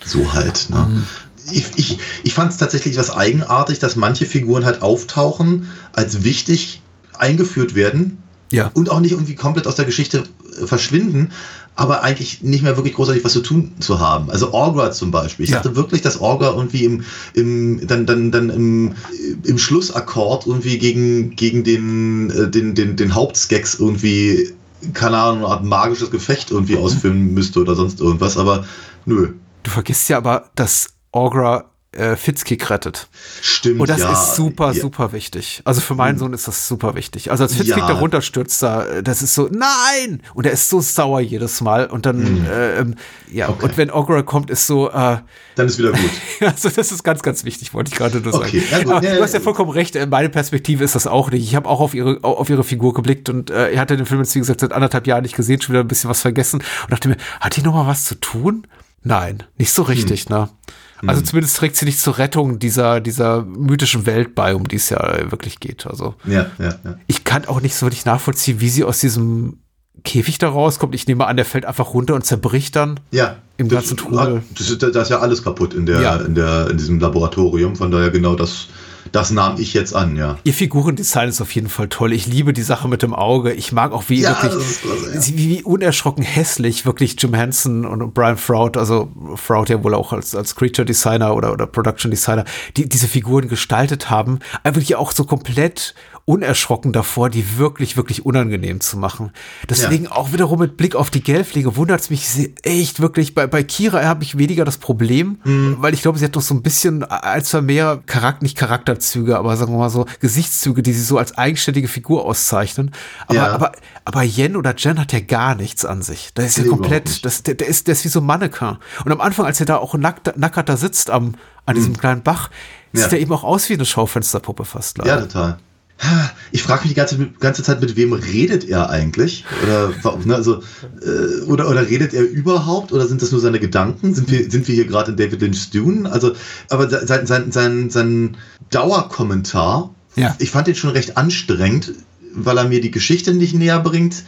S6: So halt. Ne? Mhm ich, ich, ich fand es tatsächlich was eigenartig, dass manche Figuren halt auftauchen, als wichtig eingeführt werden
S5: ja.
S6: und auch nicht irgendwie komplett aus der Geschichte äh, verschwinden, aber eigentlich nicht mehr wirklich großartig was zu tun zu haben. Also Orgra zum Beispiel. Ich ja. dachte wirklich, dass Orgra irgendwie im, im dann, dann, dann im, im Schlussakkord irgendwie gegen, gegen den, äh, den, den, den Hauptskeks irgendwie, keine Ahnung, eine Art magisches Gefecht irgendwie ausführen müsste oder sonst irgendwas, aber nö.
S5: Du vergisst ja aber, dass Orgra äh, Fitzkick rettet.
S6: Stimmt.
S5: Und das ja. ist super, ja. super wichtig. Also für meinen hm. Sohn ist das super wichtig. Also als Fitzkick ja. da runterstürzt, da, das ist so, nein! Und er ist so sauer jedes Mal. Und dann, hm. äh, ähm, ja, okay. und wenn Ogra kommt, ist so, äh,
S6: dann ist wieder gut.
S5: also das ist ganz, ganz wichtig, wollte ich gerade nur sagen. Okay. Aber du hast ja vollkommen recht, äh, meine Perspektive ist das auch nicht. Ich habe auch auf ihre, auf ihre Figur geblickt und äh, er hatte den Film jetzt, wie gesagt, seit anderthalb Jahren nicht gesehen, schon wieder ein bisschen was vergessen und dachte mir, hat die noch mal was zu tun? Nein, nicht so richtig, hm. ne? Also hm. zumindest trägt sie nicht zur Rettung dieser, dieser mythischen Welt bei, um die es ja wirklich geht. Also
S6: ja, ja, ja.
S5: ich kann auch nicht so wirklich nachvollziehen, wie sie aus diesem Käfig da rauskommt. Ich nehme an, der fällt einfach runter und zerbricht dann.
S6: Ja.
S5: Im ganzen Trubel.
S6: Das ist, das ist ja alles kaputt in der, ja. in der, in diesem Laboratorium. Von daher genau das, das nahm ich jetzt an, ja.
S5: Ihr Figurendesign ist auf jeden Fall toll. Ich liebe die Sache mit dem Auge. Ich mag auch, wie ja, wirklich, klasse, ja. wie, wie, unerschrocken hässlich wirklich Jim Henson und Brian Froud, also Froud ja wohl auch als, als Creature Designer oder, oder Production Designer, die diese Figuren gestaltet haben. Einfach hier auch so komplett unerschrocken davor, die wirklich, wirklich unangenehm zu machen. Deswegen ja. auch wiederum mit Blick auf die Gelflinge wundert es mich echt wirklich. Bei, bei Kira habe ich weniger das Problem, mhm. weil ich glaube, sie hat noch so ein bisschen als zwar mehr Charakter, nicht Charakterzüge, aber sagen wir mal so Gesichtszüge, die sie so als eigenständige Figur auszeichnen. Aber, ja. aber, aber Yen oder Jen hat ja gar nichts an sich. Da ist ja komplett, das, der, der, ist, der ist wie so Mannequin. Und am Anfang, als er da auch nackt, nackert da sitzt am, an mhm. diesem kleinen Bach, sieht er eben auch aus wie eine Schaufensterpuppe fast.
S6: Leider. Ja, total ich frage mich die ganze, ganze Zeit, mit wem redet er eigentlich? Oder, ne, also, äh, oder, oder redet er überhaupt? Oder sind das nur seine Gedanken? Sind wir, sind wir hier gerade in David Lynch's Dune? Also, aber sein, sein, sein, sein Dauerkommentar, ja. ich fand den schon recht anstrengend, weil er mir die Geschichte nicht näher bringt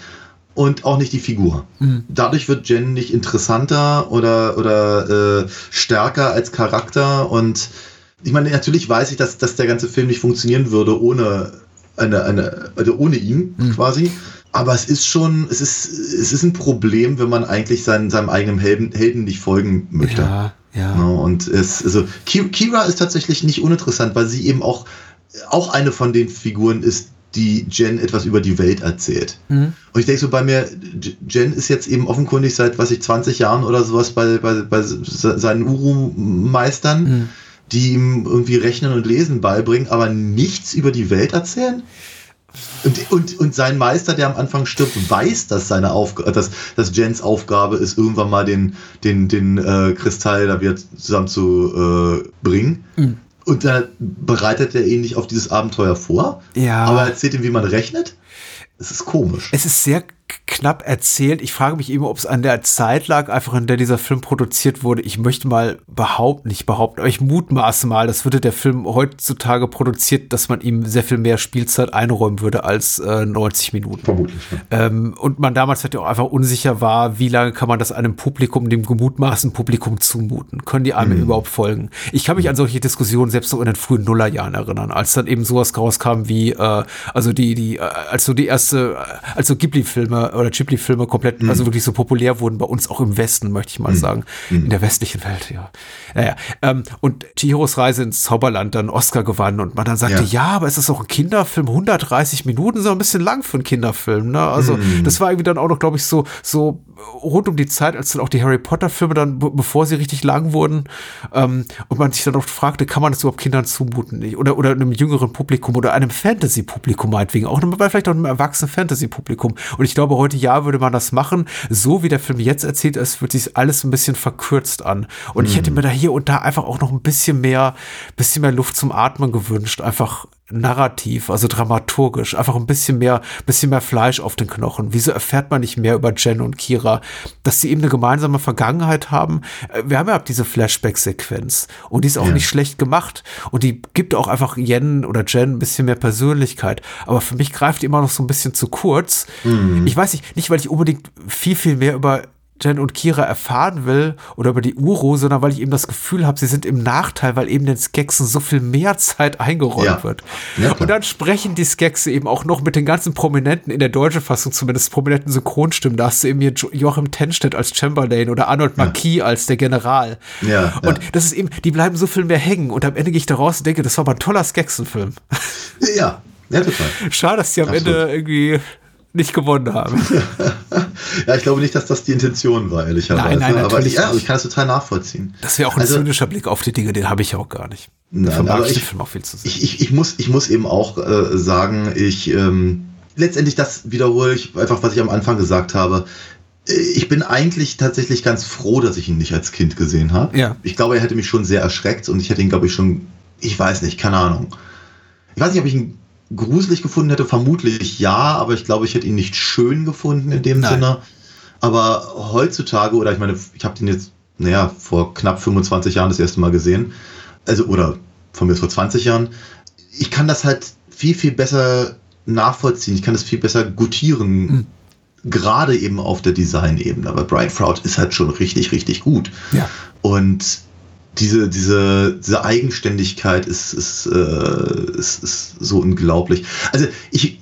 S6: und auch nicht die Figur. Mhm. Dadurch wird Jen nicht interessanter oder, oder äh, stärker als Charakter und ich meine, natürlich weiß ich, dass, dass der ganze Film nicht funktionieren würde ohne eine, eine, also ohne ihn mhm. quasi. Aber es ist schon, es ist, es ist ein Problem, wenn man eigentlich seinen, seinem eigenen Helden, Helden nicht folgen möchte.
S5: Ja, ja.
S6: Ne, und es, also Kira ist tatsächlich nicht uninteressant, weil sie eben auch, auch eine von den Figuren ist, die Jen etwas über die Welt erzählt. Mhm. Und ich denke so bei mir, Jen ist jetzt eben offenkundig seit, was ich, 20 Jahren oder sowas bei, bei, bei seinen Uru-Meistern. Mhm die ihm irgendwie Rechnen und Lesen beibringen, aber nichts über die Welt erzählen? Und, und, und sein Meister, der am Anfang stirbt, weiß, dass seine Aufgabe, dass, dass Jens Aufgabe ist, irgendwann mal den, den, den äh, Kristall da wieder zusammen zu äh, bringen. Mhm. Und dann bereitet er ihn nicht auf dieses Abenteuer vor.
S5: Ja.
S6: Aber erzählt ihm, wie man rechnet. Es ist komisch.
S5: Es ist sehr knapp erzählt. Ich frage mich immer, ob es an der Zeit lag, einfach in der dieser Film produziert wurde. Ich möchte mal behaupten, nicht behaupten, aber ich mutmaße mal, das würde der Film heutzutage produziert, dass man ihm sehr viel mehr Spielzeit einräumen würde als äh, 90 Minuten.
S6: Vermutlich.
S5: Ja. Ähm, und man damals halt auch einfach unsicher war, wie lange kann man das einem Publikum, dem gemutmaßten Publikum zumuten? Können die einem mhm. überhaupt folgen? Ich kann mich an solche Diskussionen selbst so in den frühen Nullerjahren erinnern, als dann eben sowas rauskam wie, äh, also die, die, äh, als so die erste, äh, als so Ghibli-Filme oder Ghibli-Filme komplett, mhm. also wirklich so populär wurden bei uns auch im Westen, möchte ich mal mhm. sagen. Mhm. In der westlichen Welt, ja. Naja, ähm, und Chihiros Reise ins Zauberland dann Oscar gewann und man dann sagte, ja, ja aber es ist auch ein Kinderfilm, 130 Minuten, so ein bisschen lang für einen Kinderfilm, ne? Also, mhm. das war irgendwie dann auch noch, glaube ich, so, so rund um die Zeit, als dann auch die Harry Potter-Filme dann, bevor sie richtig lang wurden, ähm, und man sich dann auch fragte, kann man das überhaupt Kindern zumuten? Oder, oder einem jüngeren Publikum oder einem Fantasy-Publikum meinetwegen, auch vielleicht auch einem erwachsenen Fantasy-Publikum. Und ich glaube, heute ja würde man das machen. So wie der Film jetzt erzählt ist, wird sich alles ein bisschen verkürzt an. Und mhm. ich hätte mir da hier und da einfach auch noch ein bisschen mehr, bisschen mehr Luft zum Atmen gewünscht. Einfach narrativ, also dramaturgisch, einfach ein bisschen mehr, bisschen mehr Fleisch auf den Knochen. Wieso erfährt man nicht mehr über Jen und Kira, dass sie eben eine gemeinsame Vergangenheit haben? Äh, wir haben ja diese Flashback-Sequenz und die ist auch ja. nicht schlecht gemacht und die gibt auch einfach Jen oder Jen ein bisschen mehr Persönlichkeit. Aber für mich greift die immer noch so ein bisschen zu kurz. Mhm. Ich weiß nicht, nicht weil ich unbedingt viel, viel mehr über Jen und Kira erfahren will oder über die Uro, sondern weil ich eben das Gefühl habe, sie sind im Nachteil, weil eben den Skeksen so viel mehr Zeit eingeräumt ja. wird. Ja, und dann sprechen die Skexe eben auch noch mit den ganzen Prominenten in der deutschen Fassung, zumindest prominenten Synchronstimmen. Da hast du eben hier Joachim Tenstedt als Chamberlain oder Arnold ja. Marquis als der General.
S6: Ja,
S5: und das ist eben, die bleiben so viel mehr hängen und am Ende gehe ich da raus und denke, das war aber ein toller Skeksen-Film.
S6: Ja, ja, total.
S5: Schade, dass die am Absolut. Ende irgendwie nicht gewonnen haben.
S6: ja, ich glaube nicht, dass das die Intention war, ehrlicherweise.
S5: Nein, nein,
S6: aber ich, ja, ich kann es total nachvollziehen.
S5: Das wäre auch ein also, zynischer Blick auf die Dinge, den habe ich auch gar nicht.
S6: Nein, aber ich, Film auch viel zu ich, ich, ich, muss, ich muss eben auch äh, sagen, ich ähm, letztendlich das wiederhole ich einfach, was ich am Anfang gesagt habe. Äh, ich bin eigentlich tatsächlich ganz froh, dass ich ihn nicht als Kind gesehen habe.
S5: Ja.
S6: Ich glaube, er hätte mich schon sehr erschreckt und ich hätte ihn, glaube ich, schon, ich weiß nicht, keine Ahnung. Ich weiß nicht, ob ich ihn gruselig gefunden hätte, vermutlich ja, aber ich glaube, ich hätte ihn nicht schön gefunden in dem Nein. Sinne. Aber heutzutage, oder ich meine, ich habe den jetzt naja, vor knapp 25 Jahren das erste Mal gesehen. Also, oder von mir vor 20 Jahren. Ich kann das halt viel, viel besser nachvollziehen. Ich kann das viel besser gutieren. Mhm. Gerade eben auf der Design-Ebene. Aber Brian Froud ist halt schon richtig, richtig gut.
S5: Ja.
S6: Und diese, diese, diese Eigenständigkeit ist, ist, äh, ist, ist so unglaublich. Also ich,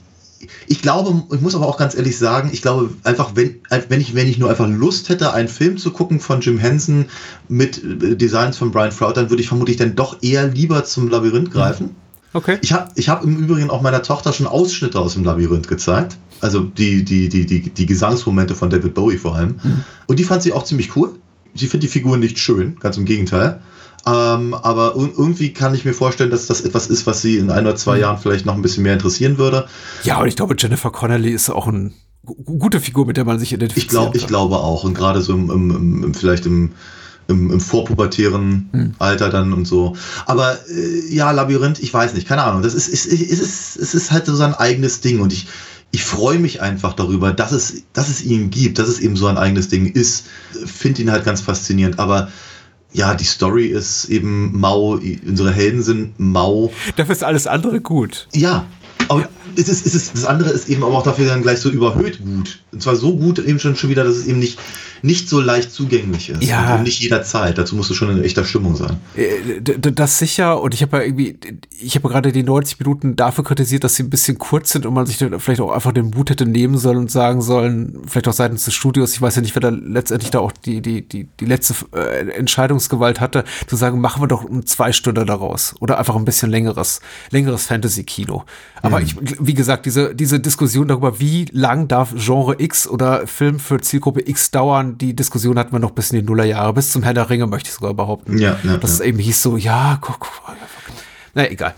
S6: ich glaube, ich muss aber auch ganz ehrlich sagen, ich glaube einfach, wenn, wenn, ich, wenn ich nur einfach Lust hätte, einen Film zu gucken von Jim Henson mit äh, Designs von Brian Froud, dann würde ich vermutlich dann doch eher lieber zum Labyrinth mhm. greifen.
S5: Okay.
S6: Ich habe ich hab im Übrigen auch meiner Tochter schon Ausschnitte aus dem Labyrinth gezeigt. Also die, die, die, die, die Gesangsmomente von David Bowie vor allem. Mhm. Und die fand sie auch ziemlich cool. Sie findet die Figuren nicht schön, ganz im Gegenteil. Ähm, aber irgendwie kann ich mir vorstellen, dass das etwas ist, was sie in ein oder zwei mhm. Jahren vielleicht noch ein bisschen mehr interessieren würde.
S5: Ja, und ich glaube, Jennifer Connelly ist auch eine gute Figur, mit der man sich identifiziert.
S6: Ich, glaub, ich glaube auch. Und gerade so im, im, im, vielleicht im, im, im vorpubertären hm. Alter dann und so. Aber äh, ja, Labyrinth, ich weiß nicht, keine Ahnung. Das ist, ist, ist, ist, es ist halt so sein eigenes Ding und ich, ich freue mich einfach darüber, dass es, dass es ihn gibt, dass es eben so ein eigenes Ding ist. Finde ihn halt ganz faszinierend. Aber ja, die Story ist eben mau, unsere Helden sind mau.
S5: Dafür ist alles andere gut.
S6: Ja, aber es ist, es ist, das andere ist eben aber auch dafür dann gleich so überhöht gut. Und zwar so gut eben schon, schon wieder, dass es eben nicht, nicht so leicht zugänglich ist.
S5: Ja.
S6: Und nicht jederzeit. Dazu musst du schon in echter Stimmung sein.
S5: Äh, das sicher. Und ich habe ja irgendwie, ich habe gerade die 90 Minuten dafür kritisiert, dass sie ein bisschen kurz sind und man sich vielleicht auch einfach den Mut hätte nehmen sollen und sagen sollen, vielleicht auch seitens des Studios, ich weiß ja nicht, wer da letztendlich da auch die, die, die, die letzte äh, Entscheidungsgewalt hatte, zu sagen, machen wir doch zwei Stunden daraus. Oder einfach ein bisschen längeres, längeres Fantasy-Kino. Aber mhm. ich, wie gesagt, diese, diese Diskussion darüber, wie lang darf Genre X oder Film für Zielgruppe X dauern, die Diskussion hatten wir noch bis in die Nullerjahre, bis zum Herr der Ringe, möchte ich sogar behaupten.
S6: Ja, ja,
S5: dass ja. es eben hieß so, ja, guck, guck na egal.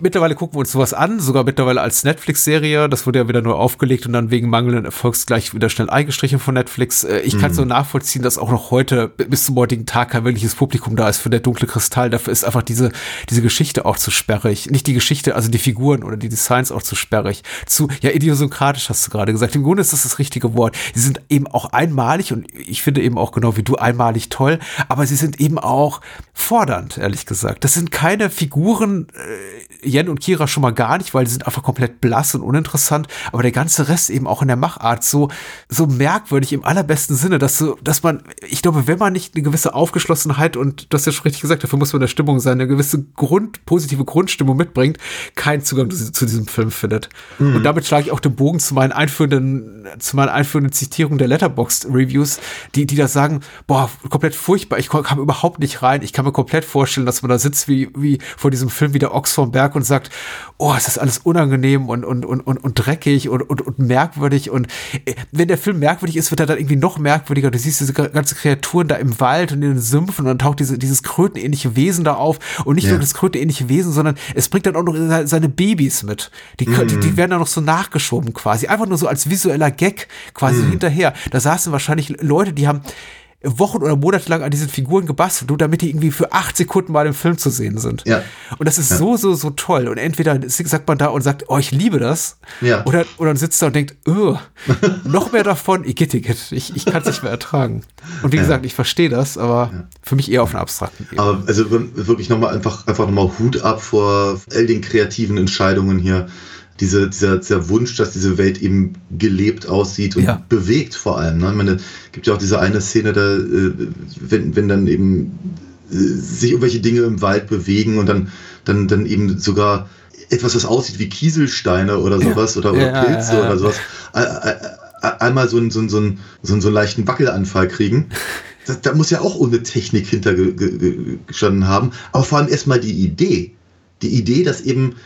S5: Mittlerweile gucken wir uns sowas an, sogar mittlerweile als Netflix-Serie. Das wurde ja wieder nur aufgelegt und dann wegen mangelnden Erfolgs gleich wieder schnell eingestrichen von Netflix. Äh, ich kann mhm. so nachvollziehen, dass auch noch heute bis zum heutigen Tag kein wirkliches Publikum da ist für der dunkle Kristall. Dafür ist einfach diese, diese Geschichte auch zu sperrig. Nicht die Geschichte, also die Figuren oder die Designs auch zu sperrig. Zu, ja, idiosynkratisch hast du gerade gesagt. Im Grunde ist das das richtige Wort. Sie sind eben auch einmalig und ich finde eben auch genau wie du einmalig toll, aber sie sind eben auch fordernd, ehrlich gesagt. Das sind keine Figuren, äh, Yen und Kira schon mal gar nicht, weil die sind einfach komplett blass und uninteressant, aber der ganze Rest eben auch in der Machart so, so merkwürdig im allerbesten Sinne, dass so, dass man, ich glaube, wenn man nicht eine gewisse Aufgeschlossenheit und du hast ja schon richtig gesagt, dafür muss man in der Stimmung sein, eine gewisse Grund, positive Grundstimmung mitbringt, keinen Zugang zu, zu diesem Film findet. Mhm. Und damit schlage ich auch den Bogen zu meinen einführenden, zu meinen einführenden Zitierungen der Letterboxd Reviews, die, die da sagen, boah, komplett furchtbar, ich kam überhaupt nicht rein, ich kann mir komplett vorstellen, dass man da sitzt wie, wie vor diesem Film wie der Ochs vom Berg und sagt, oh, es ist alles unangenehm und, und, und, und, und dreckig und, und, und merkwürdig. Und äh, wenn der Film merkwürdig ist, wird er dann irgendwie noch merkwürdiger. Du siehst diese ganzen Kreaturen da im Wald und in den Sümpfen und dann taucht diese, dieses krötenähnliche Wesen da auf. Und nicht ja. nur das krötenähnliche Wesen, sondern es bringt dann auch noch seine Babys mit. Die, mhm. die, die, werden dann noch so nachgeschoben quasi. Einfach nur so als visueller Gag quasi mhm. hinterher. Da saßen wahrscheinlich Leute, die haben Wochen oder Monate lang an diesen Figuren gebastelt, nur damit die irgendwie für acht Sekunden mal im Film zu sehen sind.
S6: Ja.
S5: Und das ist ja. so, so, so toll. Und entweder sagt man da und sagt, oh, ich liebe das.
S6: Ja.
S5: Oder, oder man sitzt da und denkt, oh, noch mehr davon, Igitt, ich, ich kann es nicht mehr ertragen. Und wie ja. gesagt, ich verstehe das, aber für mich eher auf einer abstrakten
S6: Ebene. Aber also wirklich nochmal einfach, einfach nochmal Hut ab vor all den kreativen Entscheidungen hier diese, dieser, dieser Wunsch, dass diese Welt eben gelebt aussieht und ja. bewegt vor allem. Ne? Ich meine, gibt ja auch diese eine Szene, da, äh, wenn, wenn dann eben äh, sich irgendwelche Dinge im Wald bewegen und dann, dann, dann eben sogar etwas, was aussieht wie Kieselsteine oder sowas ja. oder, oder ja, Pilze oder sowas, einmal so einen, so, einen, so, einen, so einen leichten Wackelanfall kriegen. Da, da muss ja auch ohne Technik hintergestanden haben. Aber vor allem erstmal die Idee. Die Idee, dass eben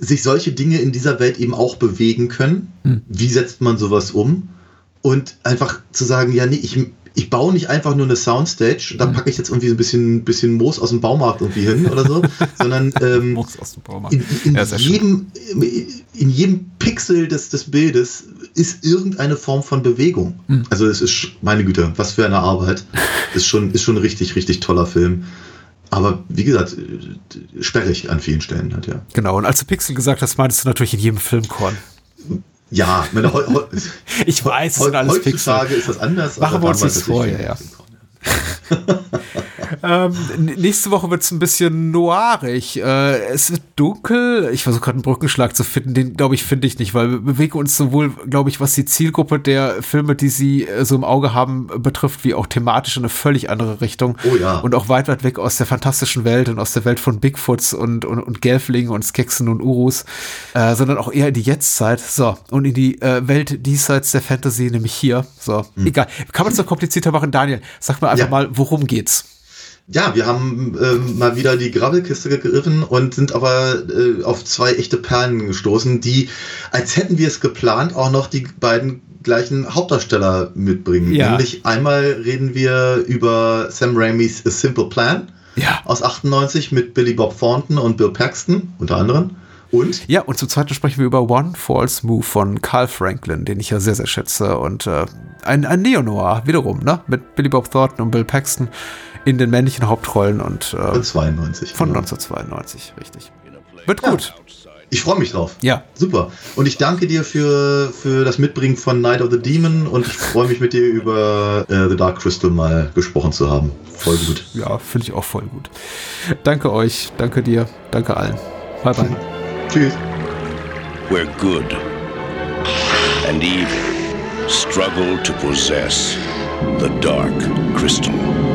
S6: sich solche Dinge in dieser Welt eben auch bewegen können. Hm. Wie setzt man sowas um? Und einfach zu sagen, ja, nee, ich, ich baue nicht einfach nur eine Soundstage, da hm. packe ich jetzt irgendwie so ein bisschen, bisschen Moos aus dem Baumarkt irgendwie hin oder so, sondern ähm, in, in, ja, jedem, in jedem Pixel des, des Bildes ist irgendeine Form von Bewegung. Mhm. Also es ist, meine Güte, was für eine Arbeit. Ist schon, ist schon ein richtig, richtig toller Film. Aber wie gesagt, sperrig an vielen Stellen hat, ja.
S5: Genau, und als du Pixel gesagt hast, meinst du natürlich in jedem Filmkorn.
S6: Ja,
S5: meine, heu, heu, ich weiß, es sind alles
S6: Pixel. ist das anders.
S5: Machen wir uns das vor, ja, ja. ähm, nächste Woche wird es ein bisschen noirig. Äh, es wird dunkel. Ich versuche gerade einen Brückenschlag zu finden. Den, glaube ich, finde ich nicht, weil wir bewegen uns sowohl, glaube ich, was die Zielgruppe der Filme, die sie äh, so im Auge haben, betrifft, wie auch thematisch in eine völlig andere Richtung.
S6: Oh ja.
S5: Und auch weit, weit weg aus der fantastischen Welt und aus der Welt von Bigfoots und, und, und Gelflingen und Skeksen und Urus, äh, sondern auch eher in die Jetztzeit. So, und in die äh, Welt diesseits der Fantasy, nämlich hier. So, hm. egal. Kann man es noch komplizierter machen? Daniel, sag mal einfach ja. mal, worum geht's?
S6: Ja, wir haben äh, mal wieder die Grabbelkiste gegriffen und sind aber äh, auf zwei echte Perlen gestoßen, die, als hätten wir es geplant, auch noch die beiden gleichen Hauptdarsteller mitbringen. Ja. Nämlich einmal reden wir über Sam Raimis A Simple Plan ja. aus 98 mit Billy Bob Thornton und Bill Paxton unter anderem.
S5: Und? Ja, und zum Zweiten sprechen wir über One False Move von Carl Franklin, den ich ja sehr, sehr schätze. Und äh, ein, ein Neo-Noir wiederum, ne? Mit Billy Bob Thornton und Bill Paxton in den männlichen Hauptrollen und
S6: äh, von 92.
S5: Von genau. 1992, richtig. Wird ja. gut.
S6: Ich freue mich drauf.
S5: Ja.
S6: Super. Und ich danke dir für, für das Mitbringen von Night of the Demon und ich freue mich mit dir über äh, The Dark Crystal mal gesprochen zu haben. Voll gut.
S5: Ja, finde ich auch voll gut. Danke euch, danke dir, danke allen. Bye bye.
S6: Tschüss.
S3: Where good and evil struggle to possess the Dark Crystal.